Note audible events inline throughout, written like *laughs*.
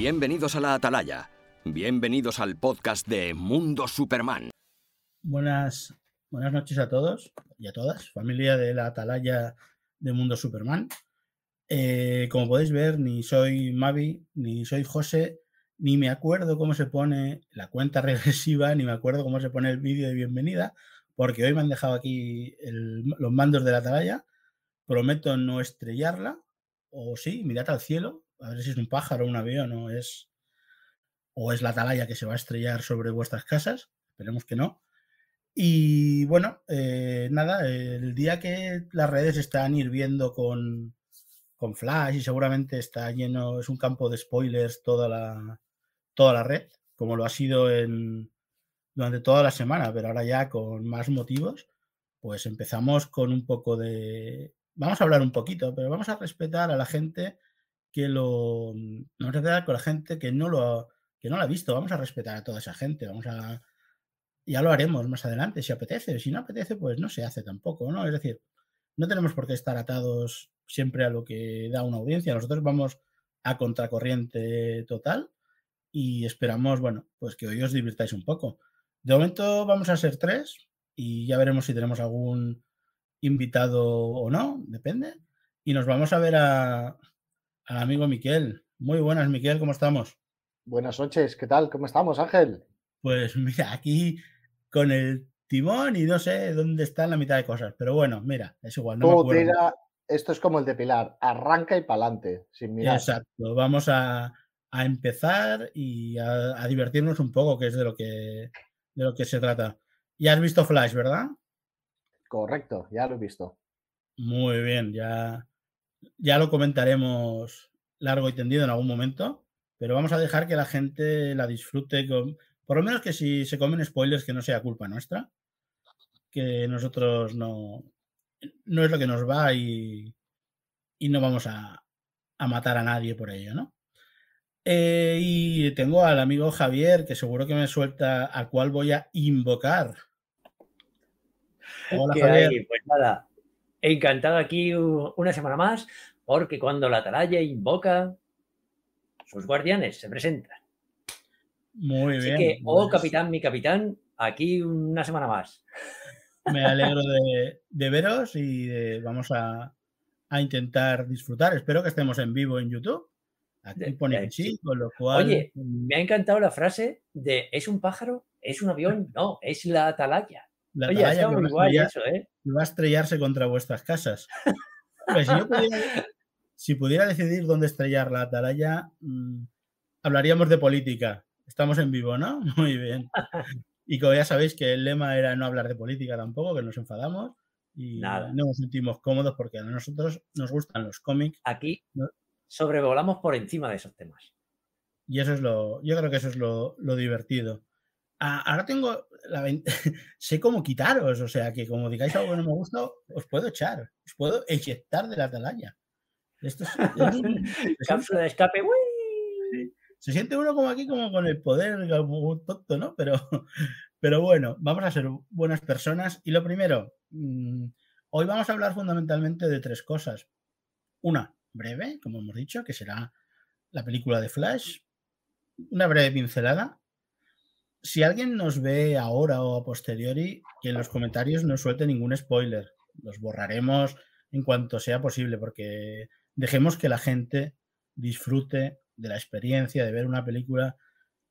Bienvenidos a la Atalaya. Bienvenidos al podcast de Mundo Superman. Buenas, buenas noches a todos y a todas, familia de la Atalaya de Mundo Superman. Eh, como podéis ver, ni soy Mavi, ni soy José, ni me acuerdo cómo se pone la cuenta *laughs* regresiva, ni me acuerdo cómo se pone el vídeo de bienvenida, porque hoy me han dejado aquí los mandos de la atalaya. Prometo no estrellarla, o sí, mirad al cielo, a ver si es un pájaro, un avión, o es, o es la atalaya que se va a estrellar sobre vuestras casas. Esperemos que no. Y bueno, eh, nada, el día que las redes están hirviendo con, con Flash y seguramente está lleno, es un campo de spoilers toda la, toda la red, como lo ha sido en, durante toda la semana, pero ahora ya con más motivos, pues empezamos con un poco de... Vamos a hablar un poquito, pero vamos a respetar a la gente que lo... Vamos a respetar con la gente que no lo, ha- que no lo ha visto, vamos a respetar a toda esa gente, vamos a... Ya lo haremos más adelante, si apetece, si no apetece, pues no se hace tampoco, ¿no? Es decir, no tenemos por qué estar atados siempre a lo que da una audiencia. Nosotros vamos a contracorriente total y esperamos, bueno, pues que hoy os divirtáis un poco. De momento vamos a ser tres y ya veremos si tenemos algún invitado o no, depende. Y nos vamos a ver a, al amigo Miquel. Muy buenas, Miquel, ¿cómo estamos? Buenas noches, ¿qué tal? ¿Cómo estamos, Ángel? Pues *laughs* mira, aquí con el timón y no sé dónde están la mitad de cosas, pero bueno, mira, es igual, no me tira- esto es como el de Pilar, arranca y pa'lante, sin mirar. Exacto, vamos a, a empezar y a, a divertirnos un poco, que es de lo que, de lo que se trata. Ya has visto Flash, ¿verdad? Correcto, ya lo he visto. Muy bien, ya, ya lo comentaremos largo y tendido en algún momento, pero vamos a dejar que la gente la disfrute con, por lo menos que si se comen spoilers que no sea culpa nuestra, que nosotros no, no es lo que nos va y, y no vamos a, a matar a nadie por ello, ¿no? Eh, y tengo al amigo Javier, que seguro que me suelta, al cual voy a invocar. Hola, ¿Qué Javier. hay? Pues nada, encantado aquí una semana más, porque cuando la atalaya invoca, sus guardianes se presentan. Muy Así bien. que, oh pues- capitán, mi capitán, aquí una semana más. Me alegro *laughs* de, de veros y de- vamos a, a intentar disfrutar. Espero que estemos en vivo en YouTube. Aquí pone sí, sí. con lo cual. Oye, me ha encantado la frase de ¿es un pájaro? ¿Es un avión? No, es la atalaya. La Oye, muy guay estrellar- eso, ¿eh? que va a estrellarse contra vuestras casas. Hombre, si, yo pudiera, si pudiera decidir dónde estrellar la atalaya, mm, hablaríamos de política. Estamos en vivo, ¿no? *laughs* Muy bien. Y como ya sabéis que el lema era no hablar de política tampoco, que nos enfadamos y Nada. no nos sentimos cómodos porque a nosotros nos gustan los cómics Aquí sobrevolamos por encima de esos temas. Y eso es lo, yo creo que eso es lo, lo divertido. Ah, ahora tengo la *laughs* sé cómo quitaros, o sea que como digáis algo que no me gusta, os puedo echar, os puedo eyectar de la atalaya. Esto es- *laughs* Cápsula de escape, ¡uy! se siente uno como aquí, como con el poder, como tonto, ¿no? Pero, *laughs* pero bueno, vamos a ser buenas personas. Y lo primero, mm, hoy vamos a hablar fundamentalmente de tres cosas. Una, breve, como hemos dicho, que será la película de Flash. Una breve pincelada. Si alguien nos ve ahora o a posteriori, que en los comentarios no suelte ningún spoiler. Los borraremos en cuanto sea posible, porque dejemos que la gente disfrute de la experiencia de ver una película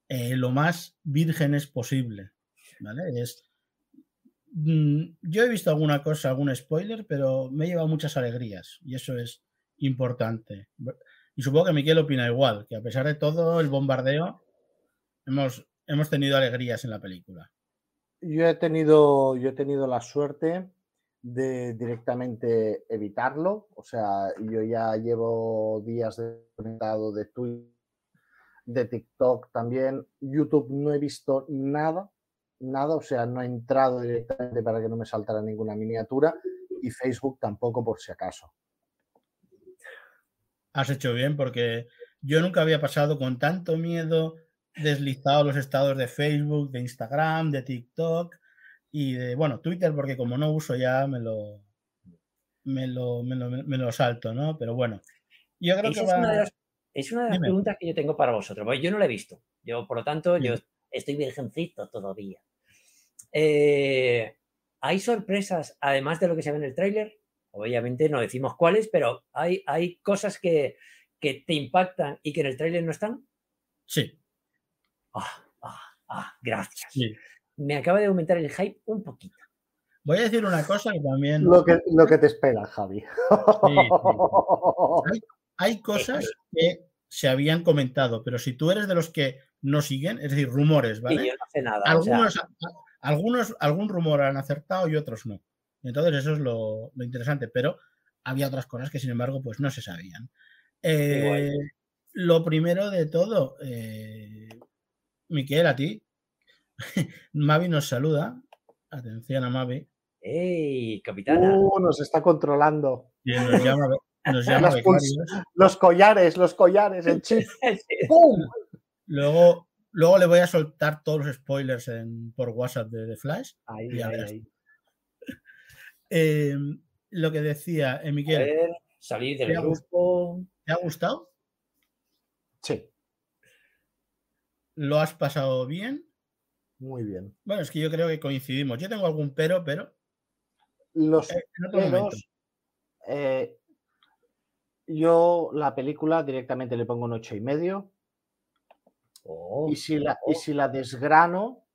eh, lo más vírgenes posible. ¿vale? Es, mm, yo he visto alguna cosa, algún spoiler, pero me he llevado muchas alegrías y eso es importante. Y supongo que Miquel opina igual, que a pesar de todo el bombardeo, hemos, hemos tenido alegrías en la película. Yo he tenido, yo he tenido la suerte de directamente evitarlo. O sea, yo ya llevo días desconectado de Twitter, de TikTok también. YouTube no he visto nada, nada. O sea, no he entrado directamente para que no me saltara ninguna miniatura. Y Facebook tampoco, por si acaso. Has hecho bien porque yo nunca había pasado con tanto miedo deslizado los estados de Facebook, de Instagram, de TikTok y de, bueno, Twitter, porque como no uso ya me lo, me lo, me lo, me lo salto, ¿no? Pero bueno, yo creo Esa que es, va... una de las, es una de las Dime. preguntas que yo tengo para vosotros. porque yo no la he visto. Yo, por lo tanto, yo estoy virgencito todavía. Eh, ¿Hay sorpresas, además de lo que se ve en el tráiler? Obviamente no decimos cuáles, pero hay, hay cosas que, que te impactan y que en el tráiler no están. Sí, Ah, ah, ah, gracias. sí. Me acaba de aumentar el hype un poquito. Voy a decir una cosa que también Lo que, lo que te espera, Javi. *laughs* hay cosas que se habían comentado, pero si tú eres de los que no siguen, es decir, rumores, Y ¿vale? yo no sé nada. o sea, Algunos, algunos, algún rumor han acertado y otros no. Entonces, eso es lo, lo interesante, pero había otras cosas que, sin embargo, pues no se sabían. Eh, lo primero de todo, eh, Miquel, a ti. *laughs* Mavi nos saluda. Atención a Mavi. ¡Ey, capitana! Uh, nos está controlando. nos llama, nos. *laughs* Los collares, los collares, el *laughs* chip. ¡Pum! Luego, luego le voy a soltar todos los spoilers en, por WhatsApp de, de Flash. Ahí, Ya ahí. Eh, lo que decía, eh, A Miquel, ver, salir del ¿Te ha gust- grupo. ¿te ha gustado? Sí, ¿Lo has pasado bien? muy bien. Bueno, es que yo creo que coincidimos. Yo tengo algún pero, pero Los eh, peros, eh, yo la película directamente le pongo un ocho y medio. Oh, Y si la, oh. y si la desgrano,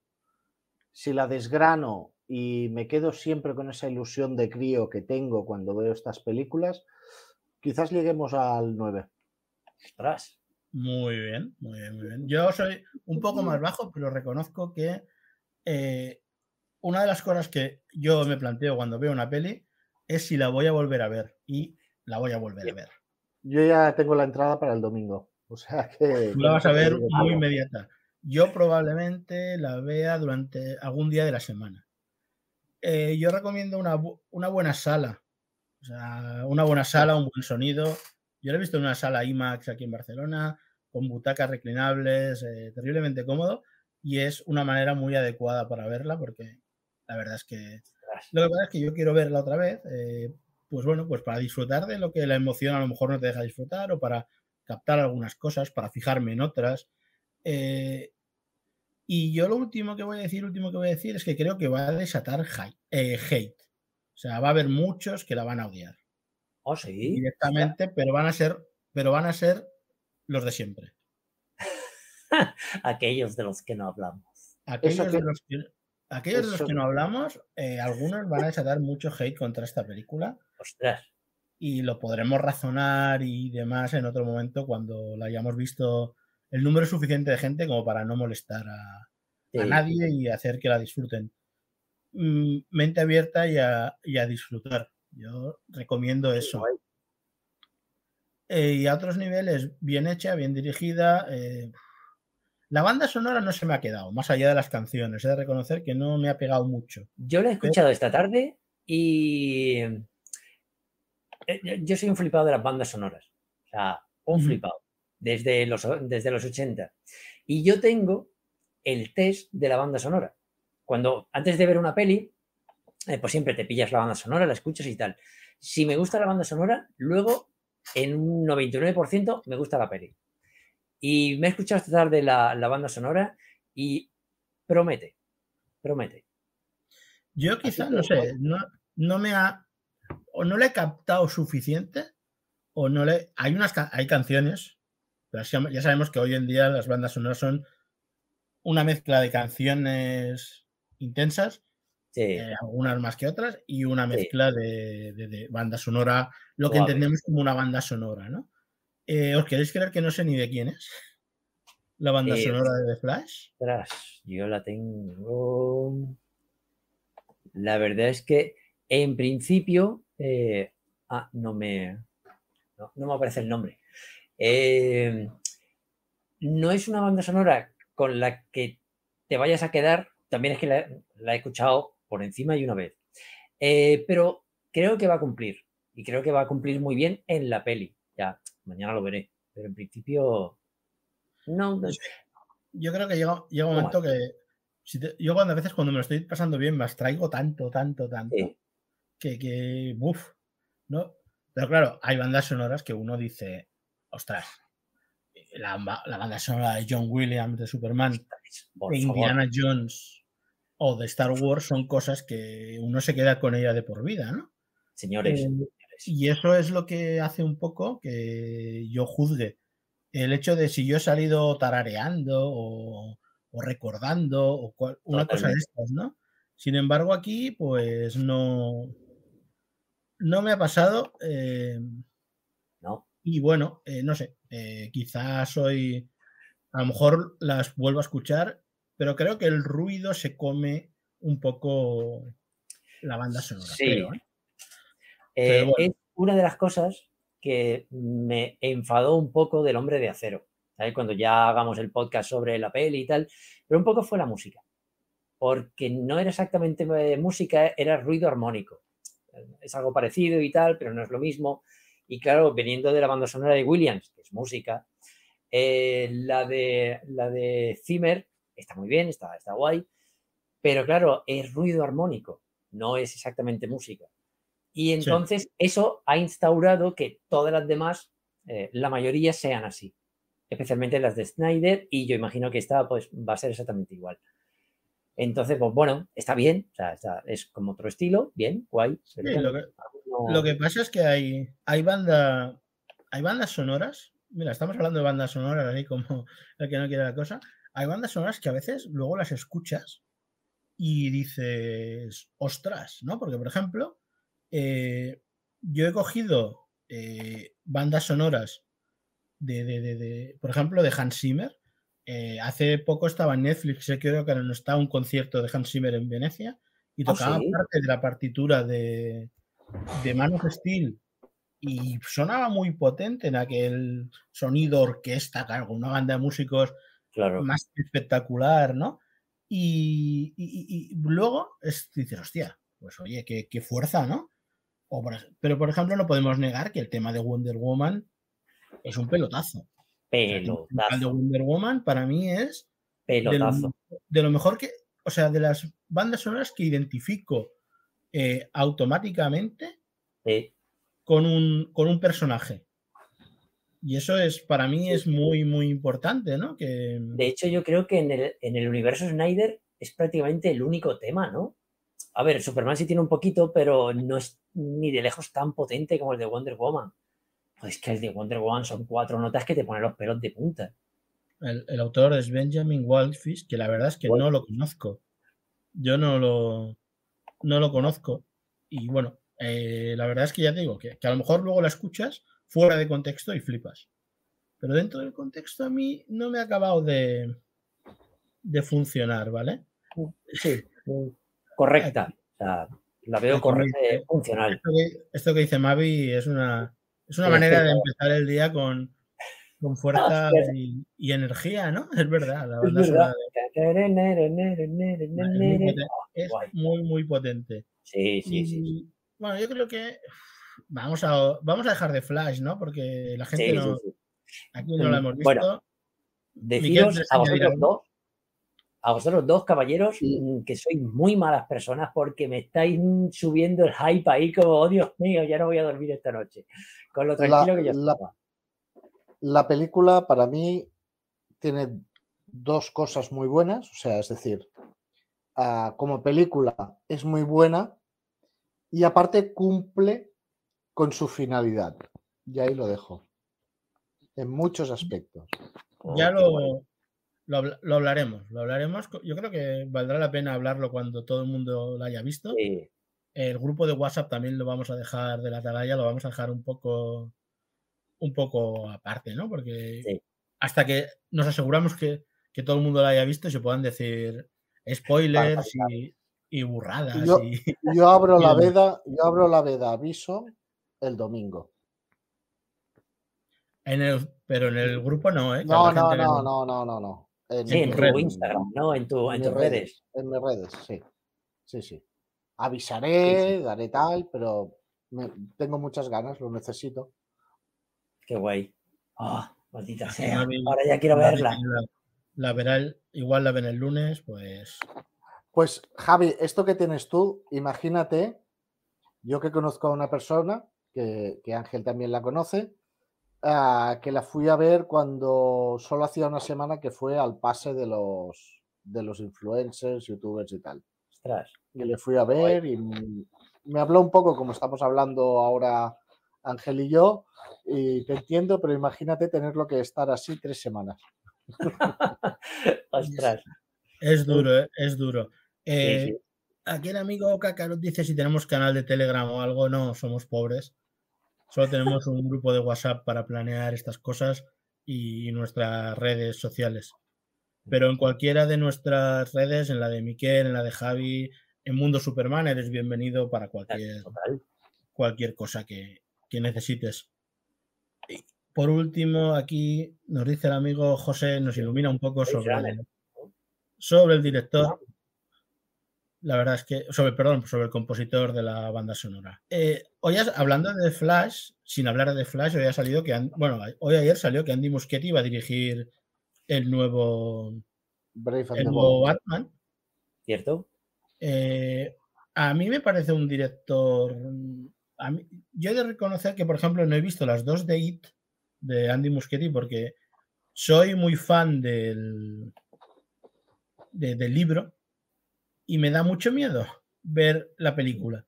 si la desgrano y me quedo siempre con esa ilusión de crío que tengo cuando veo estas películas, quizás lleguemos al 9. ostras. Muy bien, muy bien, muy bien. Yo soy un poco más bajo, pero reconozco que eh, una de las cosas que yo me planteo cuando veo una peli es si la voy a volver a ver. Y la voy a volver a ver. Yo ya tengo la entrada para el domingo. O sea que. Tú *laughs* la vas a ver *laughs* muy inmediata. Yo probablemente la vea durante algún día de la semana. Eh, yo recomiendo una, una buena sala. O sea, una buena sala, un buen sonido. Yo la he visto en una sala IMAX aquí en Barcelona, con butacas reclinables, eh, terriblemente cómodo. Y es una manera muy adecuada para verla, porque la verdad es que lo que pasa es que yo quiero verla otra vez, eh, pues bueno, pues para disfrutar de lo que la emoción a lo mejor no te deja disfrutar o para captar algunas cosas, para fijarme en otras. Eh, y yo lo último que voy a decir, último que voy a decir es que creo que va a desatar hate. O sea, va a haber muchos que la van a odiar Oh, sí. directamente, pero van a ser, pero van a ser los de siempre. *laughs* Aquellos de los que no hablamos. Aquellos, de que- los que, aquellos de los eso que no hablamos, eh, algunos van a desatar mucho hate contra esta película. Ostras. y lo podremos razonar y demás en otro momento cuando la hayamos visto el número suficiente de gente como para no molestar a, a nadie y hacer que la disfruten. Mm, mente abierta y a, y a disfrutar. Yo recomiendo eso. Eh, y a otros niveles, bien hecha, bien dirigida. eh, la banda sonora no se me ha quedado, más allá de las canciones. He de reconocer que no me ha pegado mucho. Yo la he escuchado esta tarde y eh, yo- soy un flipado de las bandas sonoras. O sea, un flipado. Desde los, desde los 80. Y yo tengo el test de la banda sonora. Cuando antes de ver una peli, eh, pues siempre te pillas la banda sonora, la escuchas y tal. Si me gusta la banda sonora, luego en un 99% me gusta la peli. Y me he escuchado esta tarde la, la banda sonora y promete, promete. Yo quizá, que no sé, no, no me ha. O no le he captado suficiente, o no le. Hay unas hay canciones, pero ya sabemos que hoy en día las bandas sonoras son una mezcla de canciones intensas, Sí. eh, algunas más que otras, y una Sí. mezcla de, de- de banda sonora, lo que entendemos como una banda sonora, ¿no? Eh, ¿Os queréis creer que no sé ni de quién es? La banda Eh, sonora de The Flash. Yo la tengo. La verdad es que en principio. eh, ah, no me. No, no me aparece el nombre. Eh, no es una banda sonora con la que te vayas a quedar. También es que la, la he escuchado por encima y una vez. Eh, pero creo que va a cumplir. Y creo que va a cumplir muy bien en la peli. Ya, mañana lo veré. Pero en principio. No, no- yo creo que llega, llega un ¿Cómo momento que si te- yo cuando a veces cuando me lo estoy pasando bien me abstraigo tanto, tanto, tanto sí. que, que ¿no? Pero claro, hay bandas sonoras que uno dice, ostras, la, la banda sonora de John Williams de Superman, de. Indiana Jones o de Star Wars son cosas que uno se queda con ella de por vida, ¿no? Señores, Eh, señores. Y eso es lo que hace un poco que yo juzgue. El hecho de si yo he salido tarareando o, o recordando o cual- una cosa de estas, ¿no? Sin embargo, aquí, pues no, no me ha pasado. eh, no. y bueno, eh, no sé, eh, quizás soy, a lo mejor las vuelvo a escuchar, pero creo que el ruido se come un poco la banda sonora. Sí. creo, ¿eh? Eh, bueno. Es una de las cosas que me enfadó un poco del hombre de acero. ¿sabes? Cuando ya hagamos el podcast sobre la peli y tal, pero un poco fue la música. Porque no era exactamente eh, música, era ruido armónico. Es algo parecido y tal, pero no es lo mismo. Y claro, veniendo de la banda sonora de Williams, que es música, eh, la, de, la de Zimmer está muy bien, está, está guay, pero claro, es ruido armónico, no es exactamente música. Y entonces eso ha instaurado que todas las demás, eh, la mayoría sean así, especialmente las de Snyder y yo imagino que esta pues va a ser exactamente igual. Entonces, pues bueno, está bien, o sea, está- es como otro estilo, bien, guay. Sí, lo, que, no- lo que pasa es que hay, hay, banda, hay bandas sonoras. Mira, estamos hablando de bandas sonoras, así como *laughs* el que no quiere la cosa. Hay bandas sonoras que a veces luego las escuchas y dices, ostras, ¿no? Porque, por ejemplo, eh, yo he cogido eh, bandas sonoras de, de- de- de- por ejemplo, de Hans Zimmer. Eh, hace poco estaba en Netflix, creo que no está un concierto de Hans Zimmer en Venecia y Ah, tocaba ¿sí? parte de la partitura de, de Man of Steel y sonaba muy potente en aquel sonido orquesta, claro, con una banda de músicos claro, más espectacular, ¿no? Y, y- luego es, dices, hostia, pues oye, qué, qué fuerza, ¿no? O por pero por ejemplo, no podemos negar que el tema de Wonder Woman es un pelotazo. O sea, el tema de pelotazo, Wonder Woman para mí es de lo, pelotazo. de lo mejor que, o sea, de las bandas sonoras que identifico eh, automáticamente Sí, con un, con un personaje. Y eso es, para mí, es muy, muy importante, ¿no? Que, De hecho, yo creo que en el, en el universo Snyder es prácticamente el único tema, ¿no? A ver, Superman sí tiene un poquito, pero no es ni de lejos tan potente como el de Wonder Woman. Pues que el de Wonder Woman son cuatro notas que te ponen los pelos de punta. el, el autor es Benjamin Wildfish, que la verdad es que no lo conozco. Yo no lo, no lo conozco. Y bueno, eh, la verdad es que ya te digo que, que a lo mejor luego la escuchas fuera de contexto y flipas. Pero dentro del contexto a mí no me ha acabado de, de funcionar, ¿vale? Sí, correcta. La veo correcta, dice- funcional. Esto que, esto que dice Mavi es una, es una Sí, manera sí, de empezar el día con, con fuerza *laughs* y, y energía, ¿no? Es verdad, la Es banda sonora verdad. de- es muy, es muy, muy potente. Sí, sí, sí. Y, bueno, yo creo que vamos a, vamos a dejar de Flash, ¿no? Porque la gente Sí, no, sí. aquí no la hemos visto. Bueno, Deciros ¿quieres a vosotros dos, a vosotros dos caballeros, Sí. mm, que sois muy malas personas porque me estáis mm, subiendo el hype ahí como, oh Dios mío, ya no voy a dormir esta noche. Con lo La- tranquilo que yo la- estaba. La película para mí tiene dos cosas muy buenas, o sea, es decir, ah, como película es muy buena y aparte cumple con su finalidad. Y ahí lo dejo. En muchos aspectos. ya Oh, guay. lo, lo, habla- lo hablaremos, lo hablaremos. Yo creo que valdrá la pena hablarlo cuando todo el mundo lo haya visto. Sí, El grupo de WhatsApp también lo vamos a dejar de la atalaya, lo vamos a dejar un poco, un poco aparte, ¿no? Porque Sí. hasta que nos aseguramos que, que todo el mundo lo haya visto y se puedan decir spoilers y, y burradas. Yo- y- Yo abro *laughs* la veda, yo abro la veda aviso el domingo. en el, pero en el grupo no, ¿eh? No, no, no, no, no, no, no. En, sí, en tu red. Instagram, ¿no? En, tu, en tus redes. En mis redes, sí. Sí, sí. Avisaré, daré tal, pero me- tengo muchas ganas, lo necesito. Qué guay. Ah, maldita sea. Ahora ya quiero la- verla. La, la verá el- igual la ven el lunes, pues Pues, Javi, esto que tienes tú, imagínate, yo que conozco a una persona, que, que Ángel también la conoce, que la fui a ver cuando solo hacía una semana que fue al pase de los, de los influencers, youtubers y tal. Ostras. Y le fui a ver y me habló un poco como estamos hablando ahora Ángel y yo. Y te entiendo, pero imagínate tenerlo que estar así tres semanas. *laughs* Ostras. Es duro, ¿eh? es duro. Sí, Eh, sí. Aquí el amigo Kakarot dice si tenemos canal de Telegram o algo. No, somos pobres. Solo tenemos un grupo de WhatsApp para planear estas cosas y nuestras redes sociales. Pero en cualquiera de nuestras redes, en la de Miquel, en la de Javi, en Mundo Superman, eres bienvenido para cualquier, Total. cualquier cosa que, que necesites. Y por último, aquí nos dice el amigo José, nos ilumina un poco sobre, sobre el director. La verdad es que, sobre, perdón, sobre el compositor de la banda sonora. Eh, hoy, has- hablando de Flash, sin hablar de Flash, hoy ha salido que, bueno, hoy ayer salió que Andy Muschietti va a dirigir el nuevo, Brave el nuevo. Batman. ¿Cierto? Eh, a mí me parece un director. a mí- yo he de reconocer que, por ejemplo, no he visto las dos de It de Andy Muschietti porque soy muy fan del, de- del libro y me da mucho miedo ver la película.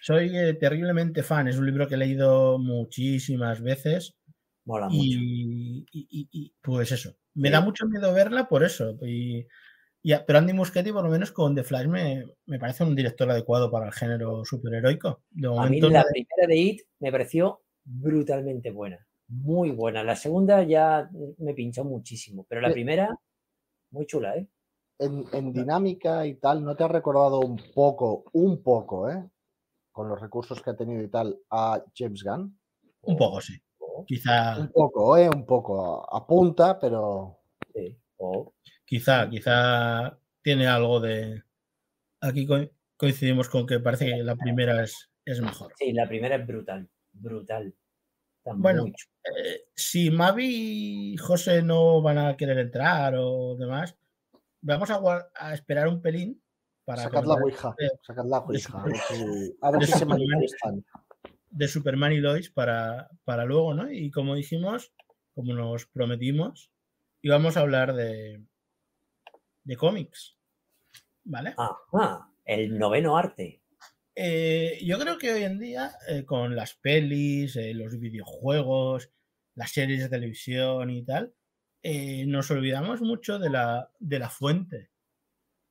Soy eh, terriblemente fan, es un libro que he leído muchísimas veces Mola mucho. y, y- y- pues eso, me Sí. da mucho miedo verla por eso. Y, pero Andy Muschietti, por lo menos con The Flash, me, me parece un director adecuado para el género superheroico. De A mí la primera de It me pareció brutalmente buena. Muy buena. La segunda ya me pinchó muchísimo. Pero la primera, muy chula, ¿eh? En, en dinámica y tal, ¿no te ha recordado un poco, un poco, eh? Con los recursos que ha tenido y tal, a James Gunn? un poco sí. O- Quizá, Un poco, ¿eh? Un poco. Apunta, pero sí, o- quizá, quizá tiene algo de. Aquí co- coincidimos con que parece que la primera es, es mejor. sí, la primera es brutal. Brutal. Está Bueno. Eh, si Mavi y José no van a querer entrar o demás, vamos a, esperar un pelín para sacad la Ouija. de- Sacad la Ouija. A ver si, a ver de si se Superman. manifiestan. de Superman y Lois para, para luego, ¿no? Y como dijimos, como nos prometimos, íbamos a hablar de, de cómics, ¿vale? Ajá, el noveno arte. Eh, yo creo que hoy en día, eh, con las pelis, eh, los videojuegos, las series de televisión y tal, eh, nos olvidamos mucho de la, de la fuente.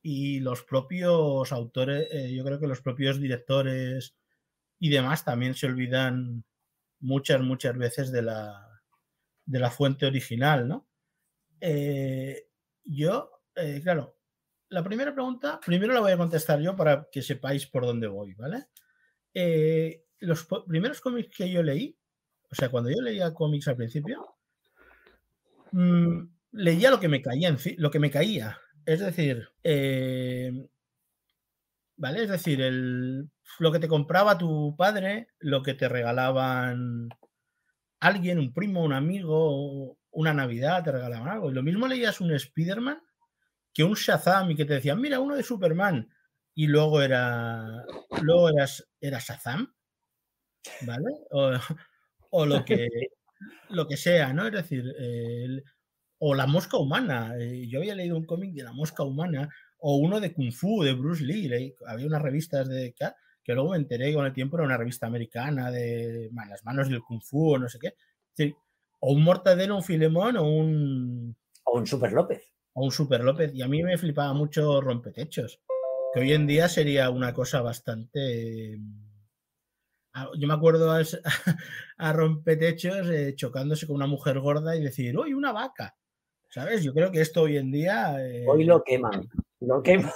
Y los propios autores, eh, yo creo que los propios directores y demás también se olvidan muchas, muchas veces de la, de la fuente original, ¿no? Eh, yo, claro, la primera pregunta, primero la voy a contestar yo para que sepáis por dónde voy, ¿vale? Los primeros cómics que yo leí, o sea, cuando yo leía cómics al principio, mm, leía lo que me caía, enci- lo que me caía. Es decir, eh, ¿vale? Es decir, lo que te compraba tu padre, lo que te regalaban alguien, un primo, un amigo, una Navidad, te regalaban algo. Y lo mismo leías un Spider-Man que un Shazam y que te decían, mira, uno de Superman. Y luego era, luego era Shazam, ¿vale? O *laughs* lo que, *laughs* lo que sea, ¿no? Es decir, o la mosca humana. eh, Yo había leído un cómic de la mosca humana o uno de Kung Fu, de Bruce Lee. había unas revistas de que, luego me enteré con el tiempo era una revista americana de las manos del Kung Fu o no sé qué. Es decir, o un Mortadelo, un Filemón o un, O un Super López. o un Super López. Y a mí me flipaba mucho Rompetechos, que hoy en día sería una cosa bastante... a- Yo me acuerdo a, *laughs* a Rompetechos eh, chocándose con una mujer gorda y decir, ¡uy, una vaca! ¿Sabes? Yo creo que esto hoy en día... eh, Hoy lo queman. Lo queman.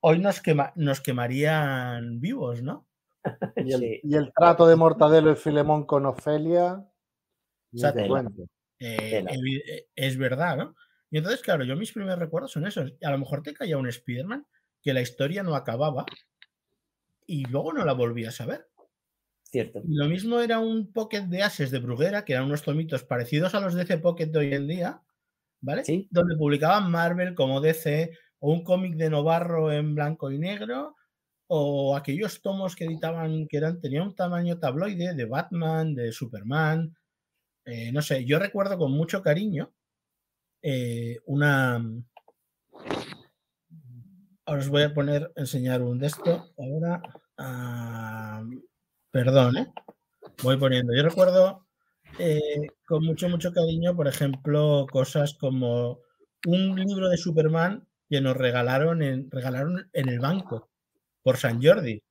hoy nos, quema- nos quemarían vivos, ¿no? *laughs* Y el, Sí. y el trato de Mortadelo y Filemón con Ofelia. te. Eh, eh, es verdad, ¿no? Y entonces, claro, yo mis primeros recuerdos son esos. A lo mejor te caía un Spider-Man que la historia no acababa y luego no la volvías a ver. Cierto. Lo mismo era un pocket de Ases de Bruguera, que eran unos tomitos parecidos a los DC Pocket de hoy en día, ¿vale? Sí. Donde publicaban Marvel como DC o un cómic de Novarro en blanco y negro o aquellos tomos que editaban que eran tenían un tamaño tabloide de Batman, de Superman, eh, no sé, yo recuerdo con mucho cariño eh, una... Ahora os voy a poner, enseñar un de esto. Ahora, ah, perdón, ¿eh? voy poniendo. Yo recuerdo eh, con mucho, mucho cariño, por ejemplo, cosas como un libro de Superman que nos regalaron en, regalaron en el banco por San Jordi.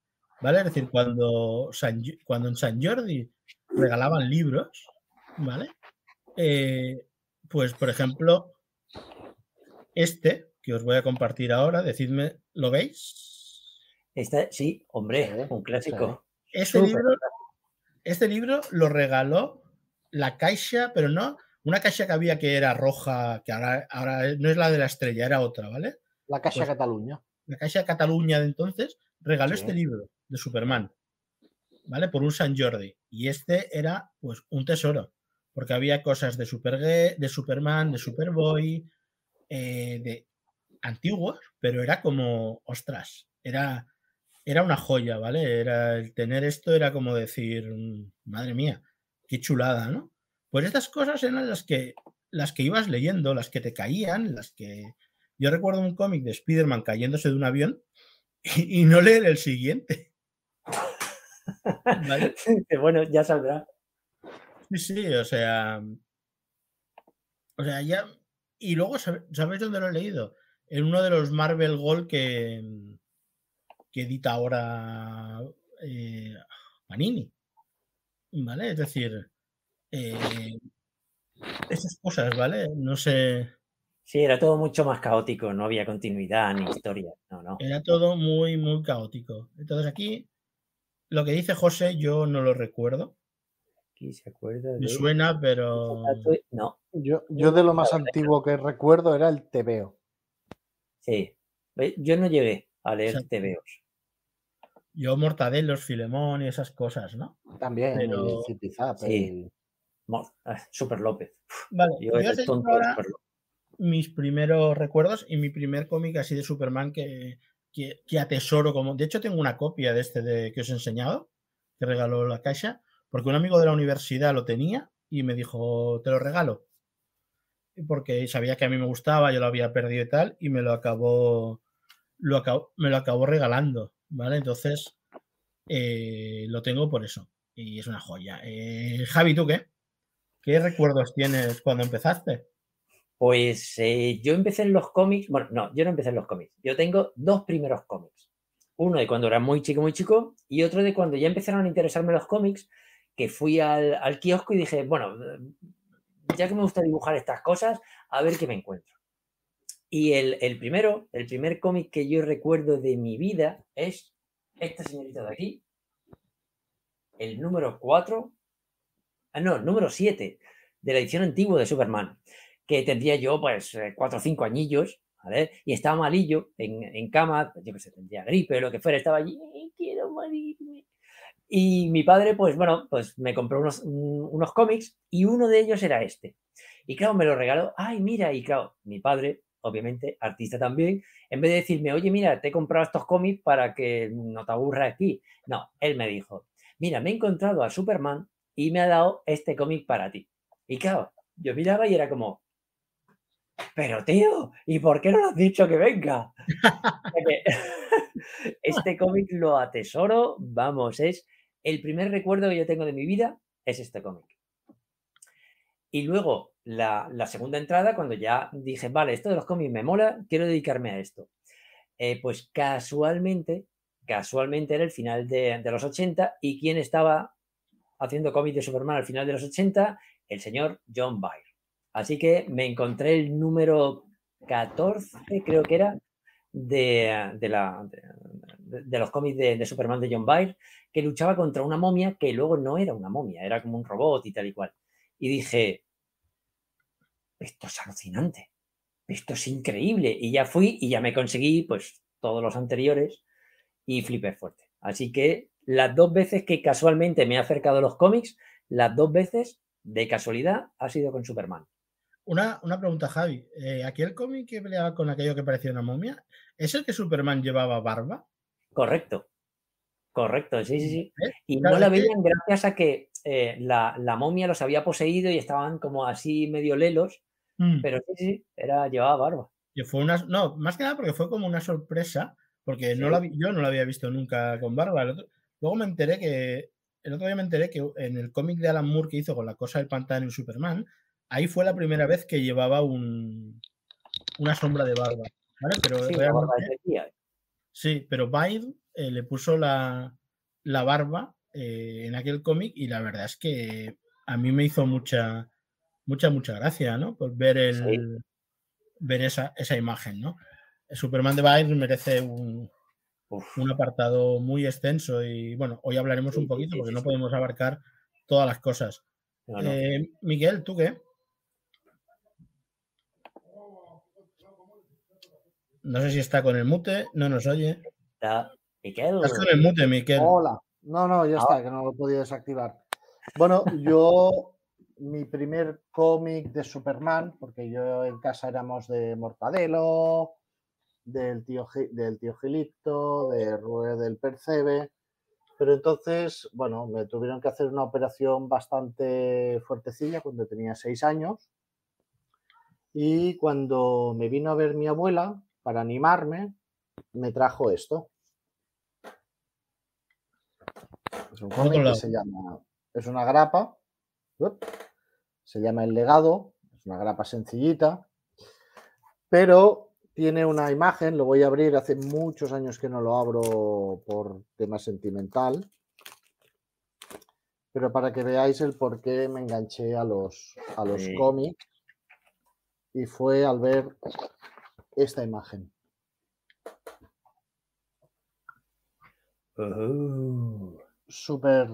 ¿Vale? Es decir, cuando, cuando en San Jordi regalaban libros, ¿vale? Eh, pues, por ejemplo, este que os voy a compartir ahora, decidme, ¿lo veis? Este, sí, hombre, un clásico. Este libro, este libro lo regaló la Caixa, pero no una caixa que había que era roja, que ahora, ahora no es la de la estrella, era otra, ¿vale? La Caixa pues Cataluña. La Caixa Cataluña de entonces regaló este libro de Superman, ¿vale? Por un San Jordi. Y este era, pues, un tesoro, porque había cosas de, Super, de Superman, de Superboy, eh, de antiguos, pero era como, ostras, era, era una joya, ¿vale? Era, el tener esto era como decir, mm, madre mía, qué chulada, ¿no? Pues estas cosas eran las que, las que ibas leyendo, las que te caían, las que... Yo recuerdo un cómic de Spider-Man cayéndose de un avión *laughs* y, no leer el siguiente. *laughs* bueno, ya saldrá. Sí, sí, o sea. O sea, ya. Y luego, ¿sabéis dónde lo he leído? En uno de los Marvel Gold que, que edita ahora eh, Panini. ¿Vale? Es decir, eh, esas cosas, ¿vale? No sé. Sí, era todo mucho más caótico, no había continuidad ni historia. No, no. Era todo muy, muy caótico. Entonces aquí, lo que dice José, yo no lo recuerdo. Aquí se acuerda. Me suena, pero. No. Yo, yo de lo más antiguo que recuerdo era el TVO. Sí. Yo no llegué a leer TVOs. Yo Mortadelos, Filemón y esas cosas, ¿no? También, pero... sí. Ah, Super López. Vale, yo voy a tonto mis primeros recuerdos y mi primer cómic así de Superman que, que, atesoro como. De hecho, tengo una copia de este de, que os he enseñado, que regaló la caixa, porque un amigo de la universidad lo tenía y me dijo, te lo regalo. Porque sabía que a mí me gustaba, yo lo había perdido y tal, y me lo acabó, lo acabó, me lo acabó regalando, ¿vale? Entonces, eh, lo tengo por eso. Y es una joya. Eh, Javi, ¿tú qué? ¿Qué recuerdos tienes cuando empezaste? Pues eh, yo empecé en los cómics, bueno, no, yo no empecé en los cómics, yo tengo dos primeros cómics. Uno de cuando era muy chico, muy chico, y otro de cuando ya empezaron a interesarme los cómics, que fui al, kiosco y dije, bueno, ya que me gusta dibujar estas cosas, a ver qué me encuentro. Y el, el primero, el primer cómic que yo recuerdo de mi vida es esta señorita de aquí, el número 4, ah, no, el número 7 de la edición antigua de Superman que tendría yo pues eh, cuatro o cinco añillos, ¿vale? Y estaba malillo en, en cama, yo que sé, tendría gripe o lo que fuera, estaba allí, quiero morirme. Y mi padre, pues bueno, pues me compró unos, unos cómics y uno de ellos era este. Y claro, me lo regaló, ay, mira, y claro, mi padre, obviamente, artista también, en vez de decirme, oye, mira, te he comprado estos cómics para que no te aburras aquí, no, él me dijo, mira, me he encontrado a Superman y me ha dado este cómic para ti. Y claro, yo miraba y era como, pero tío, ¿y por qué no lo has dicho que venga? *laughs* este cómic lo atesoro, vamos, es el primer recuerdo que yo tengo de mi vida, es este cómic. Y luego, la, segunda entrada, cuando ya dije, vale, esto de los cómics me mola, quiero dedicarme a esto. Eh, pues casualmente, casualmente era el final de, de los 80 y ¿quién estaba haciendo cómics de Superman al final de los 80? El señor John Byrne. Así que me encontré el número 14, creo que era, de, la, de, los cómics de, Superman de John Byrne, que luchaba contra una momia que luego no era una momia, era como un robot y tal y cual. Y dije, esto es alucinante, esto es increíble. Y ya fui y ya me conseguí pues todos los anteriores y flipé fuerte. Así que las dos veces que casualmente me he acercado a los cómics, las dos veces de casualidad ha sido con Superman. Una, pregunta, Javi. Eh, ¿Aquel cómic que peleaba con aquello que parecía una momia, es el que Superman llevaba barba? Correcto. Correcto, sí, sí, sí. Y no la veían gracias a que eh, la, la momia los había poseído y estaban como así medio lelos, Mm. pero sí, sí, era, llevaba barba. Y fue una, no, más que nada porque fue como una sorpresa, porque no la vi- yo no la había visto nunca con barba. Otro- luego me enteré que, el otro día me enteré que en el cómic de Alan Moore que hizo con la cosa del pantano y Superman, ahí fue la primera vez que llevaba un, una sombra de barba. ¿vale? Pero Sí, barba tía. sí, pero Byrne eh, le puso la, la barba eh, en aquel cómic y la verdad es que a mí me hizo mucha, mucha, mucha gracia, ¿no? Por ver el ver esa, esa imagen, ¿no? El Superman de Byrne merece un, un apartado muy extenso y bueno, hoy hablaremos Sí, un poquito sí, porque sí, no podemos abarcar todas las cosas. no, no. Eh, Miguel, ¿tú qué? No sé si está con el mute, no nos oye. Está Miquel. Estás con el mute, Miguel. Hola. No, no, ya Ah. está, que no lo podido desactivar. Bueno, yo, mi primer cómic de Superman, porque yo en casa éramos de Mortadelo, del tío, del tío Gilipto, de Rue del Percebe, pero entonces, bueno, me tuvieron que hacer una operación bastante fuertecilla cuando tenía seis años. Y cuando me vino a ver mi abuela, para animarme, me trajo esto. Es un Por otro cómic que lado. se llama, es una grapa, se llama El legado, es una grapa sencillita, pero tiene una imagen, lo voy a abrir, hace muchos años que no lo abro por tema sentimental, pero para que veáis el por qué me enganché a los, a los Sí. cómics y fue al ver esta imagen. Ujú. Súper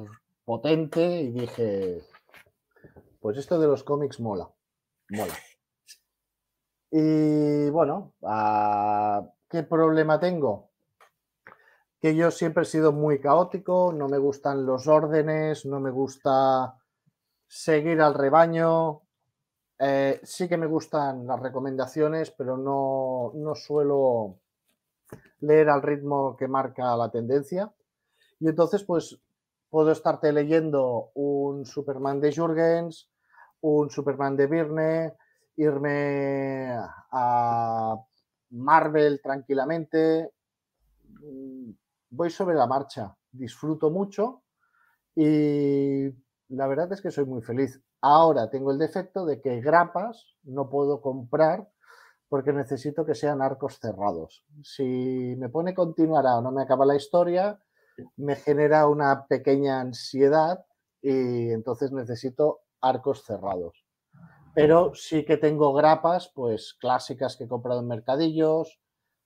potente y dije, pues esto de los cómics mola, mola. *laughs* Y bueno, ah, ¿qué problema tengo? Que yo siempre he sido muy caótico, no me gustan los órdenes, no me gusta seguir al rebaño. eh, sí que me gustan las recomendaciones, pero no, no suelo leer al ritmo que marca la tendencia. Y entonces, pues, puedo estarte leyendo un Superman de Jurgens, un Superman de Virne, irme a Marvel tranquilamente. Mm, Voy sobre la marcha, disfruto mucho y la verdad es que soy muy feliz. Ahora tengo el defecto de que grapas no puedo comprar porque necesito que sean arcos cerrados. Si me pone continuará o no me acaba la historia, me genera una pequeña ansiedad y entonces necesito arcos cerrados. Pero sí que tengo grapas, pues clásicas que he comprado en mercadillos,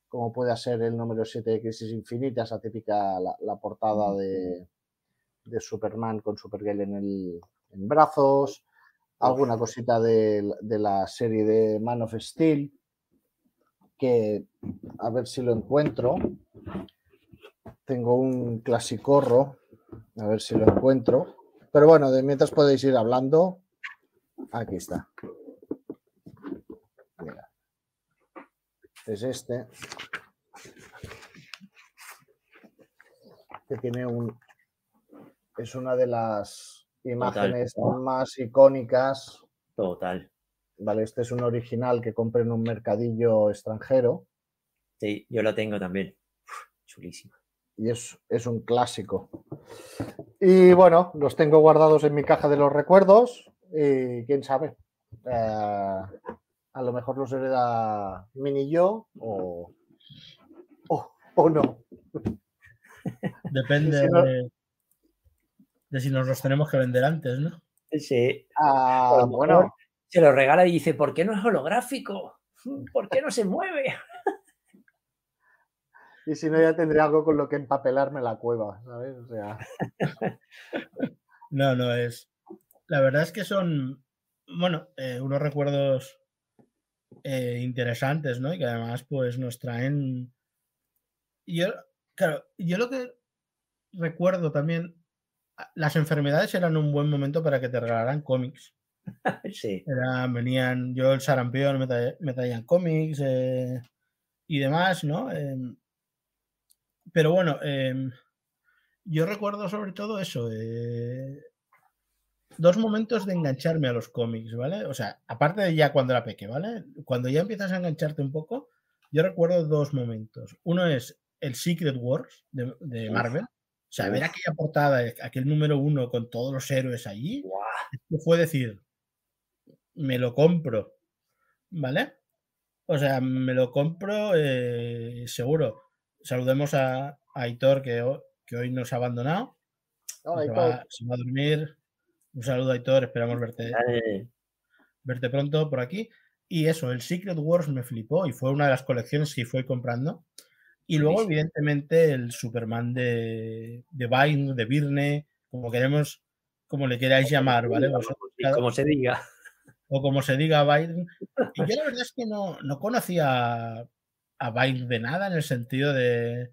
como puede ser el número 7 de Crisis Infinita, esa típica, la, la portada de, de Superman con Supergirl en, el, en brazos, alguna cosita de, de la serie de Man of Steel, que a ver si lo encuentro. Tengo un clasicorro, a ver si lo encuentro. Pero bueno, de mientras podéis ir hablando. Aquí está. Mira. Es este. Que tiene un. Es una de las imágenes total. más icónicas. Total. Vale, este es un original que compré en un mercadillo extranjero. Sí, yo lo tengo también. Uf, chulísimo. Y es, es un clásico. Y bueno, los tengo guardados en mi caja de los recuerdos y quién sabe, eh, a lo mejor los hereda Mini yo o, o, o no. *laughs* Depende *laughs* si no- de, de si nos los tenemos que vender antes, ¿no? Sí. Ah, bueno, Se lo regala y dice, ¿por qué no es holográfico? ¿Por qué no se mueve? Y si no ya tendré algo con lo que empapelarme la cueva, ¿sabes? O sea, No, no es. La verdad es que son, bueno, eh, unos recuerdos eh, interesantes, ¿no? Y que además, pues, nos traen. Yo, claro, yo lo que recuerdo también, las enfermedades eran un buen momento para que te regalaran cómics. *laughs* Sí. Venían, yo el sarampión me, me traían cómics eh, y demás, ¿no? Pero bueno, em, yo recuerdo sobre todo eso, eh, dos momentos de engancharme a los cómics, ¿vale? O sea, aparte de ya cuando era peque, ¿vale? Cuando ya empiezas a engancharte un poco, yo recuerdo dos momentos. Uno es el Secret Wars de, de Marvel. O sea, ver aquella portada, aquel número uno con todos los héroes allí, fue decir, me lo compro, ¿vale? O sea, me lo compro eh, seguro. Saludemos a, Aitor, que, que, hoy nos ha abandonado. se, va, a dormir. Un saludo, Aitor. Esperamos verte, verte pronto por aquí. Y eso, el Secret Wars me flipó y fue una de las colecciones que fui comprando. Y luego, evidentemente, el Superman de, de Vine, de Virne, como queremos, como le queráis llamar, ¿vale? como se diga. O como se diga Biden. Y yo la *laughs* verdad es que no, no conocía a Biden de nada en el sentido de.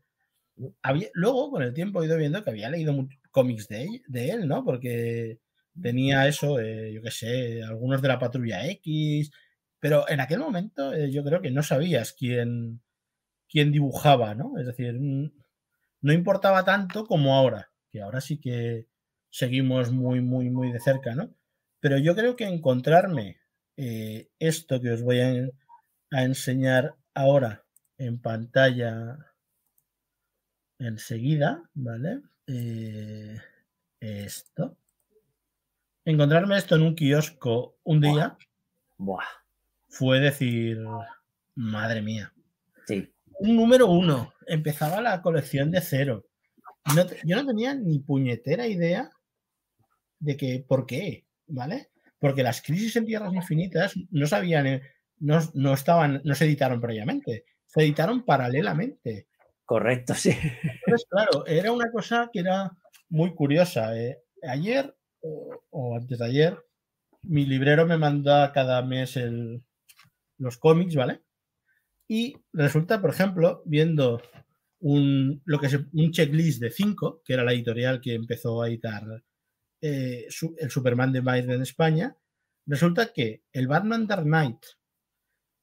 Había, luego, con el tiempo, he ido viendo que había leído cómics de él, de él, ¿no? Porque tenía eso, eh, yo qué sé, algunos de la Patrulla X, pero en aquel momento eh, yo creo que no sabías quién, quién dibujaba, ¿no? Es decir, mm, no importaba tanto como ahora, que ahora sí que seguimos muy, muy, muy de cerca, ¿no? Pero yo creo que encontrarme eh, esto que os voy a, enseñar ahora en pantalla enseguida, ¿vale? Eh, esto. Encontrarme esto en un kiosco un día fue decir, madre mía. Sí un número uno. Empezaba la colección de cero. yo no tenía ni puñetera idea de que, por qué, ¿vale? Porque las crisis en tierras infinitas no sabían, eh, no, no estaban, no se editaron previamente, se editaron paralelamente. Correcto, sí. Entonces, claro, era una cosa que era muy curiosa. Eh. Ayer, o, antes de ayer, mi librero me manda cada mes el, los cómics, ¿vale? Y resulta, por ejemplo, viendo un, lo que es un checklist de 5, que era la editorial que empezó a editar eh, el Superman de Biden en España, resulta que el Batman Dark Knight,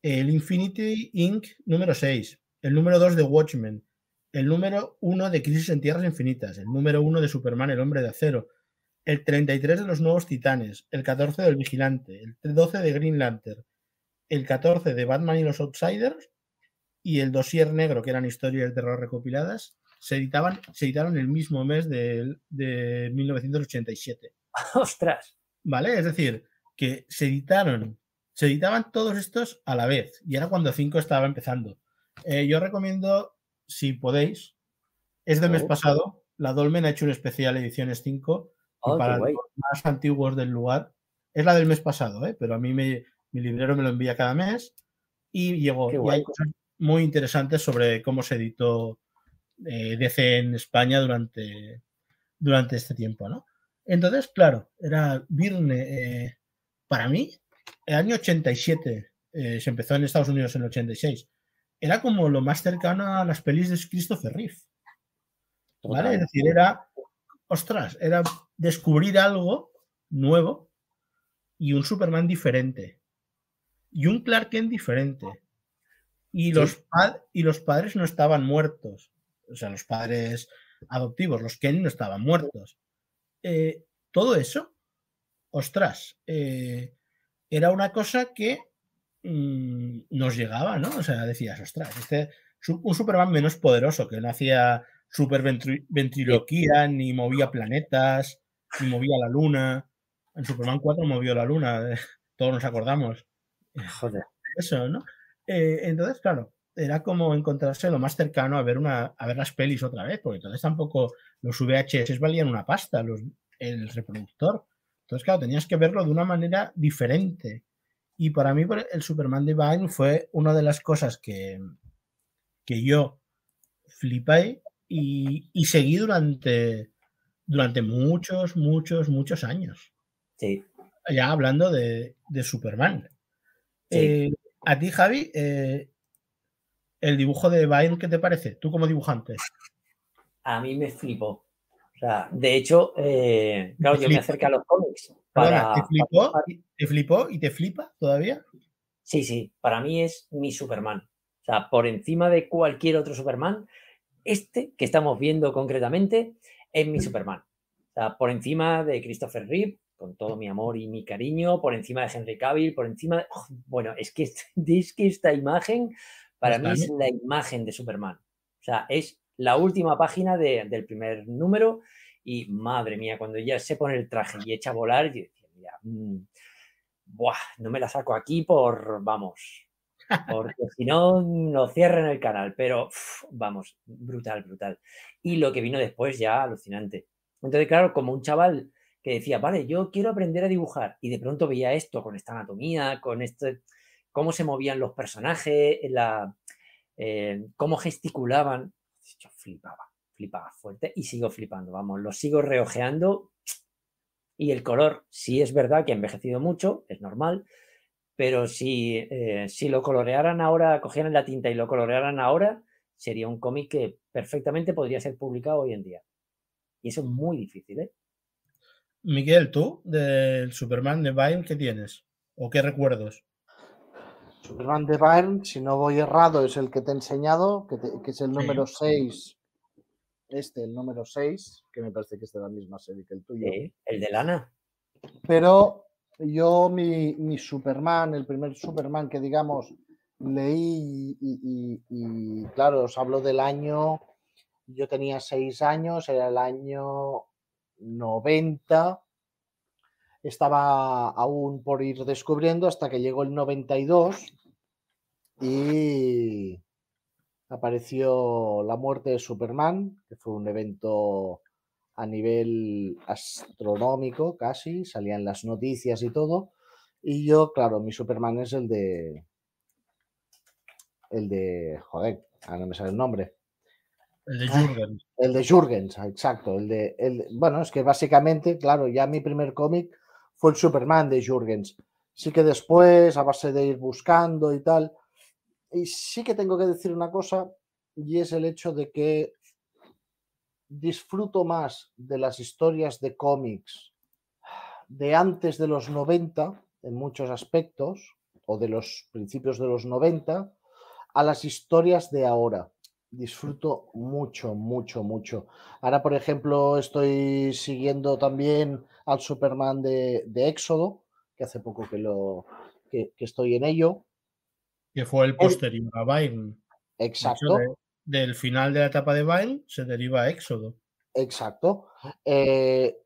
el Infinity Inc. número 6, el número 2 de Watchmen, el número 1 de Crisis en Tierras Infinitas, el número 1 de Superman, el Hombre de Acero, el 33 de los Nuevos Titanes, el 14 del Vigilante, el 12 de Green Lantern, el 14 de Batman y los Outsiders y el dossier negro, que eran historias de terror recopiladas, se editaban, se editaron el mismo mes de, de 1987. *laughs* ¡Ostras! ¿Vale? Es decir, que se editaron, se editaban todos estos a la vez, y era cuando 5 estaba empezando. Eh, yo recomiendo, si podéis, es del mes pasado, la Dolmen ha hecho un especial ediciones 5 oh, para los más antiguos del lugar. Es la del mes pasado, ¿eh? pero a mí me, mi librero me lo envía cada mes y llegó. Y hay cosas muy interesantes sobre cómo se editó eh, DC en España durante, durante este tiempo, ¿no? Entonces, claro, era Virne, eh, para mí, el año 87, eh, se empezó en Estados Unidos en el 86, era como lo más cercano a las pelis de Christopher Reeve. ¿Vale? Es decir, era, ostras, era descubrir algo nuevo y un Superman diferente y un Clark Kent diferente y los, y los padres no estaban muertos. O sea, los padres adoptivos, los Kenny no estaban muertos. Eh, todo eso, ostras, eh, era una cosa que mm, nos llegaba, ¿no? O sea, decías, ostras, este, un Superman menos poderoso, que no hacía super ventriloquía, ni movía planetas, ni movía la luna. En Superman 4 movió la luna, *laughs* todos nos acordamos. Joder. Eso, ¿no? Eh, entonces, claro, era como encontrarse lo más cercano a ver, una, a ver las pelis otra vez, porque entonces tampoco los VHS valían una pasta, los, el reproductor. Entonces, claro, tenías que verlo de una manera diferente. Y para mí el Superman Divine fue una de las cosas que, que yo flipé y, y seguí durante, durante muchos, muchos, muchos años. Sí. Ya hablando de, de Superman. Eh, a ti, Javi, eh, el dibujo de Vine, ¿qué te parece? Tú como dibujante. A mí me flipó. O sea, de hecho, eh, claro, yo me acerqué a los cómics. ¿te, flipó, ¿Te flipó y te flipa todavía? Sí, sí, para mí es mi Superman. O sea, por encima de cualquier otro Superman, este que estamos viendo concretamente es mi Superman. O sea, por encima de Christopher Reeve, con todo mi amor y mi cariño, por encima de Henry Cavill, por encima de... ¡oh! bueno, es que, *laughs* es que esta imagen para mí es la imagen de Superman. O sea, es la última página del primer número y madre mía, cuando ya se pone el traje y echa a volar, yo decía, mira, mm, buah, no me la saco aquí por, vamos, porque si no, no cierren el canal, pero vamos, brutal, brutal. Y lo que vino después ya alucinante. Entonces, claro, como un chaval que decía, vale, yo quiero aprender a dibujar y de pronto veía esto con esta anatomía, con esto, cómo se movían los personajes, la, eh, cómo gesticulaban, flipaba, flipaba fuerte y sigo flipando, vamos, lo sigo reojeando y el color, sí es verdad que ha envejecido mucho, es normal, pero si, eh, si lo colorearan ahora, cogieran la tinta y lo colorearan ahora, sería un cómic que perfectamente podría ser publicado hoy en día. Y eso es muy difícil, ¿eh? Miguel, ¿tú del Superman de Byrne qué tienes? ¿O qué recuerdos? Superman de Byrne, si no voy errado, es el que te he enseñado, que, es el número 6. Este, el número 6, que me parece que es de la misma serie que el tuyo. el de Lana. Pero yo, mi, Superman, el primer Superman que digamos leí y, y, claro, os hablo del año, yo tenía 6 años, era el año 90, estaba aún por ir descubriendo hasta que llegó el 92 y apareció la muerte de Superman, que fue un evento a nivel astronómico casi, salían las noticias y todo. Y yo, claro, mi Superman es el de... El de... Joder, ahora no me sale el nombre. El de Jurgens. el de Jurgens, exacto. El de, el bueno, es que básicamente, claro, ya mi primer cómic fue el Superman de Jurgens. Sí que después, a base de ir buscando y tal, y sí que tengo que decir una cosa, y es el hecho de que disfruto más de las historias de cómics de antes de los 90, en muchos aspectos, o de los principios de los 90, a las historias de ahora disfruto mucho, mucho, mucho. Ahora, por ejemplo, estoy siguiendo también al Superman de, de Éxodo, que hace poco que, lo, que, estoy en ello. Que fue el posterior a Byrne. Exacto. del final de la etapa de Byrne se deriva a Éxodo. Exacto. Eh,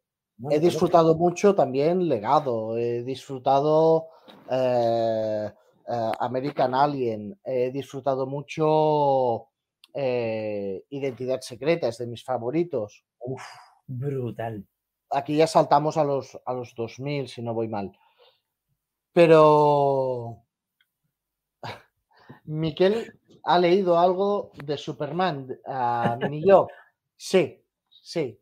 he disfrutado mucho también Legado, he disfrutado eh, eh, American Alien, he disfrutado mucho eh, Identidad Secreta, es de mis favoritos. Uf, brutal. Aquí ya saltamos a los, a los 2000, si no voy mal. Pero... Miquel ha leído algo de Superman, ni yo. Sí, sí.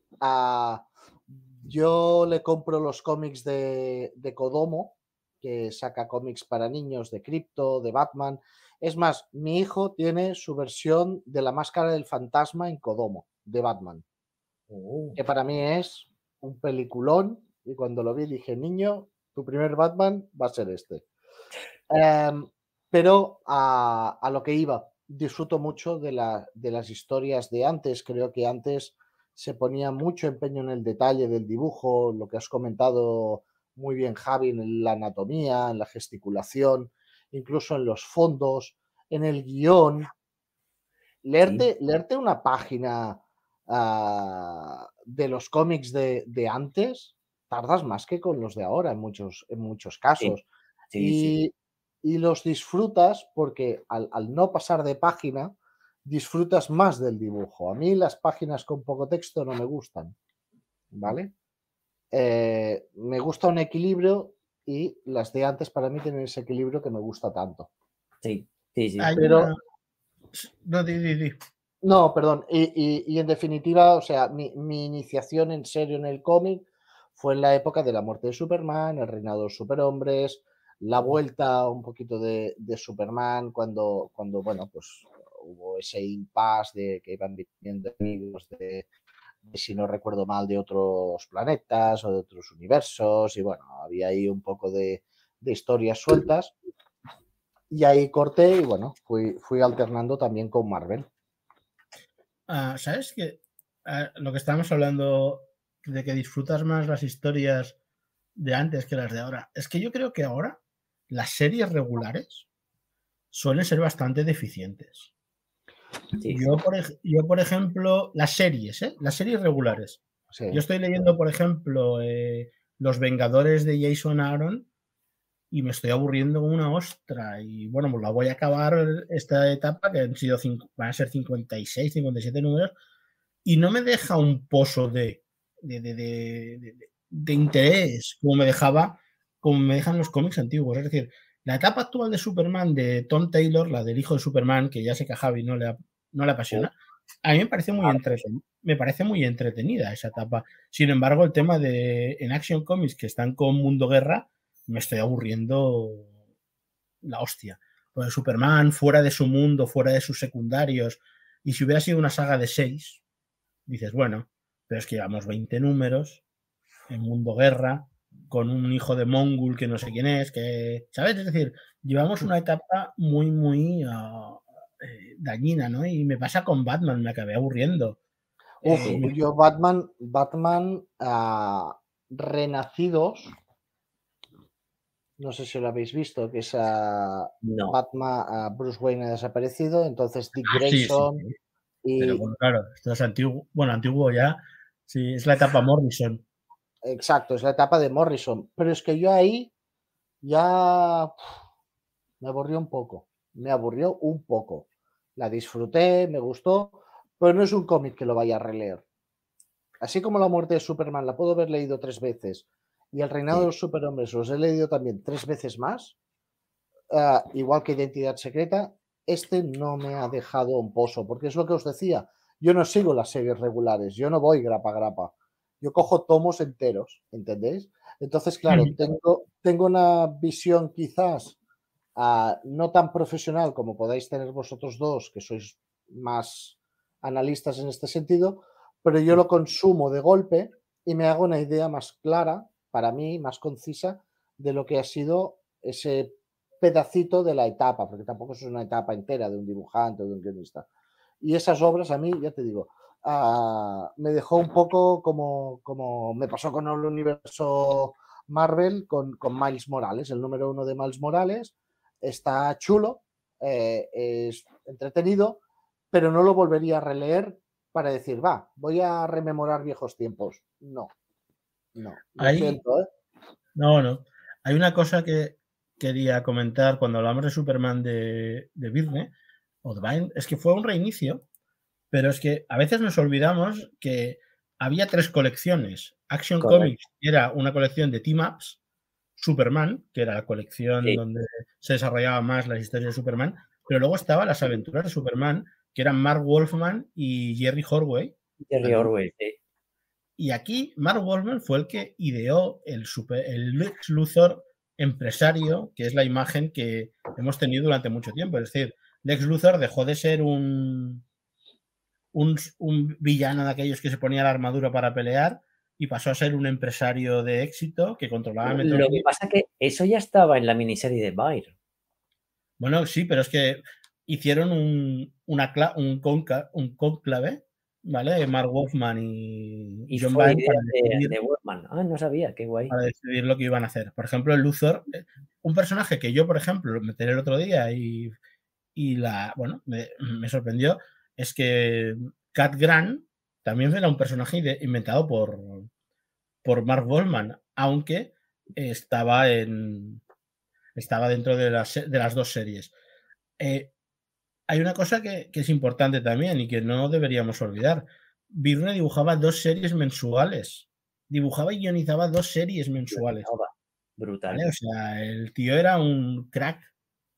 yo le compro los cómics de, de Kodomo, que saca cómics para niños de Crypto, de Batman, es más, mi hijo tiene su versión de la máscara del fantasma en Kodomo, de Batman. Oh. Que para mí es un peliculón. Y cuando lo vi dije, niño, tu primer Batman va a ser este. *laughs* Em, pero a, lo que iba, disfruto mucho de, de las historias de antes. Creo que antes se ponía mucho empeño en el detalle del dibujo, lo que has comentado muy bien Javi, en la anatomía, en la gesticulación incluso en los fondos, en el guion. Leerte, leerte una página ah, de los cómics de, antes, tardas más que con los de ahora en muchos, en muchos casos. Y, los disfrutas porque al, no pasar de página, disfrutas más del dibujo. A mí las páginas con poco texto no me gustan. ¿Vale? Eh, me gusta un equilibrio y las de antes para mí tienen ese equilibrio que me gusta tanto. Sí, sí, sí. Pero... No, di, di, no, perdón. Y, en definitiva, o sea, mi, iniciación en serio en el cómic fue en la época de la muerte de Superman, el reinado de los superhombres, la vuelta un poquito de, Superman cuando, cuando, bueno, pues hubo ese impasse de que iban viniendo amigos de, si no recuerdo mal, de otros planetas o de otros universos. Y bueno, había ahí un poco de, historias sueltas. Y ahí corté y bueno, fui, fui alternando también con Marvel. Ah, ¿Sabes que ah, lo que estábamos hablando de que disfrutas más las historias de antes que las de ahora. Es que yo creo que ahora las series regulares suelen ser bastante deficientes. Yo, por, yo, por, ejemplo, las series, ¿eh? las series regulares. Yo estoy leyendo, por ejemplo, eh, Los Vengadores de Jason Aaron y me estoy aburriendo como una ostra. Y bueno, pues la voy a acabar esta etapa, que han sido van a ser 56, 57 números, y no me deja un pozo de, de, de, de, interés como me dejaba, como me dejan los cómics antiguos. Es decir, la etapa actual de Superman de Tom Taylor, la del hijo de Superman, que ya sé que a Javi no le, no le apasiona, a mí me parece muy entretenida. Me parece muy entretenida esa etapa. Sin embargo, el tema de en Action Comics que están con Mundo Guerra, me estoy aburriendo la hostia. Pues Superman fuera de su mundo, fuera de sus secundarios, y si hubiera sido una saga de seis, dices, bueno, pero es que llevamos 20 números en Mundo Guerra, con un hijo de Mongul que no sé quién es, que, ¿sabes? Es decir, llevamos una etapa muy, muy uh, eh, dañina, ¿no? Y me pasa con Batman, me acabé aburriendo. Eh, yo Batman, Batman uh, Renacidos, no sé si lo habéis visto, que es Batman, Bruce Wayne ha desaparecido, entonces Dick ah, Grayson. Y... Pero bueno, claro, esto es antiguo, bueno, antiguo ya, sí, es la etapa Morrison. Exacto, es la etapa de Morrison, pero es que yo ahí ya me aburrió un poco, me aburrió un poco. La disfruté, me gustó, pero no es un cómic que lo vaya a releer. Así como la muerte de Superman la puedo haber leído tres veces y El reinado de los superhombres los he leído también tres veces más, ah, igual que Identidad Secreta, este no me ha dejado un pozo, porque es lo que os decía, yo no sigo las series regulares, yo no voy grapa grapa, yo cojo tomos enteros, ¿entendéis? Entonces, claro, tengo, tengo una visión quizás ah, no tan profesional como podáis tener vosotros dos, que sois más analistas en este sentido, pero yo lo consumo de golpe y me hago una idea más clara para mí más concisa de lo que ha sido ese pedacito de la etapa, porque tampoco es una etapa entera de un dibujante o de un guionista. Y esas obras a mí, ya te digo, ah, me dejó un poco como, como me pasó con el universo Marvel, con, con, Miles Morales, el número uno de Miles Morales. Está chulo, eh, es entretenido, pero no lo volvería a releer para decir, va, voy a rememorar viejos tiempos. No, no, ¿eh? no, no. Hay una cosa que quería comentar cuando hablamos de Superman de, de Virne, o de es que fue un reinicio, pero es que a veces nos olvidamos que había tres colecciones. Action Comics era una colección de team ups, Superman, que era la colección donde se desarrollaba más las historias de Superman, pero luego estaba las aventuras de Superman, que eran Mark Wolfman y Jerry Horway. Jerry Horway, sí. Y aquí Mark Wolfman fue el que ideó el, super, el Lex Luthor empresario, que es la imagen que hemos tenido durante mucho tiempo. Es decir, Lex Luthor dejó de ser un, un, un, villano de aquellos que se ponía la armadura para pelear y pasó a ser un empresario de éxito que controlaba Lo que pasa es que eso ya estaba en la miniserie de Byr. Bueno, sí, pero es que hicieron un, una, un, conca, un conclave ¿vale? Mark Wolfman y, y John Byrne para decidir, de, Ah, no sabía, qué guay. Para decidir lo que iban a hacer. Por ejemplo, el Luthor, eh, un personaje que yo, por ejemplo, lo meteré el otro día y, y la, bueno, me, me, sorprendió, es que Cat Grant también era un personaje inventado por, por Mark Wolfman, aunque estaba en estaba dentro de las, de las dos series. Eh, hay una cosa que, es importante también y que no deberíamos olvidar. Virne dibujaba dos series mensuales. Dibujaba y guionizaba dos series mensuales. Brutal. O sea, el tío era un crack.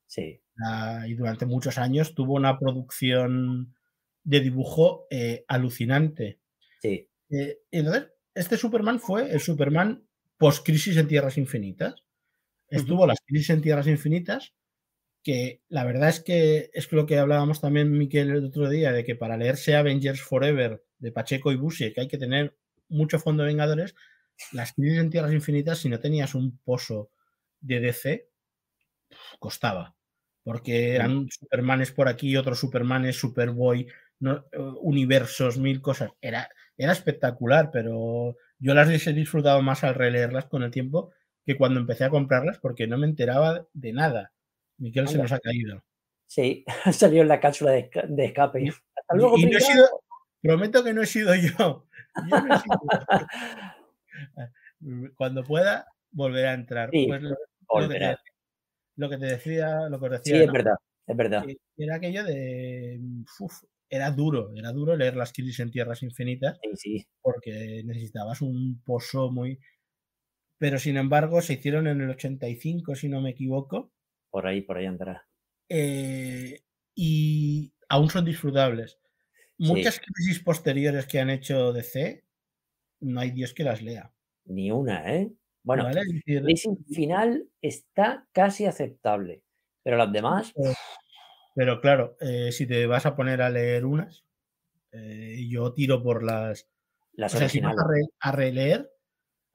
Sí. Ah, y durante muchos años tuvo una producción de dibujo eh, alucinante. Sí. Eh, entonces, este Superman fue el Superman post-crisis en Tierras Infinitas. Estuvo las crisis en Tierras Infinitas que la verdad es que es lo que hablábamos también, Miquel, el otro día, de que para leerse Avengers Forever de Pacheco y Busie, que hay que tener mucho fondo de Vengadores, las crisis en Tierras Infinitas, si no tenías un pozo de DC, costaba. Porque eran Supermanes por aquí, otros Supermanes, Superboy, no, universos, mil cosas. Era, era espectacular, pero yo las he disfrutado más al releerlas con el tiempo que cuando empecé a comprarlas porque no me enteraba de nada. Miquel se nos ha caído. Sí, *laughs* salió en la cápsula de, esca- de escape. Hasta luego, Y no he sido- prometo que no he sido yo. Yo no he sido yo. *laughs* Cuando pueda, volveré a entrar. Sí, Pues lo, lo que Volverá. te, lo que te decía, lo que os decía, Sí, es verdad, es verdad. era aquello de. uf, era duro, era duro leer las crisis en tierras infinitas Sí, sí. porque necesitabas un pozo muy. Pero sin embargo, se hicieron en el 85, si no me equivoco, Por ahí, por ahí andará. eh, y aún son disfrutables. Muchas crisis posteriores que han hecho DC, no hay Dios que las lea. Ni una, ¿eh? Bueno, ¿vale? Crisis final está casi aceptable, pero las demás, eh, pero claro, eh, si te vas a poner a leer unas, eh, yo tiro por las. las O sea, si vas originales. a, re- a releer,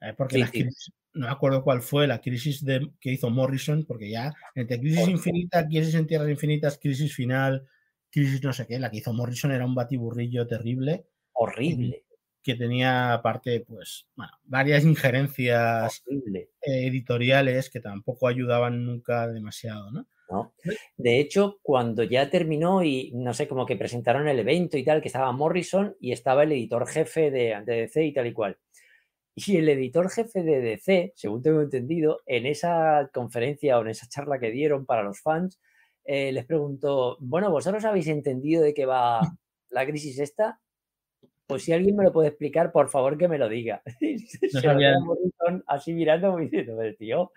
eh, porque Sí, las sí. crisis- no me acuerdo cuál fue la crisis de, que hizo Morrison, porque ya entre crisis infinita, crisis en tierras infinitas, crisis final, crisis no sé qué, la que hizo Morrison era un batiburrillo terrible Horrible, que tenía aparte, pues, bueno, varias injerencias horrible. eh, editoriales que tampoco ayudaban nunca demasiado, ¿no? ¿No? De hecho, cuando ya terminó y no sé, como que presentaron el evento y tal, que estaba Morrison y estaba el editor jefe de, de DC y tal y cual. Y el editor jefe de DC, según tengo entendido, en esa conferencia o en esa charla que dieron para los fans, eh, les preguntó, bueno, ¿vosotros habéis entendido de qué va la crisis esta? Pues si alguien me lo puede explicar, por favor que me lo diga. *laughs* No sabía- así mirando, como diciendo, "Pero, tío, o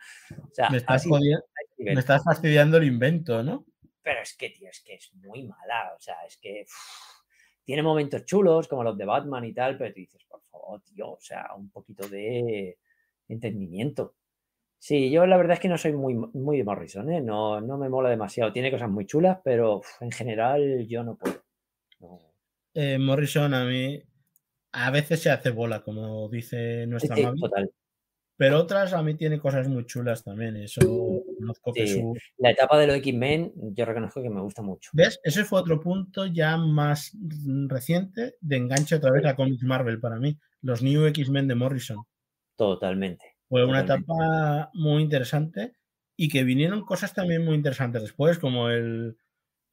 sea, Me estás, así jodi- a ese nivel". me fastidiando el invento, ¿no? Pero es que, tío, es que es muy mala. O sea, es que tiene momentos chulos, como los de Batman y tal, pero tú dices, por favor, tío, o sea, un poquito de entendimiento. Sí, yo la verdad es que no soy muy, muy de Morrison, ¿eh? No, no me mola demasiado. Tiene cosas muy chulas, pero uf, en general yo no puedo. No. Eh, Morrison a mí a veces se hace bola, como dice nuestra sí, Mavi, total. pero otras a mí tiene cosas muy chulas también. Eso conozco que Sí. su. La etapa de los X-Men, yo reconozco que me gusta mucho. ¿Ves? Ese fue otro punto ya más reciente de enganche otra vez a cómics Marvel para mí. Los New X-Men de Morrison. Totalmente. Fue una Totalmente. etapa muy interesante y que vinieron cosas también muy interesantes después, como el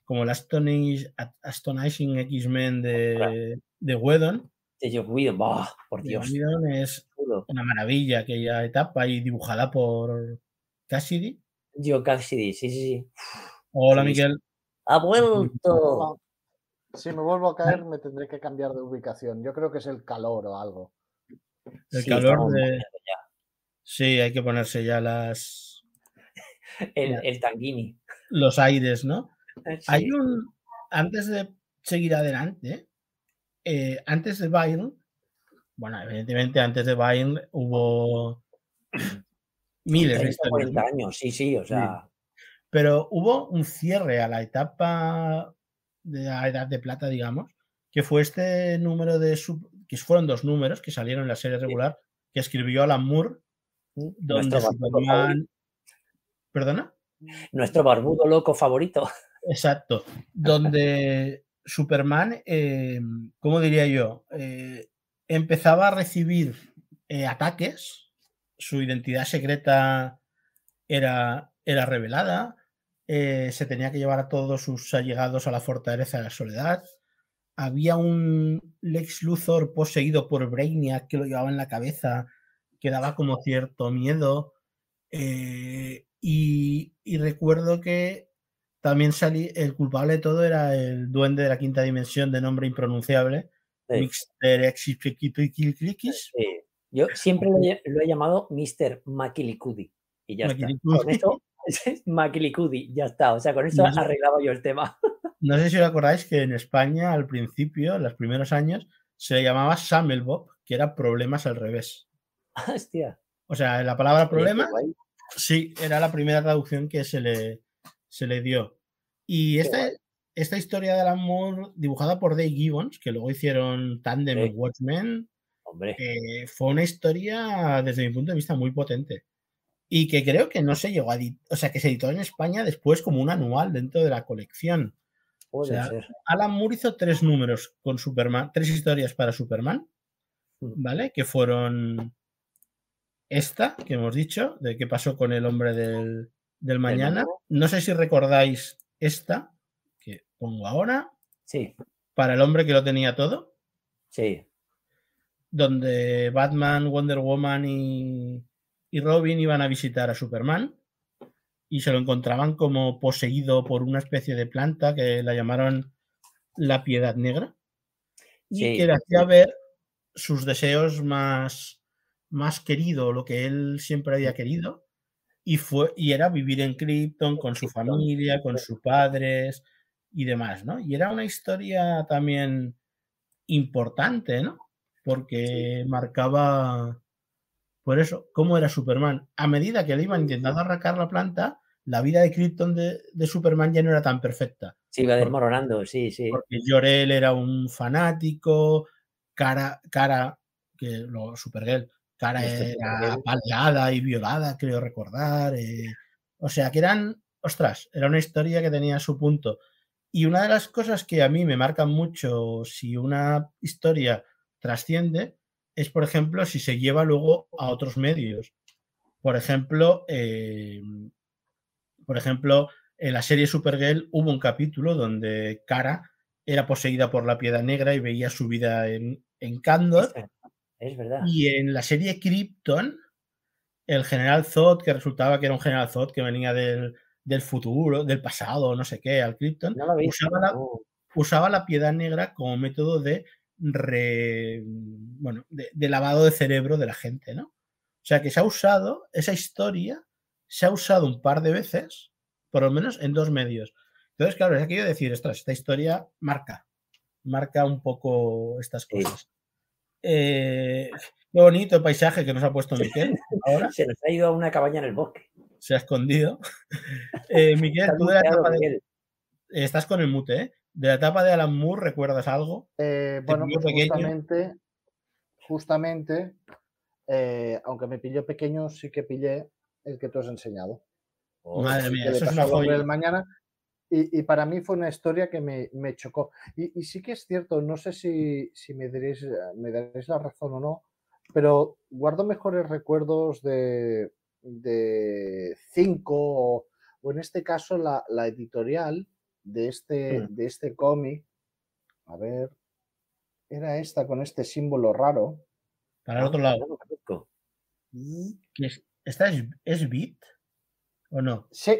como el Astonish- Astonishing X-Men de, de Whedon. De Joss Whedon, ¡buah! por Dios, Whedon es una maravilla aquella etapa y dibujada por Cassidy. Joe Cassidy, sí, sí, sí. Hola, Sí. Miguel. ¡Ha vuelto! Si me vuelvo a caer, me tendré que cambiar de ubicación. Yo creo que es el calor o algo. El Sí, calor de. Sí, hay que ponerse ya las *laughs* El, el tanguini. los aires, ¿no? Hay un. Antes de seguir adelante, eh, antes de Byrne, bueno, evidentemente antes de Byrne hubo miles de 30, historias, 40 ¿no? años, sí, sí, o sea, pero hubo un cierre a la etapa de la Edad de Plata, digamos, que fue este número de. sub- que fueron dos números que salieron en la serie regular, que escribió Alan Moore, donde nuestro Superman. ¿Perdona? nuestro barbudo loco favorito. Exacto. Donde Superman, eh, ¿cómo diría yo? Eh, empezaba a recibir eh, ataques, su identidad secreta era, era revelada, se tenía que llevar a todos sus allegados a la fortaleza de la soledad. Había un Lex Luthor poseído por Brainiac que lo llevaba en la cabeza, que daba como cierto miedo. y recuerdo que también salí, el culpable de todo era el duende de la quinta dimensión de nombre impronunciable, Sí, Exipikipikiklikis. sí. Yo siempre lo he, lo he llamado Mr. Makilikudi. Y ya está. Makilikudi. Con eso, *laughs* Makilikudi, ya está. O sea, con eso No sé. arreglaba yo el tema. *laughs* No sé si os acordáis que en España al principio, en los primeros años, se le llamaba Samelbob, que era problemas al revés. Hostia. O sea, la palabra problema, sí, era la primera traducción que se le, se le dio. Y esta, esta historia del amor dibujada por Dave Gibbons, que luego hicieron Tandem Sí. Watchmen, Hombre, eh, fue una historia, desde mi punto de vista, muy potente. Y que creo que no se llegó a editar, o sea, que se editó en España después como un anual dentro de la colección. sea. Alan Moore hizo tres números con Superman, tres historias para Superman. Mm. ¿vale? Que fueron esta, que hemos dicho, de qué pasó con el hombre del, del mañana. No sé si recordáis esta, que pongo ahora, Sí, para el hombre que lo tenía todo, sí. donde Batman, Wonder Woman y, y Robin iban a visitar a Superman y se lo encontraban como poseído por una especie de planta que la llamaron la piedad negra. Y Sí. que le hacía ver sus deseos más, más querido, lo que él siempre había querido, y, fue, y era vivir en Krypton con su familia, con sus padres y demás, ¿no? Y era una historia también importante, ¿no? Porque marcaba, por eso, cómo era Superman. A medida que le iban intentando arrancar la planta, la vida de Krypton de, de Superman ya no era tan perfecta. Se iba desmoronando, sí, sí. Porque Jor-El era un fanático, Cara, Cara que lo Supergirl, Cara Este era apaleada y violada, creo recordar. eh, O sea, que eran, ostras, era una historia que tenía su punto. Y una de las cosas que a mí me marcan mucho si una historia trasciende es, por ejemplo, si se lleva luego a otros medios. Por ejemplo, eh, por ejemplo, en la serie Supergirl hubo un capítulo donde Kara era poseída por la piedra negra y veía su vida en, en Kandor. Es verdad. Y en la serie Krypton, el general Zod, que resultaba que era un general Zod que venía del, del futuro, del pasado, no sé qué, al Krypton, No usaba la, no. usaba la piedad negra como método de, re- bueno, de, de lavado de cerebro de la gente, ¿no? O sea que se ha usado, esa historia se ha usado un par de veces, por lo menos en dos medios. Entonces, claro, es aquello de decir, ostras, esta historia marca, marca un poco estas cosas. Eh, qué bonito el paisaje que nos ha puesto Miquel. *laughs* Ahora Se nos ha ido a una cabaña en el bosque. se ha escondido. *laughs* Eh, Miquel, tú de la etapa de- Miguel. estás con el mute, ¿eh? De la etapa de Alan Moore, ¿recuerdas algo? Eh, bueno, pues pequeño. justamente, justamente, eh, aunque me pilló pequeño, sí que pillé el que tú has enseñado. Oh, Madre mía, eso es una joya. del mañana. Y, y para mí fue una historia que me, me chocó. Y, y sí que es cierto, no sé si, si me, daréis, me daréis la razón o no, pero guardo mejores recuerdos de, de Cinco o, o en este caso la, la editorial de este, Mm. de este cómic. A ver, era esta con este símbolo raro. Para el Ah, otro lado. no lo conozco. ¿Qué es- ¿Esta es, es Beat o no? Sí,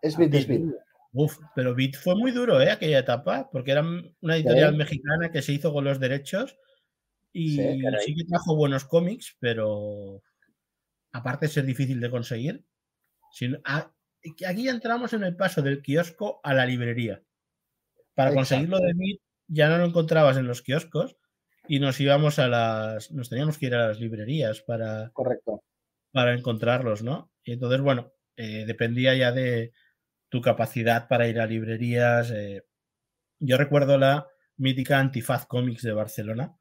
es Bit, es. Bit. Uf, pero Beat fue muy duro, ¿eh? Aquella etapa, porque era una editorial Sí. mexicana que se hizo con los derechos y Sí, que trajo buenos cómics, pero aparte de ser difícil de conseguir. si no- a- aquí ya entramos en el paso del kiosco a la librería. Para conseguirlo de Beat ya no lo encontrabas en los kioscos y nos íbamos a las. Nos teníamos que ir a las librerías para, Correcto. para encontrarlos, ¿no? Y entonces, bueno, eh, dependía ya de tu capacidad para ir a librerías. eh. Yo recuerdo la mítica Antifaz Comics de Barcelona,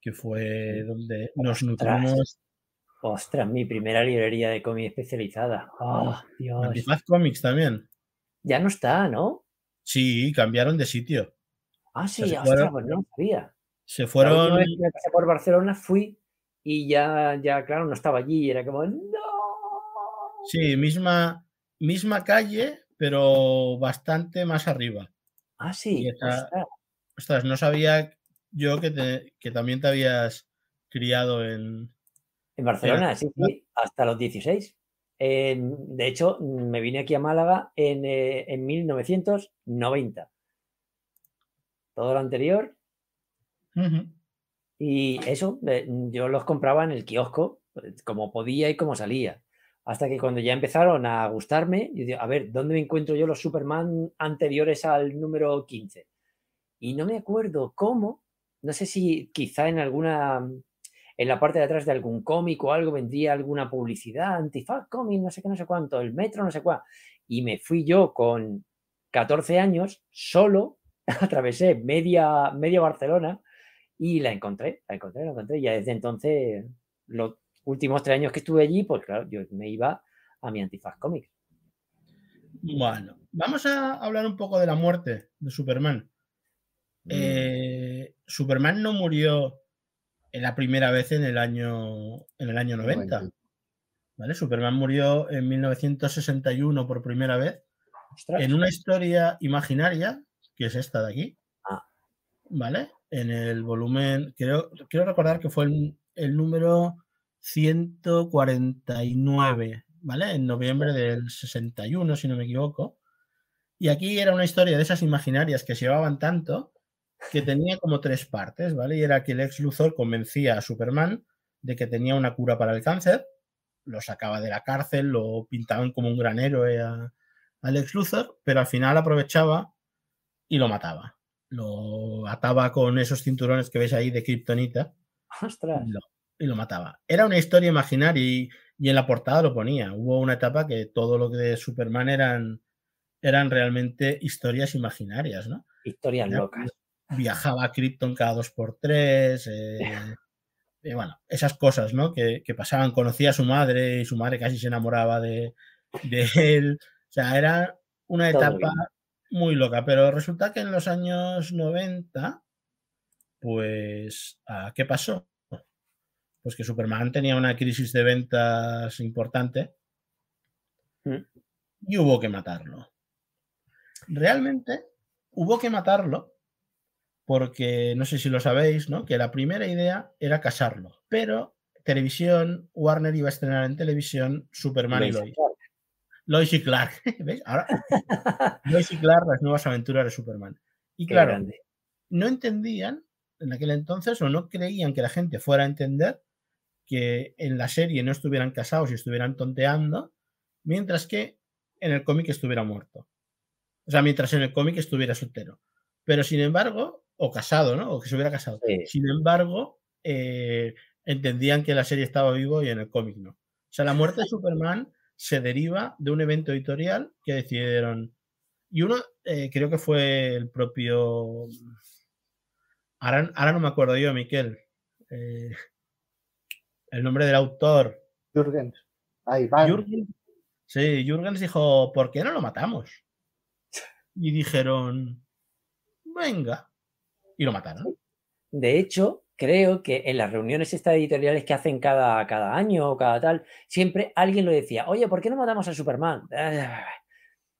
que fue donde nos nutrimos. Ostras, mi primera librería de cómic especializada. ¡Oh, Dios! Antifaz Comics también. Ya no está, ¿no? Sí, cambiaron de sitio. Ah, sí, ostras, fueron- pues no lo sabía. Se La última fueron. vez que me pasé por Barcelona fui y ya, ya, claro, no estaba allí. y Era como, ¡no! Sí, misma, misma calle, pero bastante más arriba. Ah, sí. Esa- ostras. No sabía yo que, te- que también te habías criado en. En Barcelona, sí, sí, hasta los 16. Eh, de hecho, me vine aquí a Málaga en, eh, en 1990. Todo lo anterior. Y eso, eh, yo los compraba en el kiosco, eh, como podía y como salía. Hasta que cuando ya empezaron a gustarme, yo digo, a ver, ¿dónde me encuentro yo los Superman anteriores al número 15? Y no me acuerdo cómo, no sé si quizá en alguna, en la parte de atrás de algún cómic o algo vendría alguna publicidad, Antifaz Comic, no sé qué, no sé cuánto, el metro, no sé cuál. Y me fui yo con 14 años, solo, *laughs* atravesé media, media Barcelona y la encontré, la encontré, la encontré. Y desde entonces, los últimos tres años que estuve allí, pues claro, yo me iba a mi Antifaz Comics. Bueno, vamos a hablar un poco de la muerte de Superman. Mm. Eh, Superman no murió la primera vez en el año, en el año 90. ¿Vale? Superman murió en 1961 por primera vez en una historia imaginaria, que es esta de aquí. Ah. ¿Vale? En el volumen, creo, quiero recordar que fue el, el número 149, ¿vale? En noviembre del 61, si no me equivoco. Y aquí era una historia de esas imaginarias que se llevaban tanto que tenía como tres partes, ¿vale? Y era que el ex Luthor convencía a Superman de que tenía una cura para el cáncer, lo sacaba de la cárcel, lo pintaban como un gran héroe a, al ex Luthor, pero al final aprovechaba y lo mataba. Lo ataba con esos cinturones que veis ahí de Kryptonita. ¡Ostras! Lo, y lo mataba. Era una historia imaginaria y, y, en la portada lo ponía. Hubo una etapa que todo lo que de Superman eran, eran realmente historias imaginarias, ¿no? Historias locas. Viajaba a Krypton cada dos por tres. eh, *laughs* y bueno, esas cosas, ¿no? Que, que pasaban. Conocía a su madre y su madre casi se enamoraba de, de él. O sea, era una etapa muy loca, pero resulta que en los años 90, pues, ¿a ¿qué pasó? Pues que Superman tenía una crisis de ventas importante Mm. y hubo que matarlo. Realmente hubo que matarlo porque, no sé si lo sabéis, ¿no? Que la primera idea era casarlo, pero televisión, Warner iba a estrenar en televisión Superman y Lois Lois. Lois y Clark. *laughs* ¿Veis? Ahora, *laughs* Lois y Clark, las nuevas aventuras de Superman. Y Qué claro, grande. no entendían en aquel entonces o no creían que la gente fuera a entender que en la serie no estuvieran casados y estuvieran tonteando, mientras que en el cómic estuviera muerto. O sea, mientras en el cómic estuviera soltero. Pero sin embargo, o casado, ¿no? O que se hubiera casado. Sí. Sin embargo, eh, entendían que la serie estaba vivo y en el cómic no. O sea, la muerte de Superman se deriva de un evento editorial que decidieron. Y uno, eh, creo que fue el propio. Ahora, ahora no me acuerdo yo, Miquel. Eh, el nombre del autor. Jürgens. Ahí va. Jürgen, sí, Jürgens dijo: ¿Por qué no lo matamos? Y dijeron: Venga. Y lo mataron. De hecho, creo que en las reuniones estas editoriales que hacen cada, cada año o cada tal, siempre alguien lo decía, oye, ¿por qué no matamos a Superman?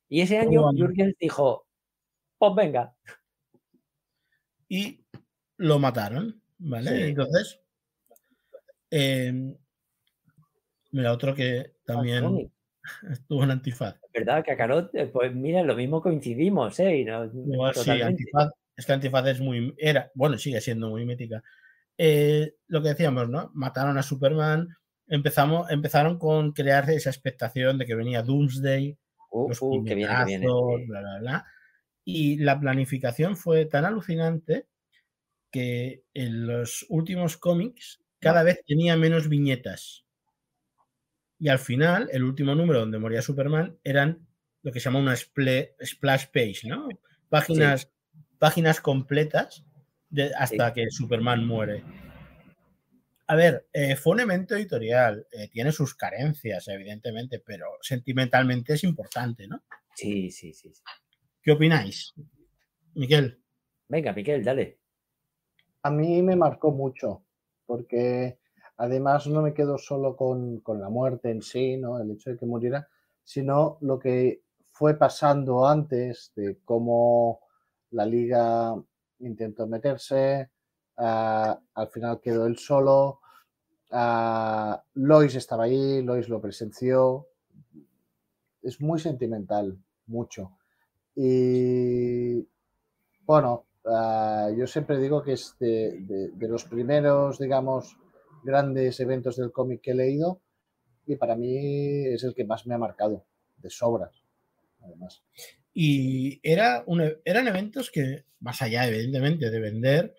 Y ese año Bueno. Jürgens dijo, pues venga. y lo mataron, ¿vale? Sí. Entonces, eh, mira, otro que también *laughs* estuvo en Antifaz. ¿Verdad, Kakarot? Eh, Pues mira, lo mismo coincidimos, ¿eh? Y no- sí. Antifaz, es que Antifaz es muy, era, bueno, sigue siendo muy mítica. Eh, lo que decíamos, ¿no? Mataron a Superman, empezamos, empezaron con crear esa expectación de que venía Doomsday, Uh, los uh, que viene, que viene. bla, bla, bla. Y la planificación fue tan alucinante que en los últimos cómics cada vez tenía menos viñetas. Y al final, el último número donde moría Superman eran lo que se llama una splash page, ¿no? Páginas, páginas completas de- hasta que Superman muere. A ver, eh, fue un evento editorial, eh, tiene sus carencias, evidentemente, pero sentimentalmente es importante, ¿no? Sí, sí, sí. sí. ¿Qué opináis? Miquel, Venga, Miquel, dale. A mí me marcó mucho, porque además no me quedo solo con, con la muerte en sí, ¿no? El hecho de que muriera, sino lo que fue pasando antes de cómo la liga intentó meterse, ah, al final quedó él solo, ah, Lois estaba ahí, Lois lo presenció, es muy sentimental, mucho. Y bueno, ah, yo siempre digo que es de, de- de los primeros, digamos, grandes eventos del cómic que he leído y para mí es el que más me ha marcado, de sobras, además. y era un e- eran eventos que, más allá, evidentemente, de vender,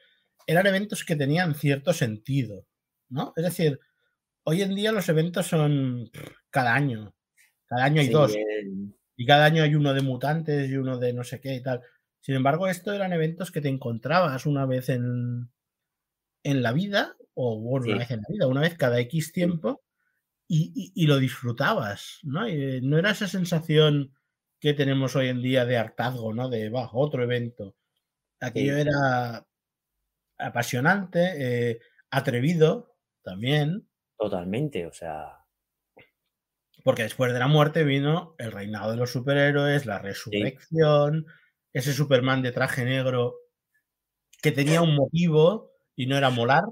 eran eventos que tenían cierto sentido, ¿no? Es decir, hoy en día los eventos son cada año, cada año hay Sí, dos, y cada año hay uno de mutantes y uno de no sé qué y tal. Sin embargo, estos eran eventos que te encontrabas una vez en, en la vida, o bueno, una Sí. vez en la vida, una vez cada X tiempo, y, y- y lo disfrutabas, ¿no? Y, no era esa sensación que tenemos hoy en día de hartazgo, ¿no? De, va, otro evento. Aquello Sí. era apasionante. eh, atrevido también. Totalmente, o sea. Porque después de la muerte vino el reinado de los superhéroes, la resurrección, ese Superman de traje negro que tenía un motivo y no era molar.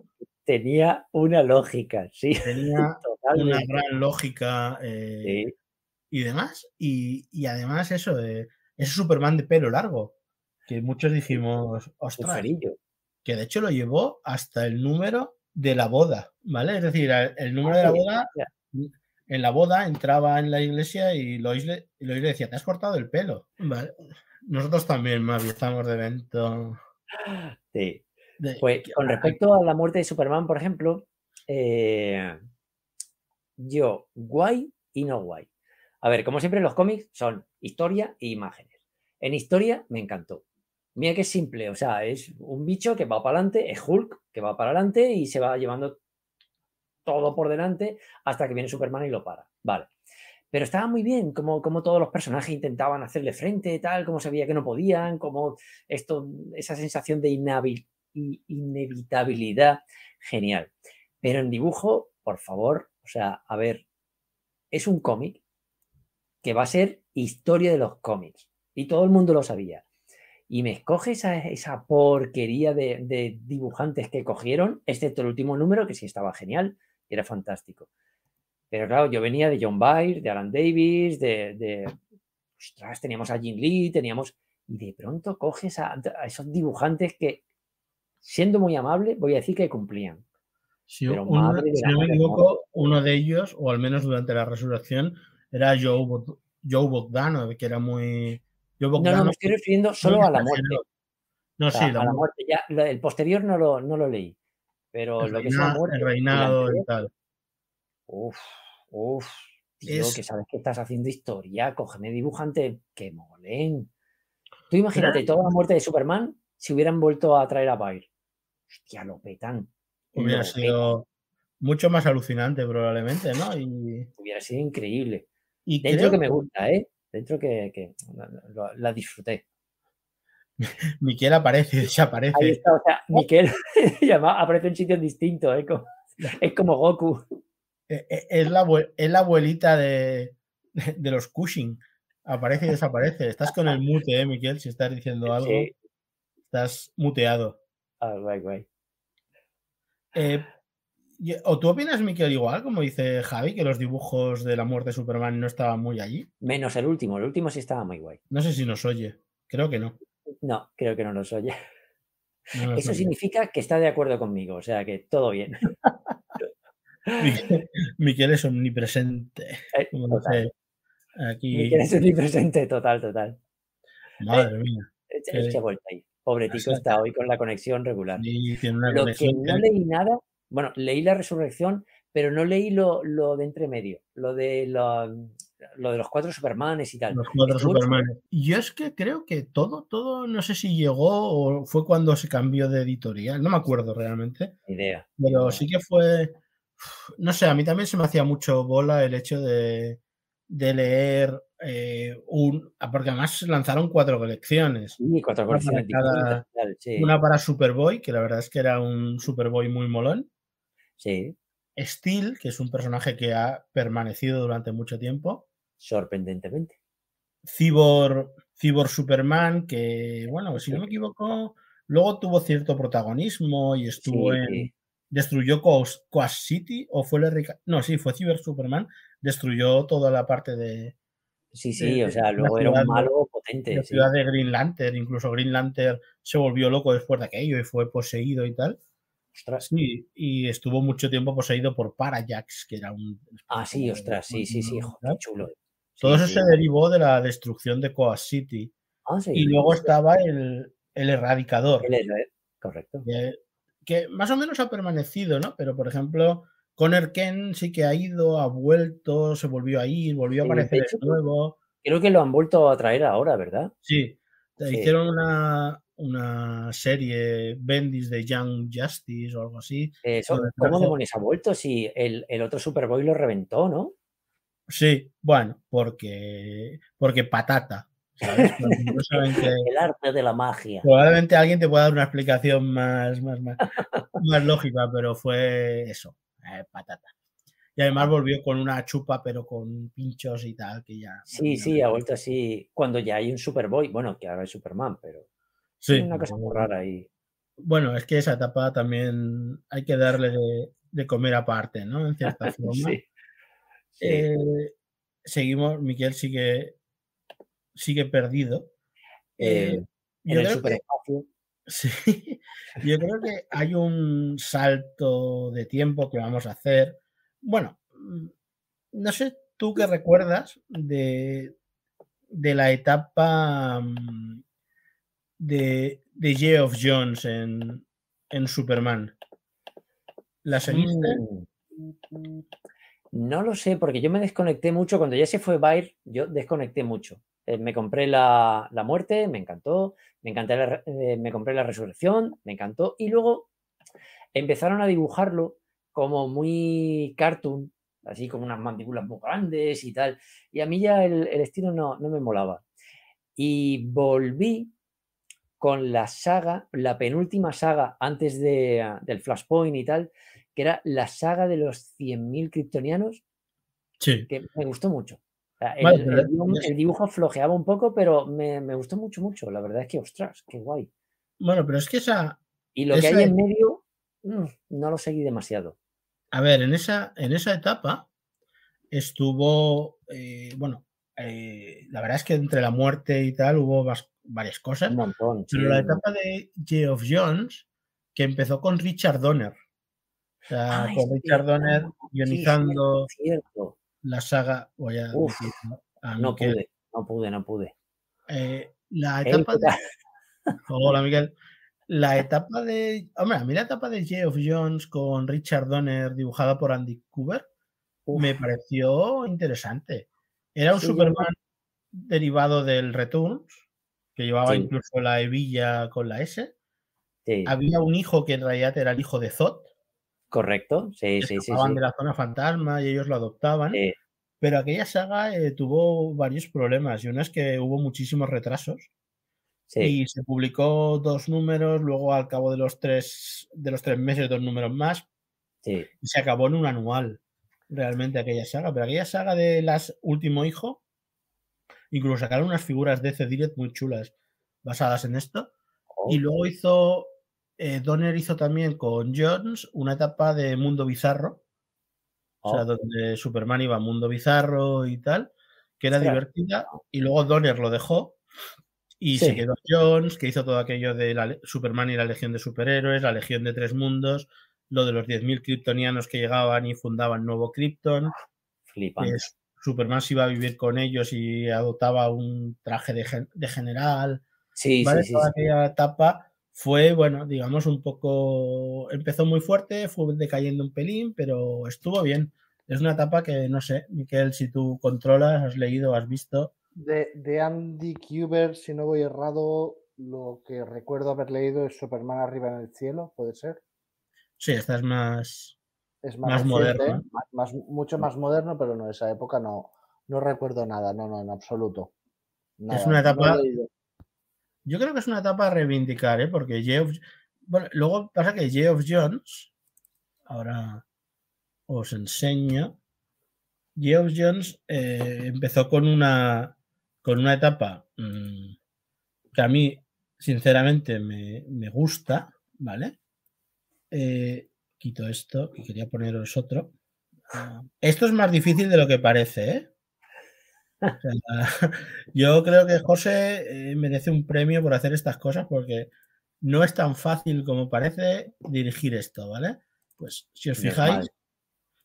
Tenía una lógica, sí. Tenía *laughs* una gran lógica eh, y demás. Y, además eso, de ese Superman de pelo largo, que muchos dijimos, ostras, que de hecho lo llevó hasta el número de la boda, ¿vale? Es decir, el número de la boda en la boda entraba en la iglesia y Lois le, decía, te has cortado el pelo. Nosotros también, Mavi, estamos de evento. Sí. pues con respecto a la muerte de Superman, por ejemplo, eh, yo, guay y no guay. A ver, como siempre, los cómics son historia e imágenes. En historia me encantó. Mira que es simple, o sea, es un bicho que va para adelante, es Hulk que va para adelante y se va llevando todo por delante hasta que viene Superman y lo para. Vale. Pero estaba muy bien, como, como todos los personajes intentaban hacerle frente, tal, como sabía que no podían, como esto, esa sensación de inevitabilidad, genial. Pero en dibujo, por favor, o sea, a ver, es un cómic que va a ser historia de los cómics. Y todo el mundo lo sabía. Y me escoge esa, esa porquería de, de, dibujantes que cogieron, excepto el último número, que sí estaba genial, era fantástico. Pero claro, yo venía de John Byrne, de Alan Davis, de, de ostras, teníamos a Jim Lee, teníamos, y de pronto coges a, esos dibujantes que, siendo muy amable, voy a decir que cumplían. si no me equivoco, uno de ellos, o al menos durante la resurrección, era Joe, Joe Bogdano, que era muy... no, no, me estoy refiriendo solo a la muerte. No, sí, la, muerte. Ya, el posterior no lo, no lo leí. Pero lo que es la muerte. El reinado y tal. Uf, uf. Tío, que sabes que estás haciendo historia, cógeme dibujante, que molen. Tú imagínate toda la muerte de Superman si hubieran vuelto a traer a Bair. Hostia, lo petan. Hubiera sido mucho más alucinante, probablemente, ¿no? Y... Hubiera sido increíble. Y Dentro que me gusta, ¿eh? Dentro que, la disfruté. *laughs* Miquel aparece *laughs* desaparece. Ahí está, o sea, Miquel *laughs* aparece en sitios distintos, ¿eh? es como Goku. E, e, es la, es la abuelita de, *laughs* de, los Cushing. Aparece y desaparece. Estás con el *laughs* mute, ¿eh, Miquel? Si estás diciendo algo, estás muteado. Ah, guay, guay. Eh, ¿O tú opinas, Miquel, igual, como dice Javi, que los dibujos de la muerte de Superman no estaban muy allí? Menos el último, el último sí estaba muy guay. No sé si nos oye, creo que no. No, creo que no nos oye. Eso significa que está de acuerdo conmigo, o sea que todo bien. *laughs* *laughs* Miquel, es omnipresente. Eh, aquí... Miquel es omnipresente, total, total. Madre mía. Es que vuelta ahí. Pobre Tico está hoy con la conexión regular. lo que no leí nada, bueno, leí la resurrección, pero no leí lo, lo de entre medio, lo de lo, lo de los cuatro Supermanes y tal. Los cuatro Supermanes. Yo es que creo que todo, todo, no sé si llegó o fue cuando se cambió de editorial, no me acuerdo realmente. Idea. Pero sí que fue, no sé, a mí también se me hacía mucho bola el hecho de, de leer eh, un, ah, porque además lanzaron cuatro colecciones. Sí, cuatro colecciones. Una para, una para Superboy, que la verdad es que era un Superboy muy molón. Sí. Steel, que es un personaje que ha permanecido durante mucho tiempo sorprendentemente. Cibor, Cibor Superman, que, bueno, si no me equivoco, luego tuvo cierto protagonismo y estuvo en. Destruyó Coast, City o fue el No, sí, fue Cyber Superman. Destruyó toda la parte de. Sí, sí, o sea, luego era un malo potente. La ciudad de Green Lantern, incluso Green Lantern se volvió loco después de aquello y fue poseído y tal. Ostras. Sí, y estuvo mucho tiempo poseído por Parajax, que era un. Ah, sí, ostras, sí, sí, sí, qué chulo. Todo eso se derivó de la destrucción de Coas City. Ah, y luego estaba el, erradicador. correcto. Que, más o menos ha permanecido, ¿no? Pero, por ejemplo, Conner Ken sí que ha ido, ha vuelto, se volvió a ir, volvió a aparecer de nuevo. Creo que lo han vuelto a traer ahora, ¿verdad? Sí. Hicieron una, una serie, Bendis de Young Justice o algo así. ¿Cómo demonios ha vuelto si el, el otro Superboy lo reventó, no? Sí, bueno, porque, porque patata. *laughs* el arte de la magia. Probablemente alguien te pueda dar una explicación más, más, más, más lógica, pero fue eso, eh, patata. Y además volvió con una chupa, pero con pinchos y tal, que ya. Sí, sí, ha vuelto así. Cuando ya hay un Superboy, bueno, que ahora es Superman, pero. Sí. Una cosa muy rara ahí. Bueno, es que esa etapa también hay que darle de, comer aparte, ¿no? En cierta *laughs* forma. sí. Eh, seguimos, Miquel sigue, sigue perdido. Eh, Eh, en yo el creo que- superespacio. *laughs* Sí, yo creo que hay un salto de tiempo que vamos a hacer. Bueno, mm, no sé tú qué recuerdas de, de la etapa mm, de, de Geoff Jones en, en Superman. ¿La seguiste? Mm. No lo sé, porque yo me desconecté mucho. Cuando ya se fue Bayer, yo desconecté mucho. Eh, me compré la, la muerte, me encantó. Me, encanté la eh, me compré la resurrección, me encantó. Y luego empezaron a dibujarlo como muy cartoon, así como unas mandíbulas muy grandes y tal. Y a mí ya el, el estilo no, no me molaba. Y volví con la saga, la penúltima saga antes de, del Flashpoint y tal, que era la saga de los 100.000 kryptonianos, Sí. que me gustó mucho. O sea, el, Vale, el pero dibujo, es- el dibujo flojeaba un poco, pero me, me gustó mucho, mucho. La verdad es que, ostras, qué guay. Bueno, pero es que esa, Y lo que hay en medio, mm, no lo seguí demasiado. A ver, en esa, en esa etapa estuvo, eh, bueno, eh, la verdad es que entre la muerte y tal hubo vas- varias cosas, Un montón. sí, pero la etapa de Geoff Jones, que empezó con Richard Donner, o sea, Ay, con Richard Donner ah, sí, guionizando la saga, voy a Uf, decir, ¿no? a No Miquel, pude, no pude, no pude. eh, la etapa ¿qué de, *laughs* hola Miguel, la *laughs* etapa de, hombre, a mí la etapa de Geoff Jones con Richard Donner dibujada por Andy Cooper, Uf, me pareció interesante. Era un sí, yo no- Superman derivado del Returns, que llevaba Sí. incluso la hebilla con la S. sí, Había un hijo que en realidad era el hijo de Zod, correcto. Sí, sí, sí, de la zona fantasma y ellos lo adoptaban. Sí, Pero aquella saga eh, tuvo varios problemas y uno es que hubo muchísimos retrasos sí, y se publicó dos números, luego al cabo de los tres, de los tres meses dos números más sí. y se acabó en un anual realmente aquella saga. Pero aquella saga de las Último Hijo, incluso sacaron unas figuras de Cediret muy chulas basadas en esto. Y Oh, luego hizo, eh, Donner hizo también con Jones una etapa de Mundo Bizarro, o sea, oh, donde Superman iba a Mundo Bizarro y tal, que era divertida. Y luego Donner lo dejó y se quedó Jones, que hizo todo aquello de la Superman y la Legión de Superhéroes, la Legión de Tres Mundos, lo de los 10.000 kryptonianos que llegaban y fundaban nuevo Krypton, flipante. Superman se iba a vivir con ellos y adoptaba un traje de, gen- de general. Sí, ¿vale? sí, sí, Toda sí. aquella etapa fue, bueno, digamos, un poco. Empezó muy fuerte, fue decayendo un pelín, pero estuvo bien. Es una etapa que, no sé, Miquel, si tú controlas, has leído, has visto. De, de Andy Kuber, si no voy errado, lo que recuerdo haber leído es Superman arriba en el cielo, ¿puede ser? Sí, esta es más. Es más, Más reciente, moderno. más, más- mucho más moderno, pero no, esa época no, no recuerdo nada, no, no, en absoluto. Nada, una etapa-. Yo creo que es una etapa a reivindicar, ¿eh? Porque Geoff. Bueno, luego pasa que Geoff Jones. Ahora os enseño. Geoff Jones eh, empezó con una. Con una etapa mm, que a mí, sinceramente, me, me gusta, ¿vale? Eh, quito esto, que quería poneros otro. Ah, Esto es más difícil de lo que parece, ¿eh? Sea, *laughs* yo creo que José eh, merece un premio por hacer estas cosas porque no es tan fácil como parece dirigir esto, ¿vale? Pues si os fijáis,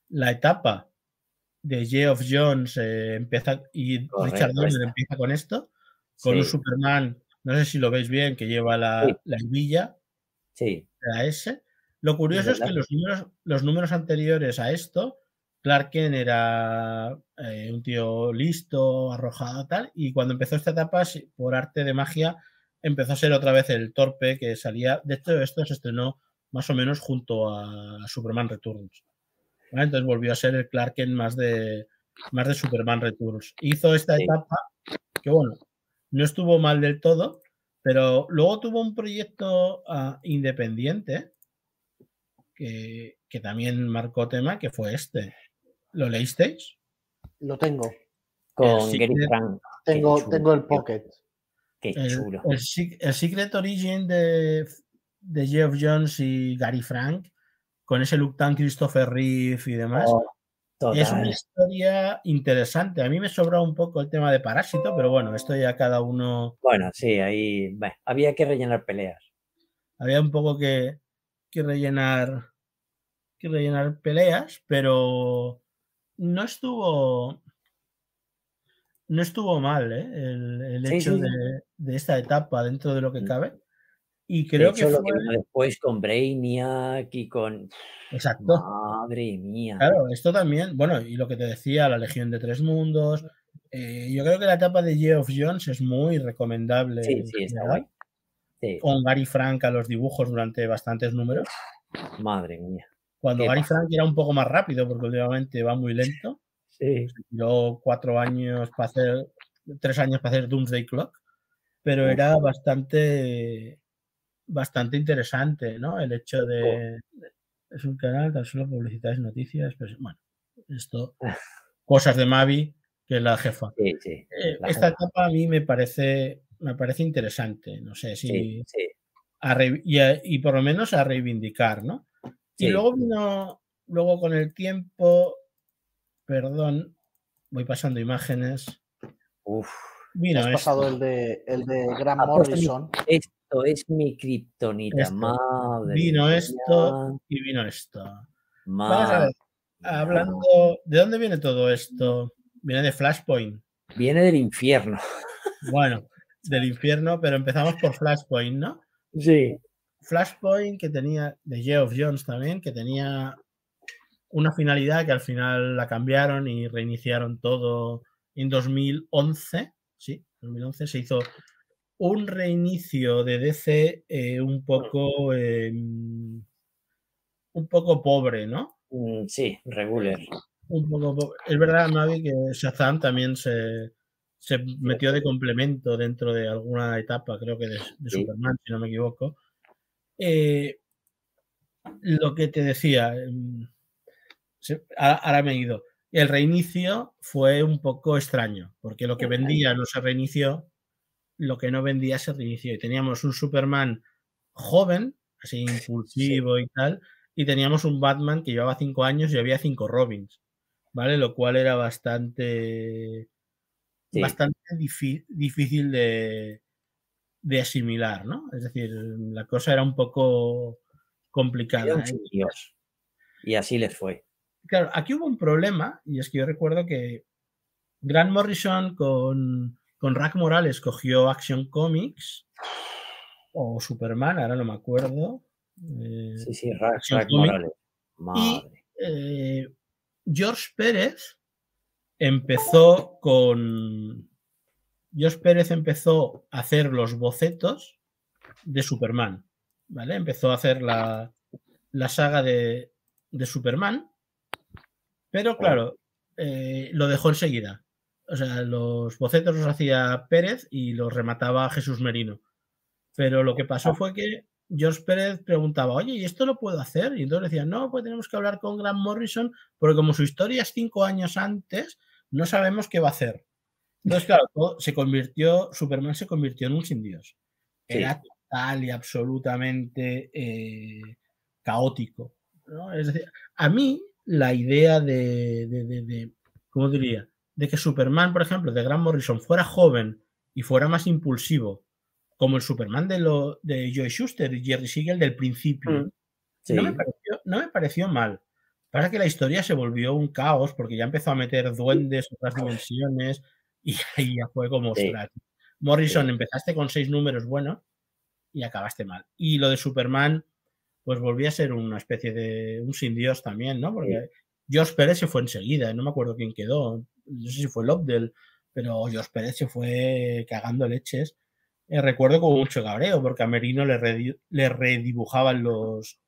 la etapa de Geoff Jones eh, empieza y Richard Correcto, Donner esta. empieza con esto, con un Superman, no sé si lo veis bien, que lleva la, Sí. la hebilla, sí, la S. Lo curioso es que verdad. los números, los números anteriores a esto, Clark Kent era eh, un tío listo, arrojado, tal, y cuando empezó esta etapa, por arte de magia, empezó a ser otra vez el torpe que salía. De hecho, esto se estrenó más o menos junto a Superman Returns. ¿vale? Entonces volvió a ser el Clark Kent más de, más de Superman Returns. Hizo esta Sí. etapa que, bueno, no estuvo mal del todo, pero luego tuvo un proyecto ah, independiente que, que también marcó tema, que fue este. ¿Lo leísteis? Lo tengo. Con Gary Frank. Tengo, tengo el Pocket. Qué chulo. el Sec- el Secret Origin de, de Geoff Jones y Gary Frank, con ese look tan Christopher Reeve y demás. Oh, Es una historia interesante. A mí me sobra un poco el tema de Parásito, pero bueno, esto ya cada uno. Bueno, sí, ahí bueno, había que rellenar peleas. Había un poco que, que rellenar que rellenar peleas, pero no estuvo no estuvo mal ¿eh? el, el hecho sí, sí. de, de esta etapa dentro de lo que Mm. cabe. Y De creo hecho, que lo fue. que vino después con Brainiac y con. Exacto. Madre mía. Claro, esto también, bueno, y lo que te decía, la Legión de Tres Mundos. eh, yo creo que la etapa de Geoff Jones es muy recomendable. Sí, en sí, está general, guay. Sí, Con Gary Frank a los dibujos durante bastantes números. madre mía. Cuando Gary. Frank era un poco más rápido, porque últimamente va muy lento. Sí. Tiró cuatro años para hacer, tres años para hacer Doomsday Clock, pero era bastante, bastante interesante, ¿no? El hecho de, es un canal, tan solo publicitáis noticias, pues bueno, esto, cosas de Mavi, que es la jefa. Sí, sí. Eh, la esta jefa. etapa a mí me parece, me parece interesante, no sé si, Sí, sí. a re- y, a- y por lo menos a reivindicar, ¿no? Y luego vino, luego con el tiempo, perdón, voy pasando imágenes. Uf. Vino Has esto, pasado el de, el de Grant Morrison. Esto es mi kriptonita. Esto. Madre Vino mía, esto y vino esto. Vamos a madre ver, mía. hablando, ¿de dónde viene todo esto? Viene de Flashpoint. Viene del infierno. Bueno, del infierno, pero empezamos por Flashpoint, ¿no? Sí. Flashpoint que tenía, de Geoff Jones también, que tenía una finalidad que al final la cambiaron y reiniciaron todo en 2011. Sí, 2011 se hizo un reinicio de DC eh, un poco eh, un poco pobre, ¿no? Mm, Sí, regular. Un poco pobre. Es verdad, Mavi, que Shazam también se, se metió de complemento dentro de alguna etapa, creo que de, de Sí. Superman, si no me equivoco. Eh, lo que te decía, a- ahora me he ido. El reinicio fue un poco extraño, porque lo que vendía no se reinició, lo que no vendía se reinició. Y teníamos un Superman joven, así *laughs* impulsivo y tal, y teníamos un Batman que llevaba cinco años y había cinco Robins, ¿vale? Lo cual era bastante, Sí. bastante difícil de, de asimilar, ¿no? Es decir, la cosa era un poco complicada. Un ¿eh? Dios. Y así les fue. Claro, aquí hubo un problema, y es que yo recuerdo que Grant Morrison con, con Rack Morales cogió Action Comics o Superman, ahora no me acuerdo. eh, Sí, sí, Rack, Rack. Morales. Madre. eh, George Pérez empezó con. George Pérez empezó a hacer los bocetos de Superman. ¿Vale? Empezó a hacer la, la saga de, de Superman. Pero claro, eh, lo dejó enseguida. O sea, los bocetos los hacía Pérez y los remataba Jesús Merino. Pero lo que pasó fue que George Pérez preguntaba, oye, ¿y esto lo puedo hacer? Y entonces decían, no, pues tenemos que hablar con Grant Morrison, porque como su historia es cinco años antes, no sabemos qué va a hacer. Entonces, claro, todo se convirtió, Superman se convirtió en un sin Dios. Sí. Era total y absolutamente eh, caótico. ¿no? Es decir, a mí la idea de, de, de, de, ¿cómo diría? De que Superman, por ejemplo, de Grant Morrison fuera joven y fuera más impulsivo, como el Superman de, lo, de Joe Schuster y Jerry Siegel del principio, Mm, Sí. no, me pareció, no me pareció mal. Pasa que la historia se volvió un caos porque ya empezó a meter duendes, otras dimensiones, y ahí ya fue como, Sí. ostras, Morrison, Sí. empezaste con seis números buenos y acabaste mal. Y lo de Superman, pues volvía a ser una especie de un sin Dios también, ¿no? Porque George Pérez se fue enseguida, no me acuerdo quién quedó, no sé si fue Lobdell, pero George Pérez se fue cagando leches. Eh, recuerdo con mucho cabreo, porque a Merino le, redi- le redibujaban los,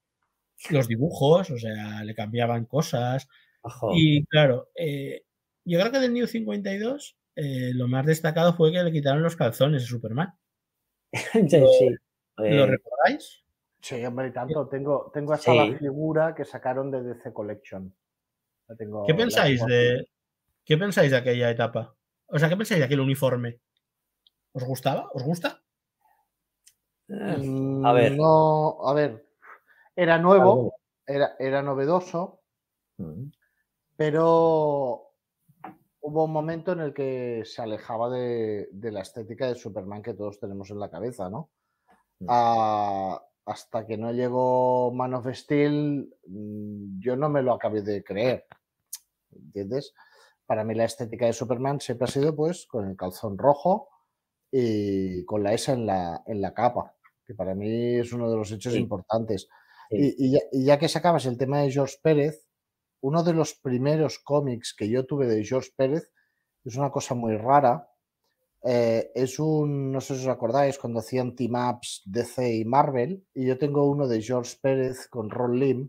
los dibujos, o sea, le cambiaban cosas. Ojo. Y claro, eh, yo creo que del New 52 eh, lo más destacado fue que le quitaron los calzones a Superman. *laughs* Sí, sí. ¿Lo recordáis? Sí, hombre, tanto. Tengo, tengo hasta Sí. la figura que sacaron de DC Collection. La tengo- ¿Qué pensáis de qué pensáis de aquella etapa? O sea, ¿qué pensáis de aquel uniforme? ¿Os gustaba? ¿Os gusta? eh, Mm, a ver. No, a ver. Era nuevo, era, era novedoso, Mm, pero hubo un momento en el que se alejaba de, de la estética de Superman que todos tenemos en la cabeza, ¿no? Mm. Ah, hasta que no llegó Man of Steel, mm, yo no me lo acabé de creer. ¿Entiendes? Para mí la estética de Superman siempre ha sido pues con el calzón rojo y con la S en la, en la capa, que para mí es uno de los hechos Sí. importantes. Sí. Y, y ya, y ya que sacabas el tema de George Pérez, uno de los primeros cómics que yo tuve de George Pérez es una cosa muy rara. eh, es un, no sé si os acordáis, cuando hacían team-ups DC y Marvel, y yo tengo uno de George Pérez con Ron Lim,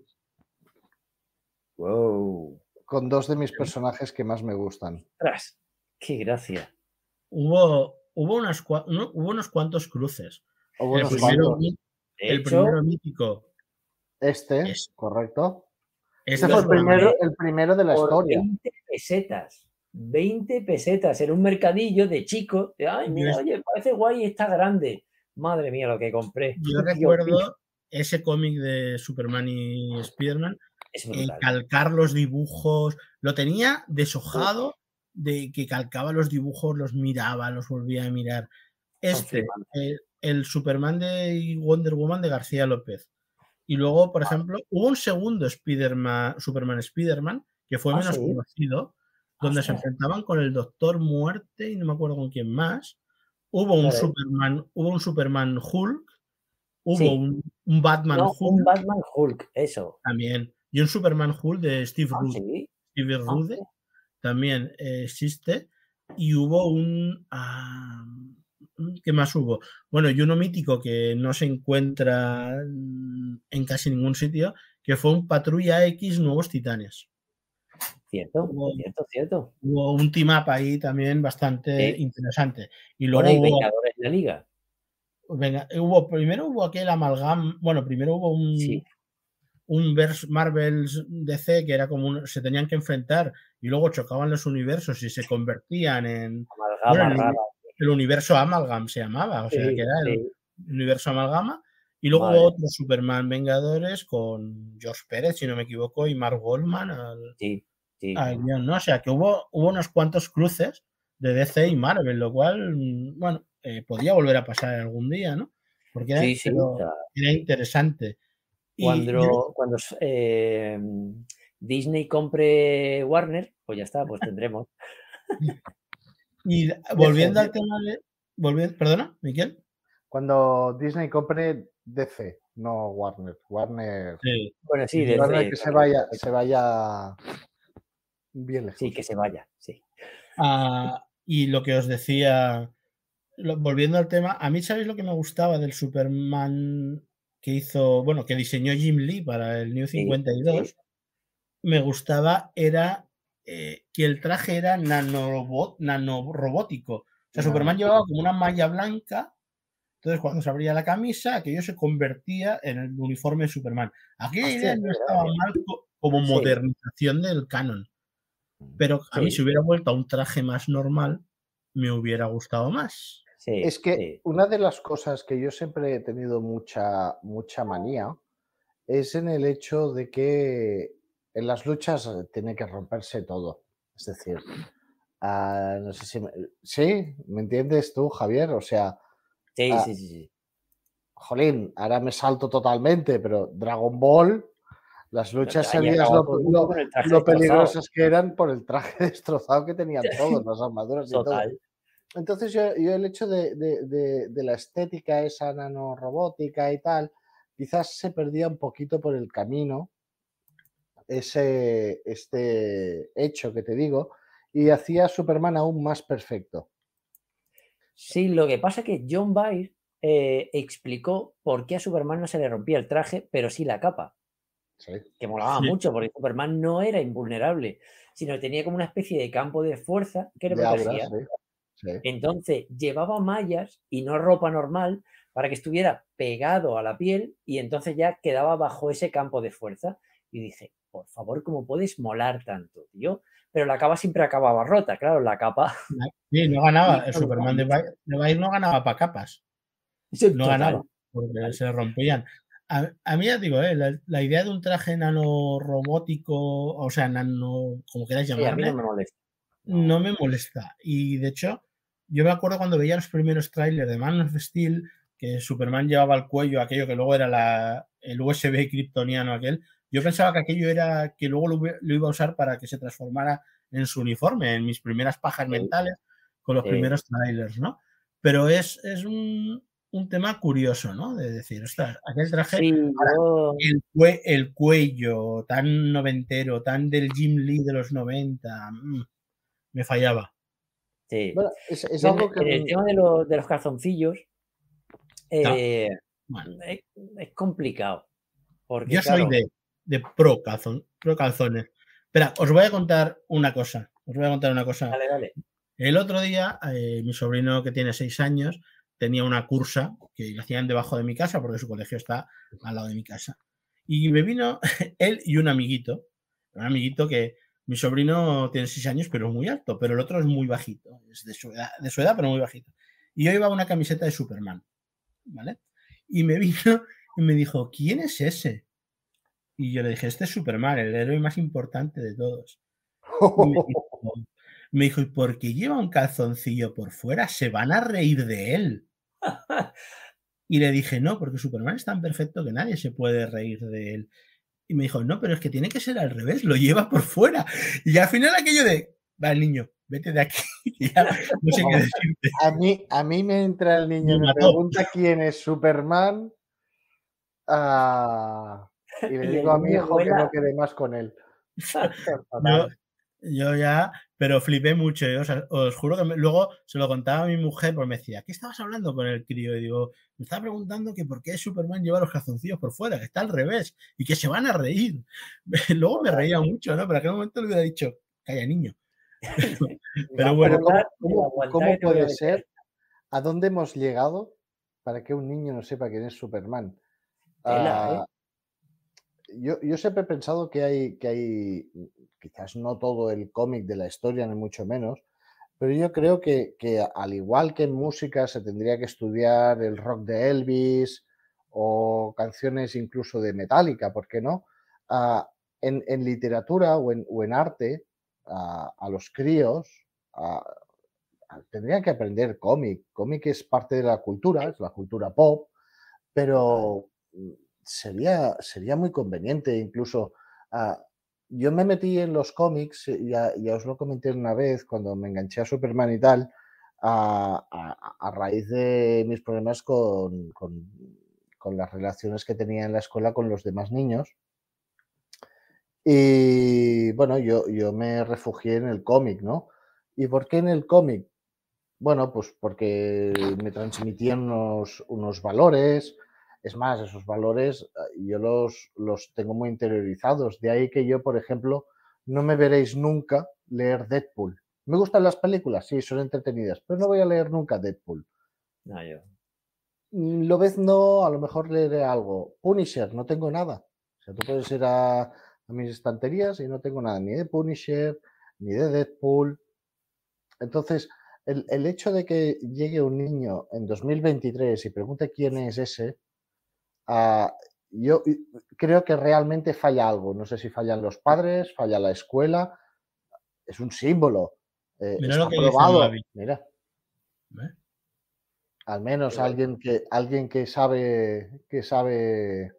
Wow. con dos de mis personajes que más me gustan. Ostras, qué gracia. Hubo, hubo, unas, cua- uno- hubo unos cuantos cruces. Hubo El unos primero, cuantos. el hecho, primero mítico. Este, es- correcto. Este fue el primero, el primero de la por historia. 20 pesetas. 20 pesetas en un mercadillo de chico. de, Ay, mira, oye, parece guay y está grande. Madre mía, lo que compré. Yo Dios recuerdo ese cómic de Superman y Spiderman, Es eh, calcar los dibujos, lo tenía deshojado de que calcaba los dibujos, los miraba, los volvía a mirar. Este, el Superman de Wonder Woman de García López. Y luego, Ah. por ejemplo, hubo un segundo Spiderman, Superman Spiderman, que fue Ah, menos ¿sí? conocido, donde se enfrentaban con el Doctor Muerte y no me acuerdo con quién más. Hubo un. Superman, hubo un Superman Hulk, hubo Sí. un, un Batman No, Hulk un Batman Hulk, eso. también, y un Superman Hulk de Steve Ah, Rude. sí. Steve Ah, Rude también eh, existe. Y hubo un. ah, ¿Qué más hubo? Bueno, y uno mítico que no se encuentra mm, en casi ningún sitio, que fue un Patrulla X Nuevos Titanes. Cierto, Hubo- cierto, cierto. Hubo un team up ahí también bastante interesante. Y Bueno, luego y hubo, Vengadores de la Liga. venga, hubo, primero hubo aquel amalgam, bueno, primero hubo un, Sí. un vers- Marvels DC que era como un- se tenían que enfrentar y luego chocaban los universos y se convertían en Amalgama Bueno. El universo Amalgam se llamaba, o sea Sí, que era el sí. universo Amalgama. Y luego Vale. otro Superman Vengadores con George Pérez, si no me equivoco, y Mark Goldman al, Sí, al guion, ¿no? O sea que hubo, hubo unos cuantos cruces de DC y Marvel, lo cual, mm, bueno, eh, podía volver a pasar algún día, ¿no? Porque era, pero interesante. Y cuando, cuando eh, Disney compre Warner, pues ya está, pues tendremos. *laughs* Y volviendo al tema de. volviendo- ¿Perdona, Miquel? Cuando Disney compre DC, no Warner. Warner, Sí. Bueno, sí, Sí, Warner de- que se vaya, se vaya bien lejos. Sí, que se vaya, sí. Ah, y lo que os decía, lo- volviendo al tema, a mí, ¿sabéis lo que me gustaba del Superman que hizo, bueno, que diseñó Jim Lee para el New Sí, 52? sí. Me gustaba era eh, que el traje era nanorobot, nanorobótico. O sea, Superman llevaba como una malla blanca, entonces cuando se abría la camisa, aquello se convertía en el uniforme de Superman. Aquella Hostia, idea no estaba ¿eh? mal co- como Sí. modernización del canon. Pero a mí Sí. si hubiera vuelto a un traje más normal, me hubiera gustado más. sí, Es que sí. una de las cosas que yo siempre he tenido mucha, mucha manía es en el hecho de que en las luchas eh, tiene que romperse todo. Es decir, ah, no sé si me, sí, ¿me entiendes tú, Javier? O sea, Sí, ah, sí, sí, sí. jolín, ahora me salto totalmente, pero Dragon Ball, las luchas acaba lo, peligrosas que eran por el traje *laughs* destrozado que tenían *laughs* todos, las armaduras y todo. Entonces yo, yo el hecho de, de- de- de la estética, esa nanorobótica y tal, quizás se perdía un poquito por el camino ese, este hecho que te digo y hacía a Superman aún más perfecto. Sí, lo que pasa es que John Byrne eh, explicó por qué a Superman no se le rompía el traje, pero sí la capa, Sí. que molaba Sí. mucho, porque Superman no era invulnerable, sino que tenía como una especie de campo de fuerza que le protegía. sí. Entonces llevaba mallas y no ropa normal para que estuviera pegado a la piel y entonces ya quedaba bajo ese campo de fuerza. Y dije, por favor, ¿cómo puedes molar tanto, tío? Pero la capa siempre acababa rota, claro, la capa. *laughs* Sí, no ganaba. El Superman de Bayer no ganaba para capas. No ganaba, porque se rompían. A, mí ya digo, eh, la, idea de un traje nanorobótico, o sea, nano, como queráis llamarle, no me molesta. No me molesta. Y de hecho, yo me acuerdo cuando veía los primeros trailers de Man of Steel, que Superman llevaba al cuello aquello que luego era la, el USB kryptoniano aquel, yo pensaba que aquello era que luego lo, iba a usar para que se transformara en su uniforme, en mis primeras pajas mentales con los primeros trailers, ¿no? Pero es, es un, un tema curioso, ¿no? De decir, ostras, aquel traje, el, cuello tan noventero, tan del Jim Lee de los 90, mm, me fallaba. Sí. es, algo que... El tema de, los calzoncillos eh, es, complicado. Porque, Yo soy de, de pro, calzón, pro calzones. Espera, os voy a contar una cosa. Os voy a contar una cosa. Dale, dale. El otro día, eh, mi sobrino que tiene seis años tenía una cursa que lo hacían debajo de mi casa porque su colegio está al lado de mi casa. Y me vino *laughs* él y un amiguito, un amiguito que mi sobrino tiene seis años, pero es muy alto, pero el otro es muy bajito, es de su edad, de su edad pero muy bajito. Y yo iba una camiseta de Superman, ¿vale? Y me *laughs* vino y me dijo, ¿quién es ese? Y yo le dije, este es Superman, el héroe más importante de todos. *laughs* me dijo, ¿y por qué lleva un calzoncillo por fuera? Se van a reír de él. y le dije, no, porque Superman es tan perfecto que nadie se puede reír de él. Y me dijo, no, pero es que tiene que ser al revés, lo lleva por fuera. Y al final aquello de, va el niño, vete de aquí. *laughs* no sé qué decirte. A mí, a mí me entra el niño y me, pregunta quién es Superman. Ah, y le *laughs* digo a mi hijo que no quede más con él. *laughs* yo, ya, pero flipé mucho. ¿eh? os juro que luego se lo contaba a mi mujer, porque me decía, ¿qué estabas hablando con el crío? Y digo, me estaba preguntando que por qué Superman lleva los calzoncillos por fuera, que está al revés y que se van a reír. *laughs* luego me reía mucho, ¿no? Pero en aquel momento le hubiera dicho, calla niño. pero bueno, ¿cómo, cómo puede ser? ¿A dónde hemos llegado para que un niño no sepa quién es Superman? Ah, ¿eh? Yo, yo, siempre he pensado que hay, que hay, quizás no todo el cómic de la historia, ni mucho menos, pero yo creo que, que, al igual que en música se tendría que estudiar el rock de Elvis o canciones incluso de Metallica, ¿por qué no? Ah, en, en, literatura o en, o en arte, ah, a los críos tendrían que aprender cómic. Cómic es parte de la cultura, es la cultura pop, pero sería, sería muy conveniente incluso. Ah, yo me metí en los cómics, eh, ya, ya, os lo comenté una vez cuando me enganché a Superman y tal, a, a, raíz de mis problemas con, con, con, las relaciones que tenía en la escuela con los demás niños. Y bueno, yo, yo me refugié en el cómic, ¿no? ¿Y por qué en el cómic? Bueno, pues porque me transmitían unos, unos valores, es más, esos valores ah, yo los, los tengo muy interiorizados. De ahí que yo, por ejemplo, no me veréis nunca leer Deadpool. ¿Me gustan las películas? Sí, son entretenidas, pero no voy a leer nunca Deadpool. No, yo. Mm, lo ves no, a lo mejor leeré algo. Punisher, no tengo nada. O sea, tú puedes ir a, a mis estanterías y no tengo nada ni de Punisher, ni de Deadpool. Entonces, el, el, hecho de que llegue un niño en 2023 y pregunte quién es ese, Ah, yo creo que realmente falla algo. No sé si fallan los padres, falla la escuela. Es un símbolo. Eh, Mira lo que probado. Mira. Al menos alguien que, alguien que sabe que sabe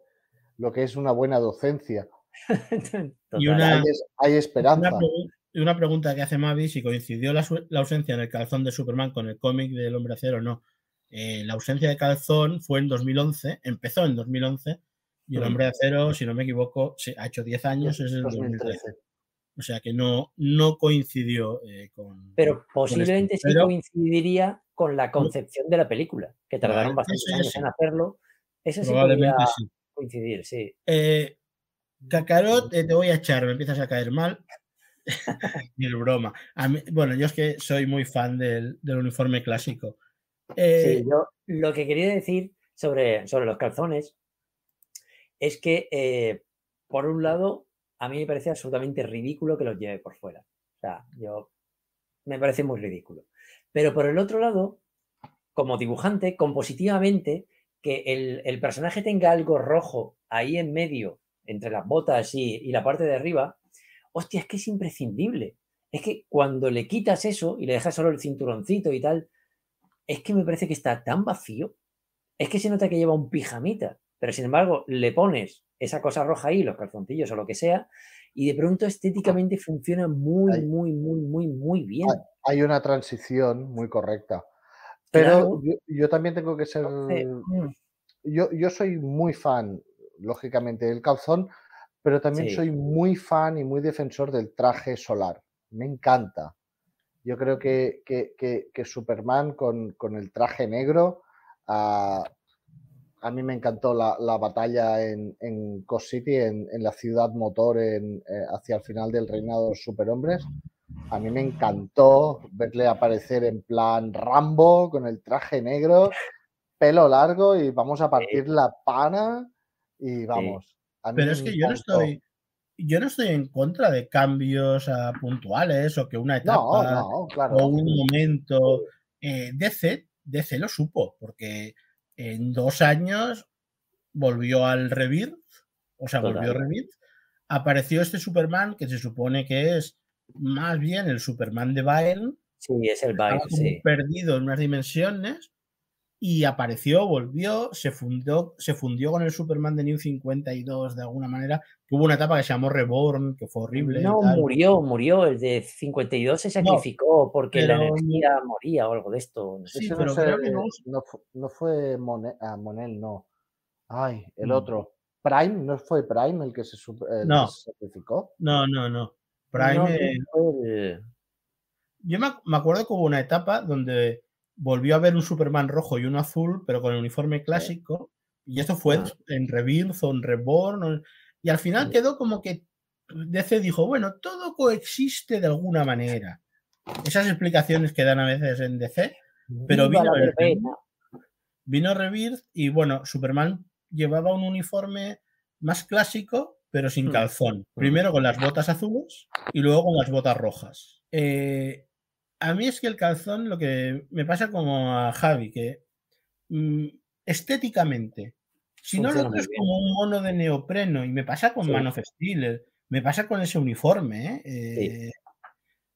lo que es una buena docencia. *laughs* y una, hay, esperanza. Y una, pregunta que hace Mavi, si coincidió la, la, ausencia en el calzón de Superman con el cómic del hombre acero o no. Eh, la ausencia de calzón fue en 2011, empezó en 2011 y el hombre de acero, si no me equivoco, se ha hecho 10 años, es el 2013. O sea que no, no coincidió eh, con. Pero posiblemente sí coincidiría con la concepción de la película, que tardaron bastantes años en hacerlo. Eso sí podría coincidir, sí. Eh, Cacarot, te voy a echar, me empiezas a caer mal. *laughs* Ni el broma. A mí- bueno, yo es que soy muy fan del, del uniforme clásico. Sí, Eh, yo lo que quería decir sobre, sobre los calzones es que, eh, por un lado, a mí me parece absolutamente ridículo que los lleve por fuera. O sea, yo me parece muy ridículo. Pero por el otro lado, como dibujante, compositivamente, que el, el personaje tenga algo rojo ahí en medio, entre las botas y, y la parte de arriba, hostia, es que es imprescindible. Es que cuando le quitas eso y le dejas solo el cinturoncito y tal, es que me parece que está tan vacío. Es que se nota que lleva un pijamita, pero sin embargo le pones esa cosa roja ahí, los calzoncillos o lo que sea, y de pronto estéticamente funciona muy, muy, muy, muy, muy bien. Hay una transición muy correcta. Pero Claro. yo, yo también tengo que ser. Mm, Yo, yo soy muy fan, lógicamente, del calzón, pero también Sí. soy muy fan y muy defensor del traje solar. Me encanta. Yo creo que, que- que- que Superman con, con el traje negro, ah, a mí me encantó la, la batalla en, en Coast City, en, en la ciudad motor, en, eh, hacia el final del reinado de los superhombres. A mí me encantó verle aparecer en plan Rambo con el traje negro, pelo largo y vamos a partir la pana y vamos. A mí pero es que yo no estoy. Yo no estoy en contra de cambios ah, puntuales o que una etapa no, claro. o un momento. Eh, DC, DC lo supo, porque en dos años volvió al Rebirth, o sea, volvió. Rebirth, apareció este Superman que se supone que es más bien el Superman de Byrne, sí, es el como sí. perdido en unas dimensiones y apareció, volvió, se fundó, se fundió con el Superman de New 52 de alguna manera, hubo una etapa que se llamó Reborn, que fue horrible. y No, tal. murió, murió. El de 52 se sacrificó porque la energía moría o algo de esto. no sé. Sí, pero no, sé, creo que no- no fu- no fue ah, Monel, no. Ay, el No. otro. Prime, ¿no fue Prime el que se, sup- el que No. se sacrificó? No, no, no. Prime, el- Yo me, me acuerdo que hubo una etapa donde volvió a haber un Superman rojo y uno azul, pero con el uniforme clásico. Y esto fue Ah. en Rebirth o en Reborn. y al final quedó como que DC dijo, bueno, todo coexiste de alguna manera. Esas explicaciones que dan a veces en DC. Pero vino verbena. Vino Rebirth y bueno, Superman llevaba un uniforme más clásico, pero sin Hmm. calzón. Primero con las botas azules y luego con las botas rojas. Eh, a mí es que el calzón lo que me pasa como a Javi, que mm, estéticamente, si no lo bien. como un mono de neopreno, y me pasa con Sí. Man of Steel, me pasa con ese uniforme, ¿eh? Eh,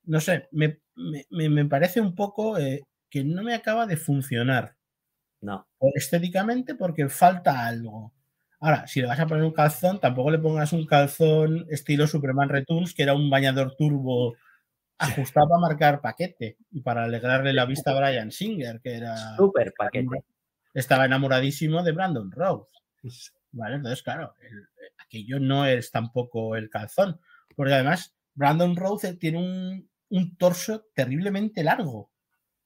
no sé, me, me- me- parece un poco eh, que no me acaba de funcionar No, estéticamente porque falta algo. Ahora, si le vas a poner un calzón, tampoco le pongas un calzón estilo Superman Returns, que era un bañador turbo ajustado para marcar paquete y para alegrarle la vista a Brian Singer, que era súper paquete. estaba enamoradísimo de Brandon Rose. ¿Vale? Entonces, claro, el- aquello no es tampoco el calzón. Porque además, Brandon Rose tiene un, un torso terriblemente largo.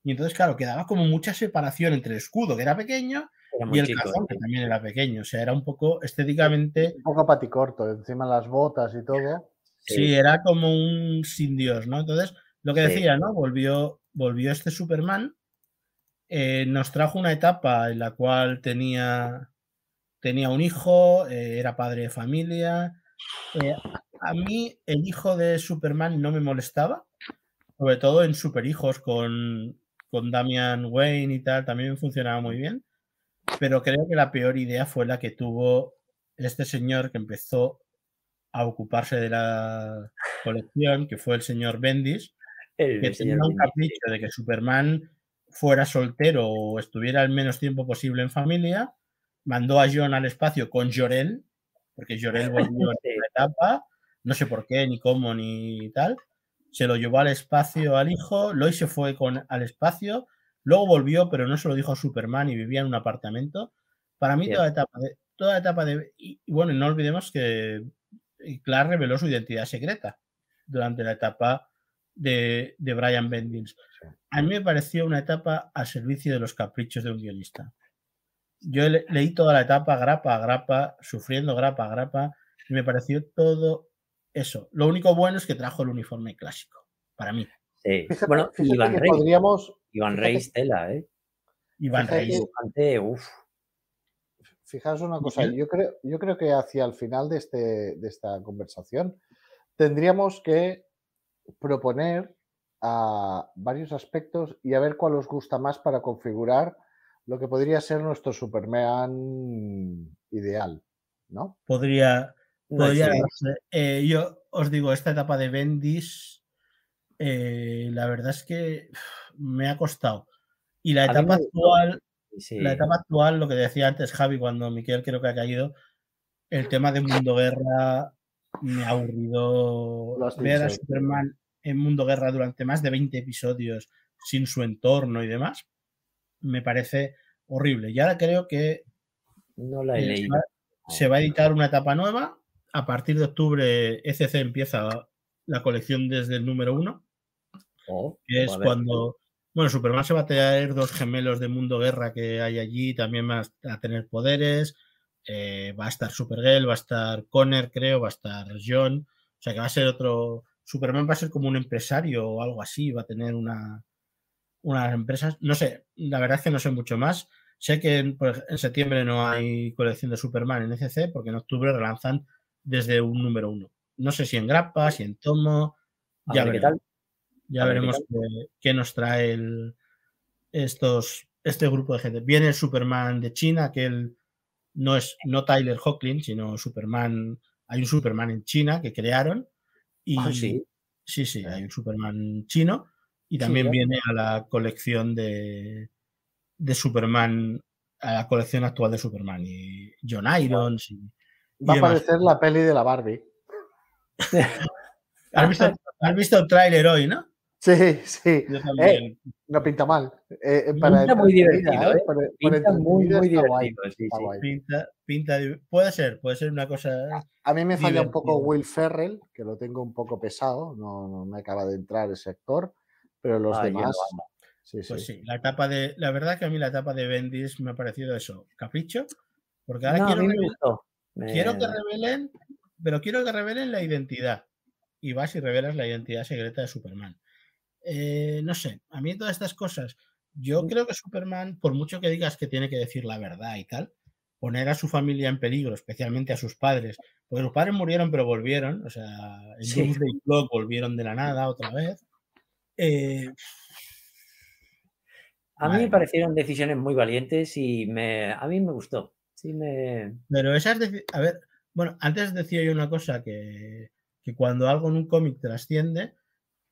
Y entonces, claro, quedaba como mucha separación entre el escudo, que era pequeño, Era y el chico. calzón, que también era pequeño. O sea, era un poco estéticamente. Un poco paticorto, encima las botas y todo. Sí, era como un sin Dios, ¿no? Entonces, lo que decía, ¿no? Volvió, volvió este Superman. eh, nos trajo una etapa en la cual tenía, tenía un hijo, eh, era padre de familia. Eh, a mí el hijo de Superman no me molestaba, sobre todo en Superhijos con, con Damian Wayne y tal, también funcionaba muy bien. Pero creo que la peor idea fue la que tuvo este señor que empezó a ocuparse de la colección, que fue el señor Bendis, El que tenía un Bendis, capricho de que Superman fuera soltero o estuviera el menos tiempo posible en familia, mandó a John al espacio con Jorel, porque Jorel *laughs* volvió en otra etapa, no sé por qué, ni cómo, ni tal, se lo llevó al espacio al hijo, Lois se fue con, al espacio, luego volvió, pero no se lo dijo a Superman y vivía en un apartamento. Para mí toda etapa de, toda etapa de... Y bueno, no olvidemos que Clark reveló su identidad secreta durante la etapa de, de Brian Bendis. A mí me pareció una etapa al servicio de los caprichos de un guionista. Yo le- leí toda la etapa grapa a grapa, sufriendo grapa a grapa, y me pareció todo eso. Lo único bueno es que trajo el uniforme clásico, para mí. Sí. Fíjate- bueno, fíjate Iván Reis. podríamos, Iván Reis Tela, ¿eh? Iván. Dibujante, uf. Fijaos una cosa, yo creo, yo creo que hacia el final de, este, de esta conversación tendríamos que proponer a varios aspectos y a ver cuál os gusta más para configurar lo que podría ser nuestro Superman ideal, ¿no? Podría, podría. Eh, yo os digo, esta etapa de Bendis, eh, la verdad es que me ha costado. Y la etapa actual, Sí. la etapa actual, lo que decía antes Javi cuando Miquel creo que ha caído, el tema de Mundo Guerra me ha aburrido ver a. Superman en Mundo Guerra durante más de 20 episodios sin su entorno y demás. Me parece horrible. Y ahora creo que No la he eh, se leído. va- se va a editar una etapa nueva. A partir de octubre, ECC empieza la colección desde el número uno, Oh, que es cuando. Bueno, Superman se va a traer dos gemelos de Mundo Guerra que hay allí, también va a tener poderes. eh, va a estar Supergirl, va a estar Connor, creo, va a estar John. O sea que va a ser otro. Superman va a ser como un empresario o algo así, va a tener una, unas empresas. No sé, la verdad es que no sé mucho más. Sé que en, en septiembre no hay colección de Superman en ECC porque en octubre relanzan desde un número uno. No sé si en grapa, si en tomo. A Ya ver qué veremos. tal. Ya veremos qué, qué nos trae el- estos, este grupo de gente. Viene el Superman de China, que él no es no Tyler Hoechlin, sino Superman. Hay un Superman en China que crearon. Y, Ah, sí. sí, sí, hay un Superman chino. Y también viene a la colección de, de Superman, a la colección actual de Superman. Y John Irons. Y, y Va a demás. aparecer la peli de la Barbie. *laughs* ¿Has visto, has visto el tráiler hoy, no? Sí, sí, Yo también. no pinta mal. Eh, eh, Pinta muy divertido, ¿eh? Para- para Pinta muy, muy guay, divertido. Sí, sí. Pinta, puede ser, puede ser una cosa. A mí me falla un poco. Will Ferrell, que lo tengo un poco pesado, no, no me acaba de entrar ese actor, pero los Ah, demás, sí, Pues sí. sí, la etapa de. La verdad que a mí la etapa de Bendis me ha parecido eso, capricho. Porque ahora No, quiero, mí me revel- gustó. quiero que revelen, pero quiero que revelen la identidad. Y vas y revelas la identidad secreta de Superman. Eh, no sé, a mí todas estas cosas. Yo creo que Superman, por mucho que digas que tiene que decir la verdad y tal, poner a su familia en peligro, especialmente a sus padres, porque sus padres murieron pero volvieron, o sea, en Sí. Doomsday Clock volvieron de la nada otra vez. Eh, A mí me parecieron decisiones muy valientes y me, a mí me gustó. Sí, me. Pero esas, deci- a ver, bueno, antes decía yo una cosa que, que cuando algo en un cómic trasciende,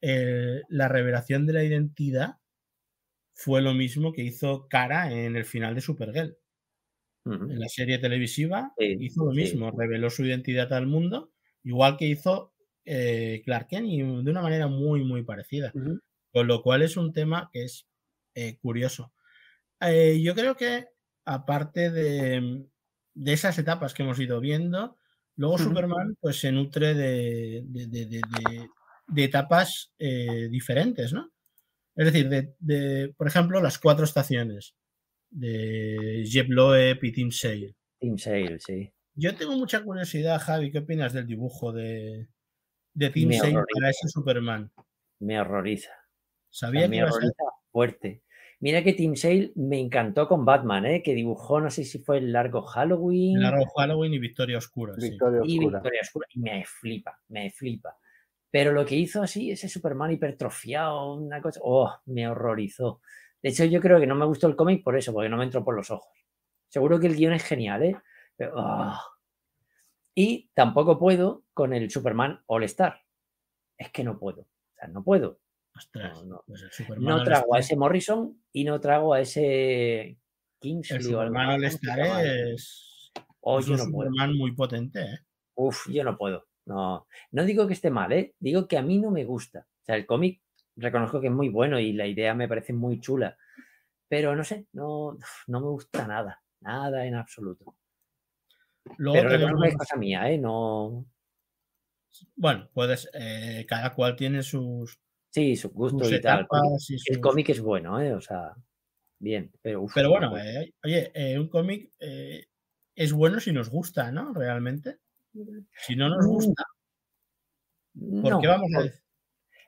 la revelación de la identidad fue lo mismo que hizo Kara en el final de Supergirl. En la serie televisiva Sí, hizo lo sí. mismo, reveló su identidad al mundo, igual que hizo eh, Clark Kent y de una manera muy, muy parecida. Con lo cual es un tema que es eh, curioso. Eh, yo creo que aparte de, de esas etapas que hemos ido viendo, luego. Superman pues se nutre de, de- de- de- etapas eh, diferentes, ¿no? Es decir, de, de, por ejemplo, las cuatro estaciones de Jeb Loeb y Tim Sale. Team Sale, sí. Yo tengo mucha curiosidad, Javi, ¿qué opinas del dibujo de, de Tim Me Sale para ese Superman? Me horroriza. O sea, Sabía que me iba a ser horroriza fuerte. Mira que Tim Sale me encantó con Batman, ¿eh? que dibujó, no sé si fue el largo Halloween Largo Halloween y Victoria Oscura. sí. Victoria y Oscura. Victoria Oscura. Y me flipa, me flipa. Pero lo que hizo así, ese Superman hipertrofiado, una cosa, oh, me horrorizó. De hecho, yo creo que no me gustó el cómic por eso, porque no me entró por los ojos. Seguro que el guion es genial, ¿eh? Pero, ah. Y tampoco puedo con el Superman All Star. Es que no puedo. O sea, no puedo. Ostras, No, no. pues el No trago a ese Morrison y no trago a ese El Kingsley algo Superman All así, ¿cómo se Star es, Oh, es yo un no puedo. Superman muy potente. ¿eh? Uf, yo no puedo. No, no digo que esté mal, ¿eh? Digo que a mí no me gusta. O sea, el cómic reconozco que es muy bueno y la idea me parece muy chula. Pero no sé, no, no me gusta nada. Nada en absoluto. Luego Pero que es tenemos, cosa mía, ¿eh? No. bueno, puedes, eh, cada cual tiene sus, Sí, sus y tal. el cómic es bueno, ¿eh? O sea, bien. Pero, uf, Pero no bueno, eh, oye, eh, un cómic es bueno si nos gusta, ¿no? Realmente. Si no nos Mm. gusta, ¿Por no, qué vamos a decir?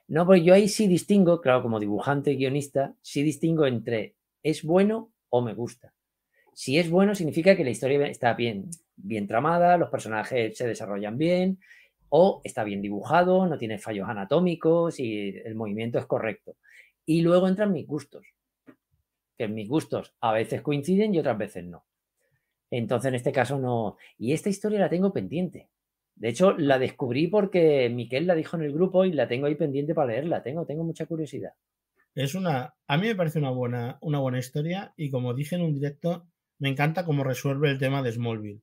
No, pues yo ahí sí distingo, claro, como dibujante y guionista, sí distingo entre es bueno o me gusta. Si es bueno, significa que la historia está bien, bien tramada, los personajes se desarrollan bien, o está bien dibujado, no tiene fallos anatómicos y el movimiento es correcto. Y luego entran mis gustos, que mis gustos a veces coinciden y otras veces no. Entonces, en este caso no. Y esta historia la tengo pendiente. De hecho, la descubrí porque Miquel la dijo en el grupo y la tengo ahí pendiente para leerla. Tengo, tengo mucha curiosidad. Es una, a mí me parece una buena, una buena historia y como dije en un directo, me encanta cómo resuelve el tema de Smallville.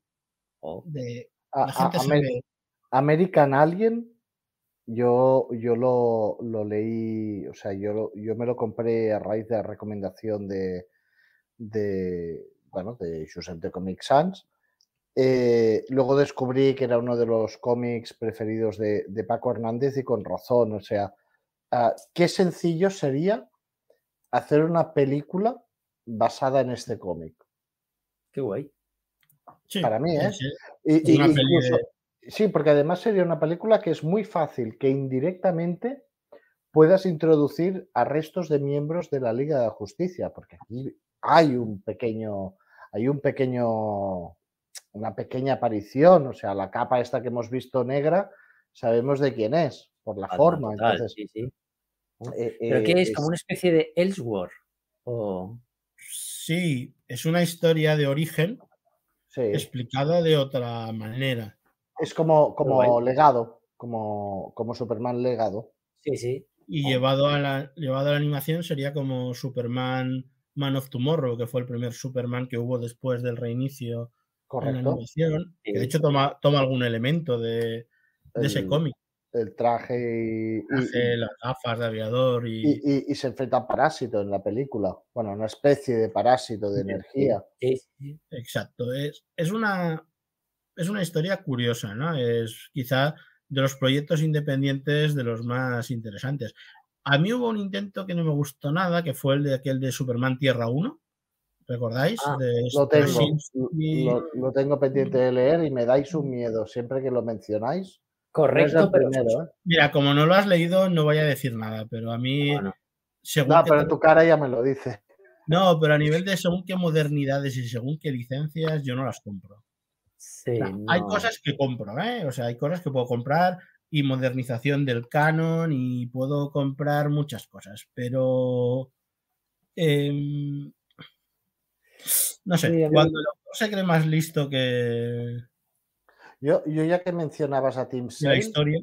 Oh, De, A- la a- Amer- American Alien, yo, yo lo, lo leí, o sea, yo, lo- yo me lo compré a raíz de la recomendación de, de bueno, de Josep de Comic Sans. Eh, luego descubrí que era uno de los cómics preferidos de, de Paco Hernández y con razón, o sea, ah, qué sencillo sería hacer una película basada en este cómic. qué guay. Sí, para mí, ¿eh? sí, Y- Es y- una peli incluso- de- Sí, porque además sería una película que es muy fácil que indirectamente puedas introducir a restos de miembros de la Liga de la Justicia, porque aquí hay un pequeño, hay un pequeño, una pequeña aparición, o sea, la capa esta que hemos visto negra, sabemos de quién es, por la forma. total, Entonces, sí, sí. eh, ¿Pero eh, qué es? es- ¿Como una especie de Ellsworth? O... sí, es una historia de origen sí, explicada de otra manera. es como, como legado, como, como Superman legado. Sí, sí. Y Oh. llevado, a la, llevado a la animación sería como Superman Man of Tomorrow, que fue el primer Superman que hubo después del reinicio en la Correcto. animación. Que de hecho toma, toma algún elemento de, de ese El- cómic. El traje y- y- Traje, las gafas de aviador y, Y, y- y se enfrenta a Parásito en la película. Bueno, una especie de parásito de Sí, energía. Sí, sí. Exacto. Es, es, una, es una historia curiosa, ¿no? Es quizá de los proyectos independientes de los más interesantes. A mí hubo un intento que no me gustó nada, que fue el de aquel de Superman Tierra 1. ¿Recordáis? Ah, de Lo tengo, Straczynski. lo, lo tengo pendiente de leer y me dais un miedo siempre que lo mencionáis. No Correcto, el pero. primero, ¿eh? Mira, como no lo has leído, no voy a decir nada, pero a mí, Bueno, según No, pero en tu cara ya me lo dice. no, pero a nivel de según qué modernidades y según qué licencias, yo no las compro. sí, O sea, Hay no. cosas que compro, ¿eh? O sea, hay cosas que puedo comprar y modernización del canon y puedo comprar muchas cosas, pero em, no sé, cuando el autor se cree más listo que, Yo, yo ya que mencionabas a Tim que la Sale, historia,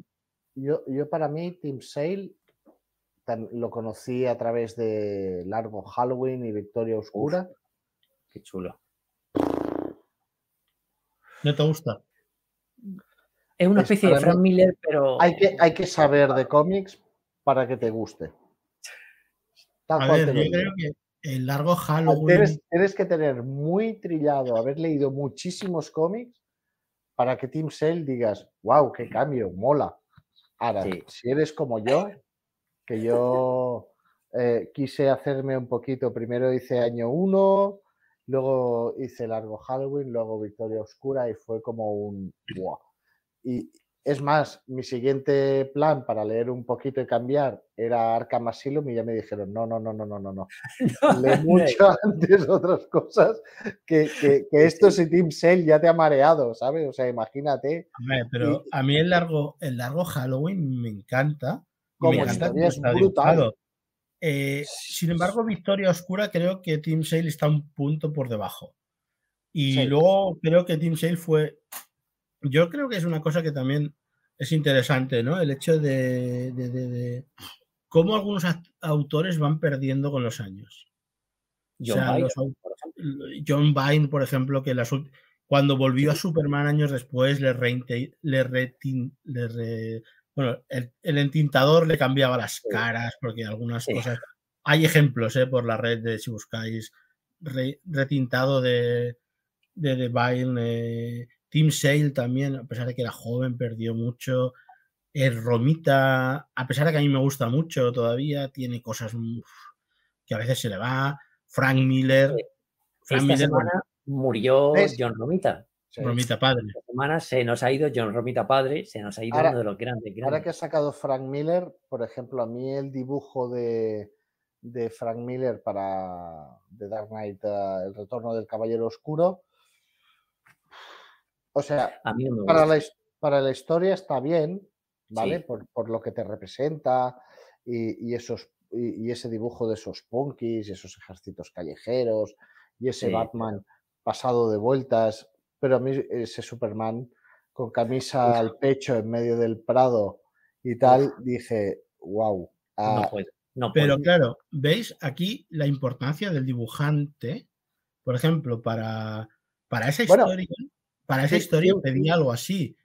yo, yo para mí Tim Sale lo conocí a través de Largo Halloween y Victoria Oscura. Qué chulo. ¿no te gusta? Es una Es especie de Frank Miller, pero. Hay que, hay que saber de cómics para que te guste. Tal A cual ver, te lo yo creo que el largo Ah, Halloween, Tienes, tienes que tener muy trillado, haber leído muchísimos cómics para que Tim Sale digas, wow, qué cambio, mola. Ahora, Sí. si eres como yo, que yo eh, quise hacerme un poquito, primero hice año 1, luego hice largo Halloween, luego Victoria Oscura y fue como un... ¡buah! Y es más, mi siguiente plan para leer un poquito y cambiar era Arkham Asylum y ya me dijeron, no, no, no, no, no, no, no *laughs* lee *laughs* mucho antes otras cosas que, que, que esto si Team Sale ya te ha mareado, ¿sabes? O sea, imagínate Hombre, pero a mí el largo, el largo Halloween me encanta. Como me encanta es está brutal. Eh, sin embargo, Victoria Oscura creo que Team Sale está un punto por debajo. Y Sí. luego creo que Team Sale fue. Yo creo que es una cosa que también es interesante, ¿no? El hecho de, de- de- de cómo algunos autores van perdiendo con los años. O John sea, Byrne, los au- por ejemplo. John Byrne, por ejemplo, que las cuando volvió a Superman años después, le, reinte- le, retin- le re- bueno, el, el entintador le cambiaba las caras, porque algunas Sí. cosas. Hay ejemplos ¿eh? por la red de si buscáis re- retintado de, de, de Byrne. eh, Tim Sale también, a pesar de que era joven, perdió mucho. El Romita, a pesar de que a mí me gusta mucho todavía, tiene cosas uf, que a veces se le va. Frank Miller. Sí. Frank Esta Miller, bueno, semana murió ¿Ves? John Romita. Sí. Romita padre. Esta semana se nos ha ido John Romita padre, se nos ha ido Ahora- uno de los grandes, Ahora que ha sacado Frank Miller, por ejemplo, a mí el dibujo de, de Frank Miller para The Dark Knight, eh, El Retorno del Caballero Oscuro, o sea, A mí no me para la, para la historia está bien, ¿vale? Sí. Por, por lo que te representa y, y esos, y, y ese dibujo de esos punkis y esos ejércitos callejeros y ese Sí, Batman pasado de vueltas, pero a mí ese Superman con camisa Uf. al pecho en medio del Prado y tal, dije, wow. No puedo. No Pero claro, ¿veis aquí la importancia del dibujante? Por ejemplo, para, para esa Bueno, historia, para esa sí, historia sí, pedí algo así.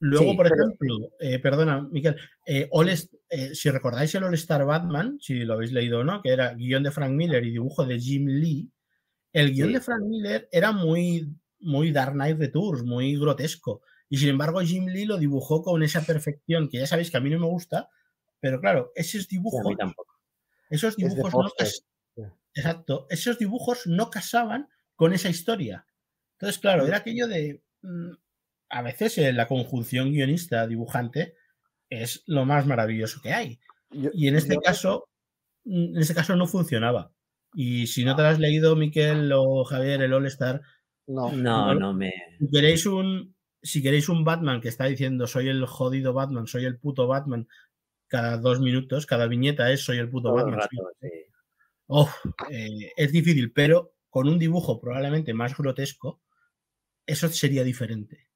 Luego, Sí, por pero- ejemplo, eh, perdona, Miquel, eh, All eh, si recordáis el All Star Batman, si lo habéis leído o no, que era guion de Frank Miller y dibujo de Jim Lee, el guion Sí. de Frank Miller era muy, muy Dark Knight Returns, muy grotesco. Y sin embargo, Jim Lee lo dibujó con esa perfección que ya sabéis que a mí no me gusta, pero claro, esos Sí, a dibujos mí tampoco. esos dibujos no Sí. Exacto, esos dibujos no casaban con esa historia. Entonces, claro, era aquello de mm, a veces eh, la conjunción guionista-dibujante es lo más maravilloso que hay. Yo- Y en este yo- caso, mm, en este caso no funcionaba. Y si no te lo has leído, Miquel o Javier, el All Star, no, No, no- me. si queréis un, si queréis un Batman que está diciendo soy el jodido Batman, soy el puto Batman, cada dos minutos, cada viñeta es soy el puto Todo Batman. rato, sí. Eh, es difícil, pero con un dibujo probablemente más grotesco, eso sería diferente.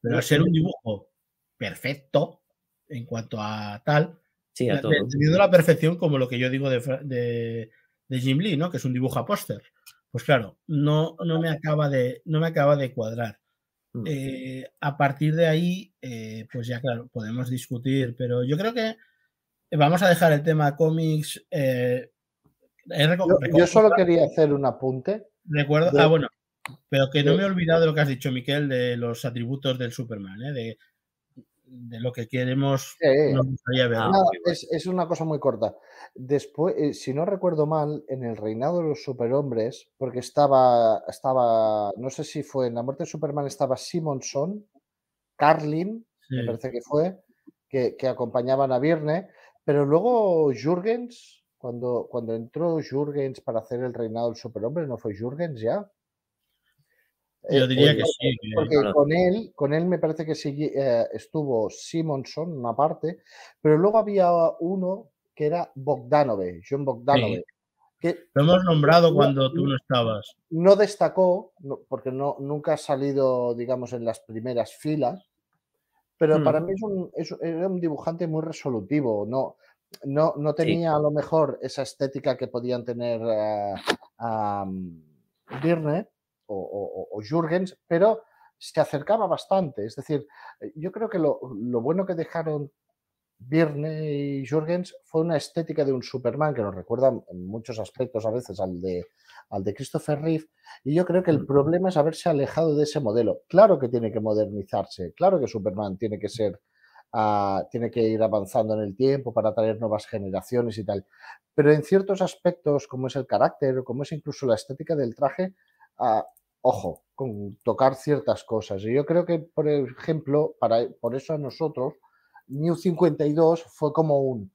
Pero al ser un dibujo perfecto en cuanto a tal, Sí, a todo. teniendo la perfección como lo que yo digo de, Fra- de, de Jim Lee, ¿no? Que es un dibujo a póster. Pues claro, no, no, me acaba de, no me acaba de cuadrar. Mm. Eh, a partir de ahí, eh, pues ya claro, podemos discutir, pero yo creo que vamos a dejar el tema cómics. eh, yo- solo quería hacer un apunte. Recuerdo, de- ah, bueno, pero que no me he olvidado de lo que has dicho, Miquel, de los atributos del Superman, ¿eh? de, de lo que queremos, ver. Ah, Nada, es, es una cosa muy corta. Después, eh, si no recuerdo mal, en el reinado de los superhombres, porque estaba, estaba, no sé si fue en la muerte de Superman, estaba Simonson, Carlin, me parece que fue, que, que acompañaban a Virne, pero luego Jurgens, cuando, cuando entró Jurgens para hacer el reinado del superhombre, ¿no fue Jurgens ya? Yo Eh, diría eh, que sí. que- Porque con él, con él me parece que sí, eh, estuvo Simonson, una parte, pero luego había uno que era Bogdanove, John Bogdanove, que Lo hemos nombrado No, cuando tú no. estabas. no destacó, porque no, nunca ha salido, digamos, en las primeras filas, pero Mm. para mí es un, es- era un dibujante muy resolutivo, no, no, no tenía a lo mejor esa estética que podían tener eh, a Birne o, o- o Jürgens, pero se acercaba bastante. Es decir, yo creo que lo, lo bueno que dejaron Birne y Jürgens fue una estética de un Superman que nos recuerda en muchos aspectos a veces al de, al de Christopher Reeve. Y yo creo que el problema es haberse alejado de ese modelo. Claro que tiene que modernizarse, claro que Superman tiene que ser, ah, tiene que ir avanzando en el tiempo para atraer nuevas generaciones y tal. Pero en ciertos aspectos, como es el carácter o como es incluso la estética del traje, ah, ojo, con tocar ciertas cosas. Y yo creo que, por ejemplo, para, por eso a nosotros, New 52 fue como un,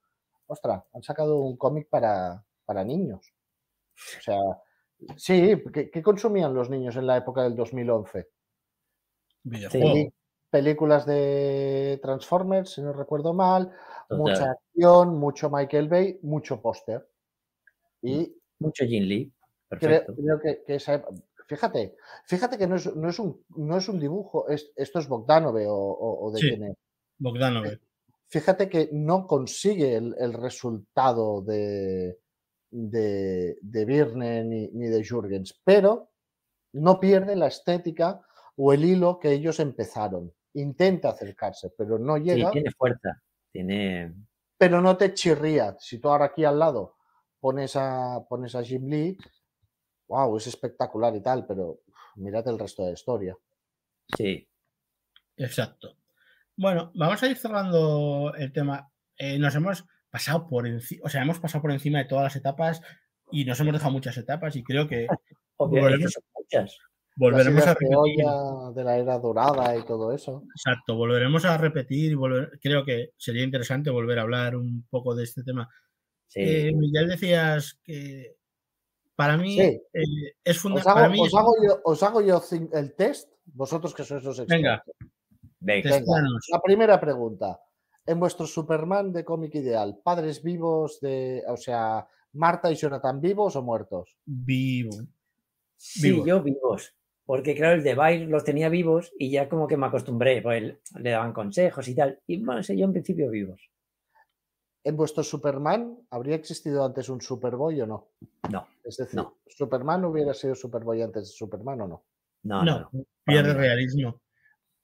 ostras, han sacado un cómic para, para niños. O sea, sí, ¿qué, qué consumían los niños en la época del 2011? Videojuego. Peli- películas de Transformers, si no recuerdo mal, mucha acción, mucho Michael Bay, mucho póster. Y Mucho Jin Lee. creo, Perfecto. creo que, que esa fíjate, fíjate que no es, no es, un, no es un dibujo, es- esto es Bogdanove o, o- o de Sí. quién es. Bogdanove. Fíjate que no consigue el, el resultado de, de, de Birne ni, ni de Jürgens, pero no pierde la estética o el hilo que ellos empezaron. Intenta acercarse, pero no Sí, llega, tiene fuerza. Tiene. pero no te chirría. Si tú ahora aquí al lado pones a, pones a Jim Lee, wow, es espectacular y tal, pero mírate el resto de la historia. Sí. Exacto. Bueno, vamos a ir cerrando el tema. Eh, nos hemos pasado por encima, o sea, hemos pasado por encima de todas las etapas y nos hemos dejado muchas etapas y creo que *laughs* son muchas. volveremos a repetir. de la era dorada y todo eso. Exacto, volveremos a repetir y volver, creo que sería interesante volver a hablar un poco de este tema. Sí. Eh, Miguel, decías que para mí Sí. eh, es fundamental. os es- hago yo, os hago yo cin- el test, vosotros que sois los expertos. Venga, Venga. La primera pregunta. En vuestro Superman de cómic ideal, ¿padres vivos de, o sea, Marta y Jonathan vivos o muertos? Vivo. Sí, vivos. yo vivos. Porque claro, el de Bail los tenía vivos y ya como que me acostumbré, pues le daban consejos y tal. Y bueno, sé yo en principio vivos. ¿En vuestro Superman habría existido antes un Superboy o no? No, Es decir, No. ¿Superman hubiera sido Superboy antes de Superman o no? no, no. No, pierde realismo.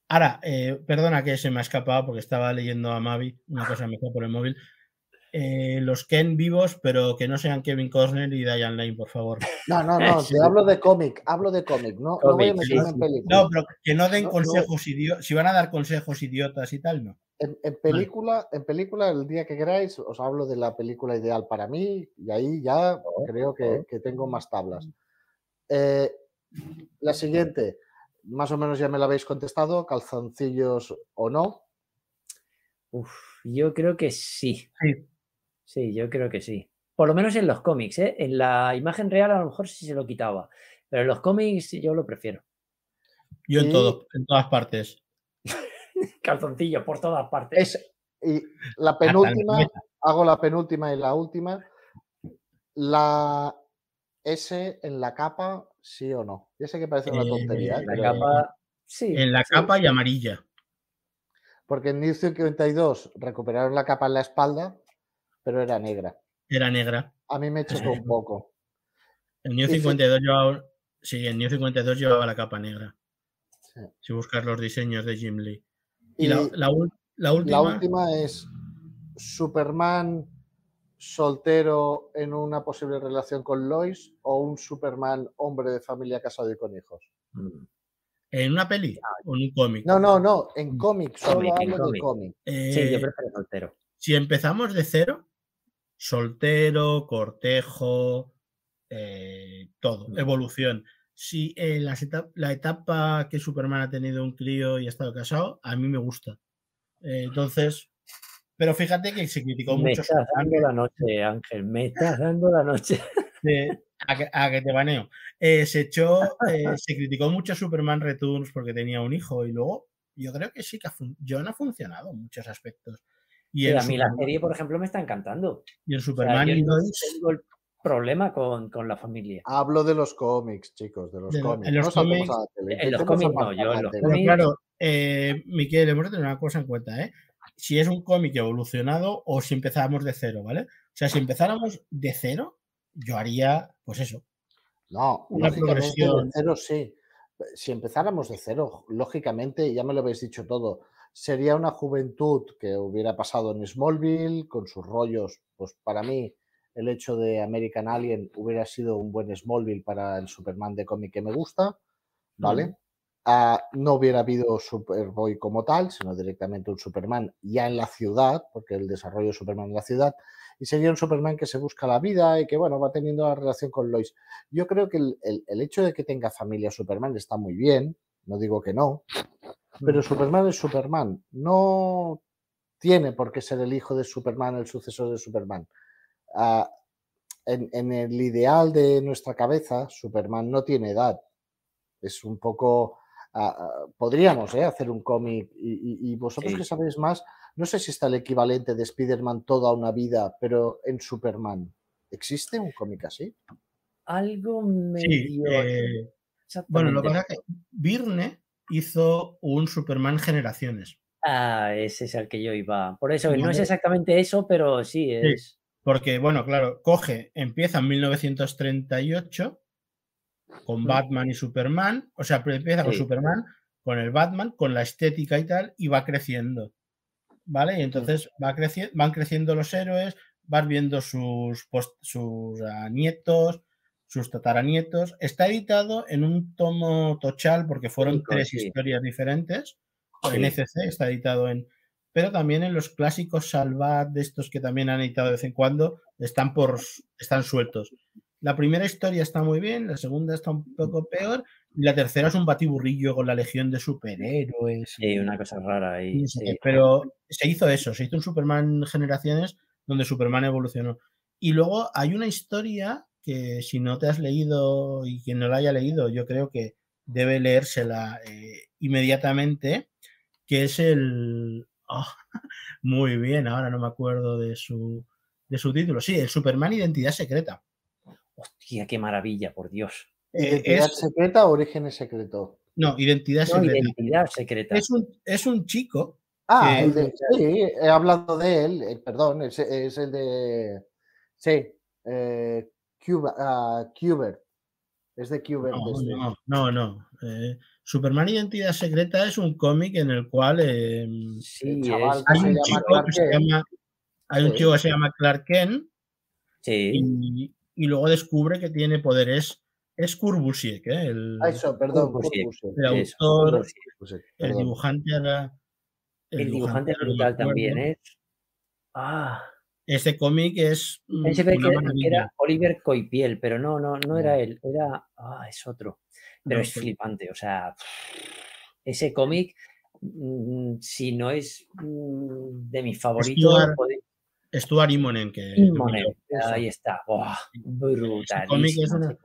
Ahora, eh, perdona que se me ha escapado porque estaba leyendo a Mavi, una cosa mejor por el móvil. Eh, los Ken vivos, pero que no sean Kevin Costner y Diane Lane, por favor. No, no, no, *laughs* Sí. te hablo de cómic, hablo de cómic, no, no voy a sí, meterme en película. No, pero que no den No, no. consejos idiotas. Si van a dar consejos idiotas y tal, no. En, en película, en película, el día que queráis, os hablo de la película ideal para mí y ahí ya Oh, creo que, oh. que tengo más tablas. Eh, la siguiente, más o menos ya me la habéis contestado, calzoncillos o no. Uf, yo creo que sí. Sí. Sí, yo creo que sí. Por lo menos en los cómics, ¿eh? En la imagen real a lo mejor sí se lo quitaba. Pero en los cómics yo lo prefiero. Yo en Y- todo, en todas partes. *laughs* Calzoncillo por todas partes. Es, y la en penúltima, hago la penúltima y la última. La S en la capa, sí o no. Ya sé que parece una Eh, tontería, ¿eh? La pero- capa. Sí. En la sí. capa y amarilla. porque en New 52 recuperaron la capa en la espalda, pero era negra. Era negra. A mí me chocó un poco. El New Dice- 52 llevaba. Sí, el New 52 llevaba la capa negra. Sí. Si buscas los diseños de Jim Lee. Y, Y la, la ul- la última. La última es Superman soltero en una posible relación con Lois o un Superman hombre de familia casado y con hijos. Mm. ¿En una peli o en un cómic? No, no, no, en cómic, solo Cómic, en hablo de cómic. cómic. Eh, Sí, yo prefiero soltero. si empezamos de cero, soltero, cortejo, eh, todo, Mm. evolución. Si las eta- la etapa que Superman ha tenido un crío y ha estado casado, a mí me gusta. Eh, entonces, pero fíjate que se criticó Me mucho estás Superman, dando la noche, Ángel. Me estás dando la noche. *laughs* eh, a, que, a que te baneo. Eh, se echó, eh, se criticó mucho Superman Returns porque tenía un hijo y luego yo creo que sí que ha John ha funcionado en muchos aspectos. Y Pero a mí la Superman- serie, por ejemplo, me está encantando. y en O sea, Superman yo y no Lois, tengo el problema con, con la familia. Hablo de los cómics, chicos, de los De cómics. en los No cómics- en los cómics no, yo en la los tele. Pero cómics- claro, eh, Miquel, hemos de tener una cosa en cuenta, ¿eh? Si es un cómic evolucionado o si empezáramos de cero, ¿vale? O sea, si empezáramos de cero, yo haría, pues eso. No, Una lógicamente de progresión. cero sí. Si empezáramos de cero, lógicamente, ya me lo habéis dicho todo, sería una juventud que hubiera pasado en Smallville con sus rollos. Pues para mí, el hecho de American Alien hubiera sido un buen Smallville para el Superman de cómic que me gusta, ¿vale? Ah, no hubiera habido Superboy como tal, sino directamente un Superman ya en la ciudad, porque el desarrollo de Superman en la ciudad, y sería un Superman que se busca la vida y que, bueno, va teniendo la relación con Lois. Yo creo que el, el- el hecho de que tenga familia Superman está muy bien, no digo que no, pero Superman es Superman, no tiene por qué ser el hijo de Superman, el sucesor de Superman. Ah, en, en el ideal de nuestra cabeza, Superman no tiene edad. Es un poco... ah, ah, podríamos ¿eh? hacer un cómic y, y- y vosotros Sí. que sabéis más, no sé si está el equivalente de Spider-Man toda una vida, pero en Superman. ¿Existe un cómic así? Algo Sí, medio. eh, bueno, lo que pasa es que Virne hizo un Superman Generaciones, Ah, ese es al que yo iba. Por eso, no es exactamente eso, pero sí es. porque, bueno, claro, coge, empieza en 1938 con. Batman y Superman, o sea, empieza con Sí. Superman, con el Batman, con la estética y tal, y va creciendo. ¿Vale? Y entonces va creci- van creciendo los héroes, vas viendo sus, sus ah, nietos, sus tataranietos. Está editado en un tomo tochal porque fueron tres sí. historias diferentes. En. ECC está editado en. Pero también en los clásicos Salvat, de estos que también han editado de vez en cuando, están, por, están sueltos. La primera historia está muy bien, la segunda está un poco peor, Y la tercera es un batiburrillo con la legión de superhéroes. Sí, una cosa rara ahí. Pero se hizo eso, se hizo un Superman Generaciones donde Superman evolucionó. Y luego hay una historia que si no te has leído y quien no la haya leído, yo creo que debe leérsela eh, inmediatamente, que es el... Oh, *laughs* muy bien, ahora no me acuerdo de su, de su título. Sí, el Superman Identidad Secreta. Hostia, qué maravilla, por Dios. Eh, ¿Identidad secreta o orígenes secretos? No, identidad secreta. Identidad secreta. Es un, es un chico. Ah, sí, he hablado de él, eh, perdón, es, es, el de. Sí, eh, Cuba, Cubert. Es de Cubert. No, este. no, no. no. Eh, Superman Identidad Secreta es un cómic en el cual sí, hay, un chico que se llama, hay un chico que se llama Clark Kent sí. y, y, luego descubre que tiene poderes es Kurbusiek, ¿eh? el, ah, eso, perdón, Kurbusiek, el autor, el dibujante era... El, el dibujante, dibujante brutal también es... ¿eh? Ah. Ese cómic es. Ese que, que, era Oliver Coipiel, pero no, no, no era él, era. Ah, es otro. Pero no, es pero... flipante, o sea. Ese cómic, mm, si no es mm, de mis favoritos. Stuart, puede... Stuart Immonen, que. Immonen, ahí está. Oh, brutal. Una...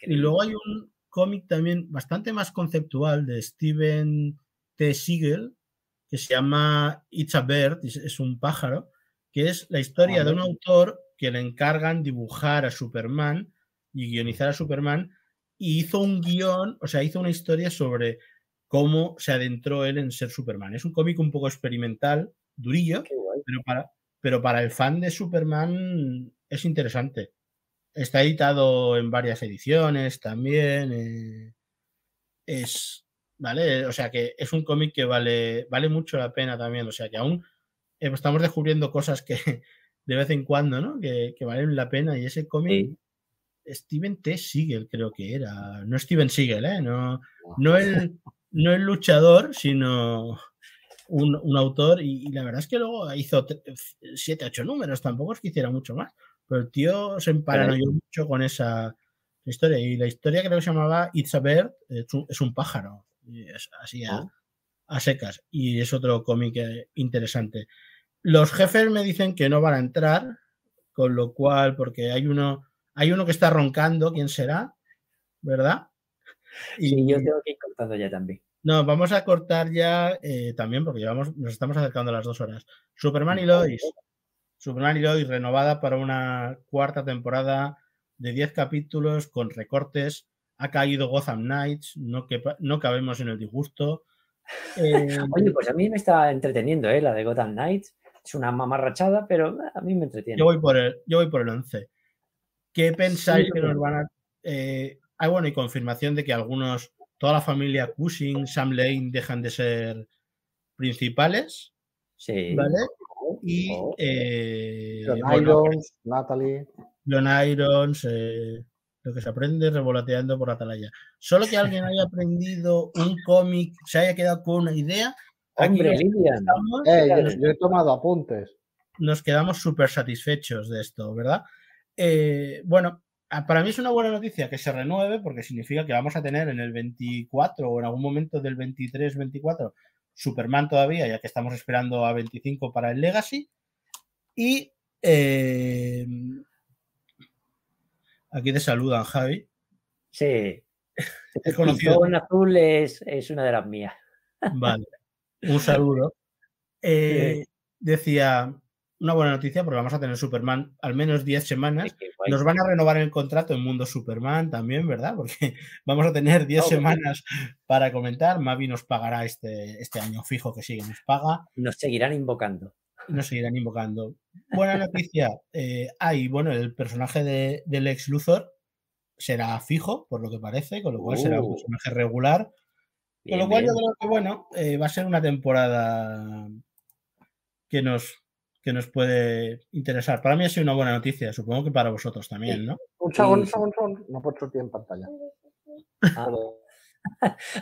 Y luego hay un cómic también bastante más conceptual de Steven T. Siegel, que se llama It's a Bird, es un pájaro que es la historia de un autor que le encargan dibujar a Superman y guionizar a Superman y hizo un guion, o sea, hizo una historia sobre cómo se adentró él en ser Superman. Es un cómic un poco experimental, durillo, pero para, pero para el fan de Superman es interesante. Está editado en varias ediciones también. Eh, es, ¿vale? O sea que es un cómic que vale, vale mucho la pena también. O sea que aún estamos descubriendo cosas que *laughs* de vez en cuando, ¿no? Que, que valen la pena. Y ese cómic, sí. Steven T. Siegel creo que era. No Steven Siegel, ¿eh? No, no, el, no el luchador, sino un, un autor. Y, y, la verdad es que luego hizo 7, 8 números. Tampoco es que hiciera mucho más. Pero el tío se emparanoió mucho con esa historia. Y la historia creo que se llamaba It's a Bird, es un, es un pájaro. Y es así a, a secas. Y es otro cómic interesante. Los jefes me dicen que no van a entrar, con lo cual, porque hay uno, hay uno que está roncando, ¿quién será? ¿Verdad? Y sí, yo tengo que ir cortando ya también. No, vamos a cortar ya eh, también, porque llevamos, nos estamos acercando a las dos horas. Superman y Lois. Superman y Lois renovada para una cuarta temporada de 10 capítulos con recortes. Ha caído Gotham Knights, no, que, no cabemos en el disgusto. *laughs* Eh, Oye, pues a mí me está entreteniendo, ¿eh? La de Gotham Knights. Es una mamarrachada, pero a mí me entretiene. Yo voy por el, yo voy por el 11. ¿Qué pensáis sí, que nos van a...? Eh, ah, bueno, y confirmación de que algunos, toda la familia Cushing, Sam Lane dejan de ser principales. Sí. ¿Vale? Y... Eh, John bueno, Irons, Natalie. John Irons, eh, lo que se aprende revolateando por Atalaya. Solo que alguien haya aprendido un cómic, se haya quedado con una idea. Hombre, Lilian. Eh, yo, yo, he tomado apuntes. Nos quedamos súper satisfechos de esto, ¿verdad? Eh, bueno, para mí es una buena noticia que se renueve porque significa que vamos a tener en el 24 o en algún momento del 23-24 Superman todavía, ya que estamos esperando a 25 para el Legacy. Y eh, Aquí te saludan, Javi. Sí. *laughs* Es conocido. en azul es, es, una de las mías. Vale. Un saludo. Eh. Decía, una buena noticia porque vamos a tener Superman al menos 10 semanas. Nos van a renovar el contrato en Mundo Superman también, ¿verdad? *laughs* Porque vamos a tener 10 no, semanas para comentar. Mavi nos pagará este, este año fijo que sigue, nos paga. Nos seguirán invocando nos seguirán invocando. Buena noticia. *laughs* Eh, hay, bueno, el personaje de, del ex Luthor será fijo, por lo que parece, con lo cual uh. será un personaje regular. Bien, con lo cual bien. yo creo que, bueno, eh, va a ser una temporada que nos, que nos puede interesar. Para mí ha sido una buena noticia, supongo que para vosotros también, ¿no? Un segundo, un segundo, un segundo. No puedo en pantalla.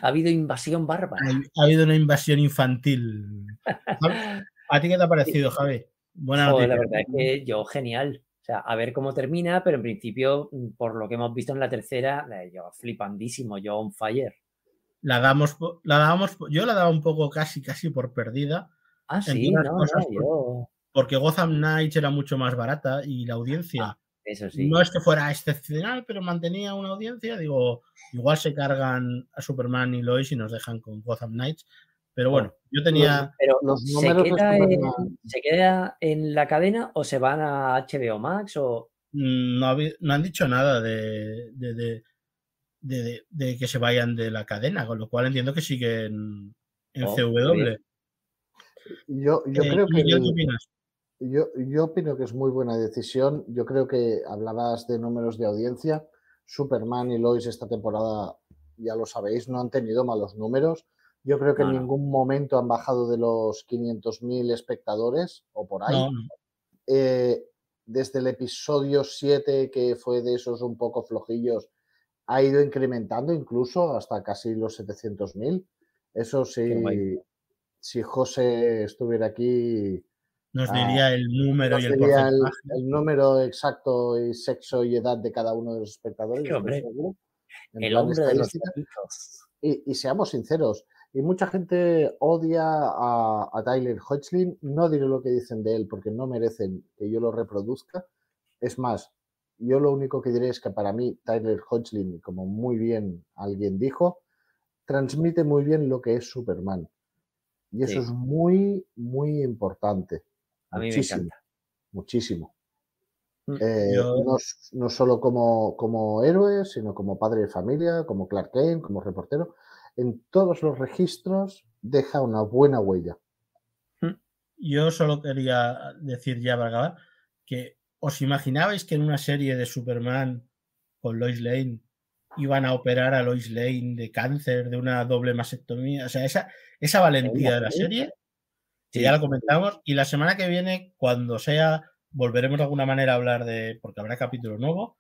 Ha habido invasión bárbara. Ha, ha habido una invasión infantil. ¿A ti qué te ha parecido, Javi? Buena noticia. La verdad es que yo, genial. O sea, a ver cómo termina, pero en principio, mm, por lo que hemos visto en la tercera, yo flipandísimo, yo on fire. La damos, la damos, yo la daba un poco casi, casi por perdida. Ah, sí, no, no, yo... Porque Gotham Knights era mucho más barata y la audiencia ah, eso sí. no es que fuera excepcional, pero mantenía una audiencia. Digo, igual se cargan a Superman y Lois y nos dejan con Gotham Knights. Pero bueno, yo tenía. Pero los números ¿se queda, en, ¿se queda en la cadena o se van a HBO Max? o mm, no, no han dicho nada de, de, de, de, que se vayan de la cadena, con lo cual entiendo que siguen en oh, CW. Yo, yo eh, creo que. ¿qué opinas? Yo, yo opino que es muy buena decisión. Yo creo que hablabas de números de audiencia. Superman y Lois esta temporada, ya lo sabéis, no han tenido malos números. Yo creo que en ningún momento han bajado de los 500.000 espectadores o por ahí. Eh, desde el episodio 7, que fue de esos un poco flojillos, ha ido incrementando incluso hasta casi los 700.000. Eso sí, si José estuviera aquí, nos ah, diría el número y el porcentaje. El, número exacto y sexo y edad de cada uno de los espectadores. el hombre de los y, y, seamos sinceros, y mucha gente odia a, Tyler Hodgkin. No diré lo que dicen de él porque no merecen que yo lo reproduzca. Es más, yo lo único que diré es que para mí Tyler Hodgkin, como muy bien alguien dijo, transmite muy bien lo que es Superman. Y eso es muy, muy importante. A mí muchísimo, me encanta. Muchísimo. Mm, eh, no, solo como, como héroe, sino como padre de familia, como Clark Kent, como reportero. En todos los registros deja una buena huella. Mm, yo solo quería decir ya para acabar que os imaginabais que en una serie de Superman con Lois Lane iban a operar a Lois Lane de cáncer, de una doble mastectomía. O sea, esa, esa valentía de la serie ya lo comentamos. Y la semana que viene, cuando sea, volveremos de alguna manera a hablar de, porque habrá capítulo nuevo.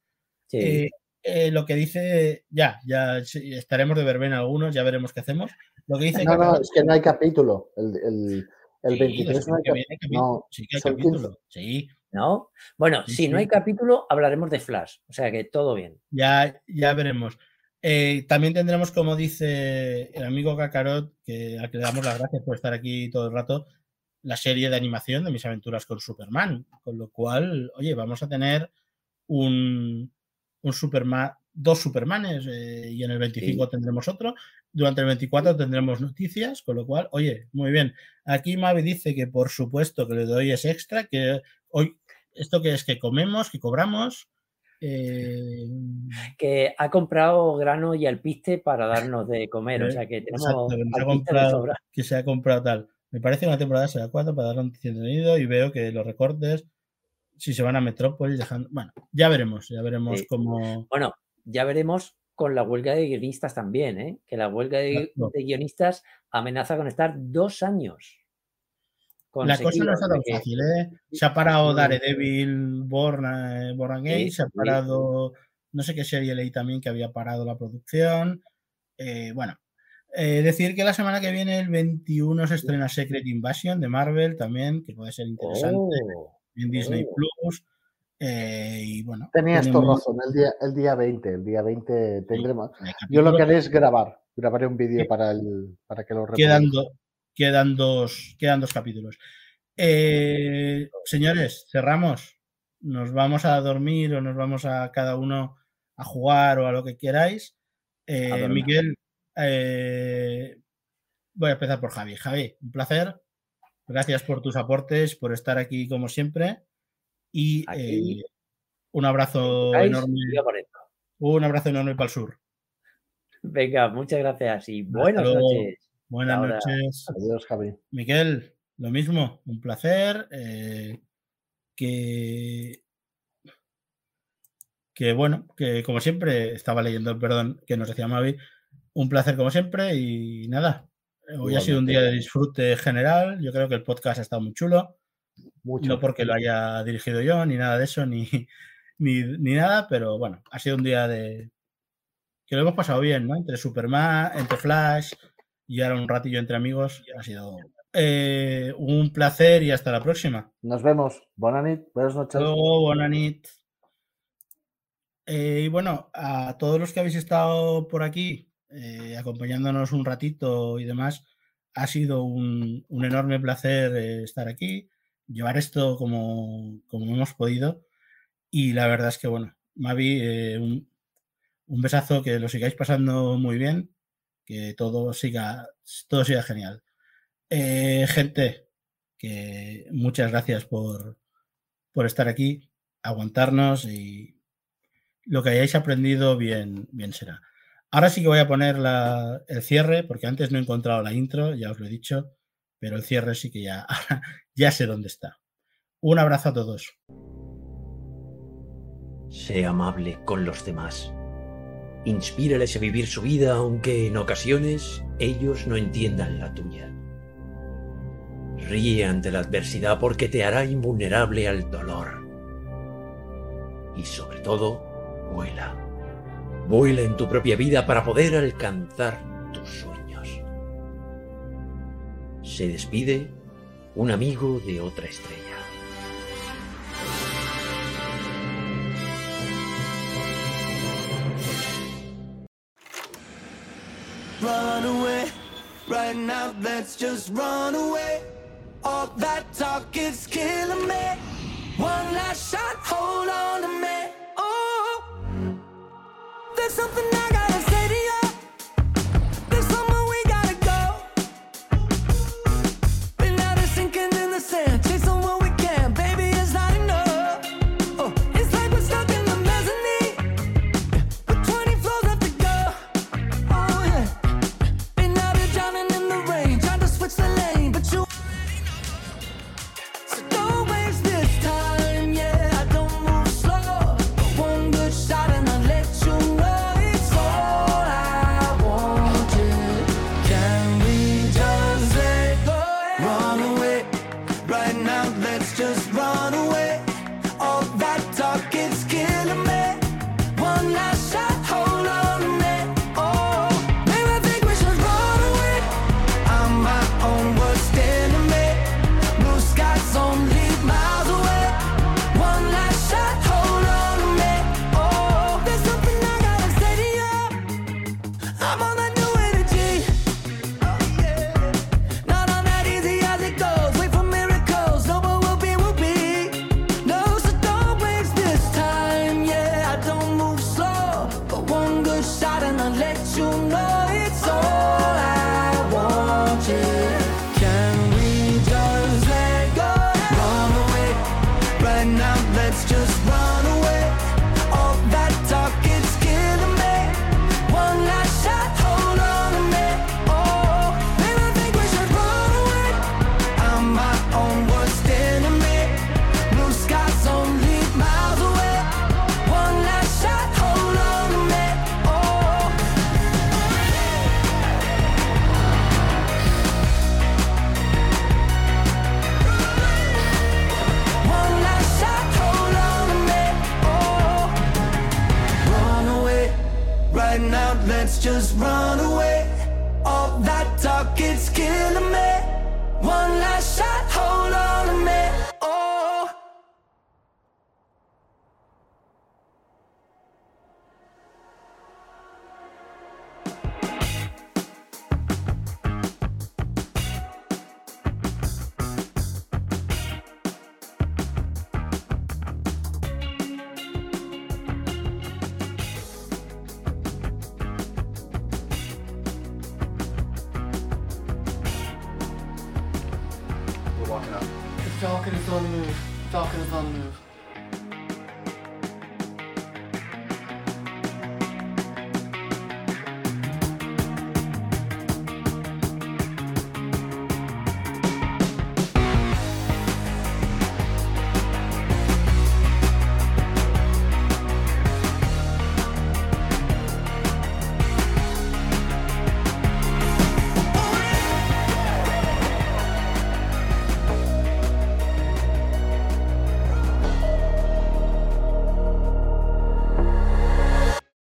Eh, eh, lo que dice, ya, ya estaremos de verbena algunos, ya veremos qué hacemos. Lo que dice no, no, es que no hay capítulo. El, el, el 23 no hay, capítulo. sí que hay capítulo. Sí. ¿No? Bueno, si no hay capítulo, hablaremos de Flash. O sea que todo bien. Ya, ya veremos. Eh, también tendremos, como dice el amigo Kakarot, que, al que le damos las gracias por estar aquí todo el rato, la serie de animación de mis aventuras con Superman. Con lo cual, oye, vamos a tener un, un Superman, dos Supermanes eh, y en el 25 tendremos otro. Durante el 24 tendremos noticias, con lo cual, oye, muy bien. Aquí Mavi dice que por supuesto que le doy es extra, que hoy, esto que es que comemos, que cobramos. Eh, que ha comprado grano y alpiste para darnos de comer, o sea que tenemos que se ha comprado tal. Me parece una temporada será cuatro para dar un contenido y veo que los recortes, si se van a Metrópolis, dejando. Bueno, ya veremos, ya veremos cómo. Bueno, ya veremos con la huelga de guionistas también, ¿eh? que la huelga de, guionistas amenaza con estar dos años. La cosa no está tan fácil, ¿eh? Se ha parado Daredevil, Born, eh, Born se ha parado, no sé qué serie leí también que había parado la producción. Eh, bueno, eh, decir que la semana que viene, el 21, se estrena Secret Invasion de Marvel también, que puede ser interesante oh, en Disney oh. Plus. Eh, y bueno. Tenías todo razón, el día, el día 20, el día 20 tendremos. Yo lo que haré es grabar, grabaré un vídeo para, el, para que lo quedan, quedan, dos, quedan dos capítulos. Eh, señores, cerramos. Nos vamos a dormir o nos vamos a cada uno a jugar o a lo que queráis. Miguel, eh, voy a empezar por Javi. Javi, un placer. Gracias por tus aportes, por estar aquí como siempre. Y eh, un abrazo enorme. Un abrazo enorme para el sur. Venga, muchas gracias y buenas noches. Buenas noches. Adiós, Javi. Miguel, lo mismo, un placer. Eh, que que bueno, que como siempre estaba leyendo, perdón, que nos decía Mavi, un placer como siempre y nada. Hoy ha sido un día de disfrute general. Yo creo que el podcast ha estado muy chulo. Mucho. No porque lo haya dirigido yo, ni nada de eso, ni, ni, nada, pero bueno, ha sido un día de. que lo hemos pasado bien, ¿no? Entre Superman, entre Flash y ahora un ratillo entre amigos. Ha sido, eh, un placer y hasta la próxima. Nos vemos. Bonanit, buenas noches. Luego, Bonanit. Eh, y bueno, a todos los que habéis estado por aquí eh, acompañándonos un ratito y demás, ha sido un, un enorme placer eh, estar aquí, llevar esto como, como, hemos podido. Y la verdad es que, bueno, Mavi, eh, un, un, besazo, que lo sigáis pasando muy bien, que todo siga, todo siga genial. Eh, gente, que muchas gracias por, por estar aquí, aguantarnos y lo que hayáis aprendido bien, bien será. Ahora sí que voy a poner la, el cierre, porque antes no he encontrado la intro, ya os lo he dicho, pero el cierre sí que ya, *laughs* ya sé dónde está. Un abrazo a todos. Sé amable con los demás. Inspírales a vivir su vida aunque en ocasiones ellos no entiendan la tuya. Ríe ante la adversidad porque te hará invulnerable al dolor. Y sobre todo, vuela. Vuela en tu propia vida para poder alcanzar tus sueños. Se despide un amigo de otra estrella. Right now let's just run away. All that talk is killing me. One last shot, hold on to me. Oh, there's something I gotta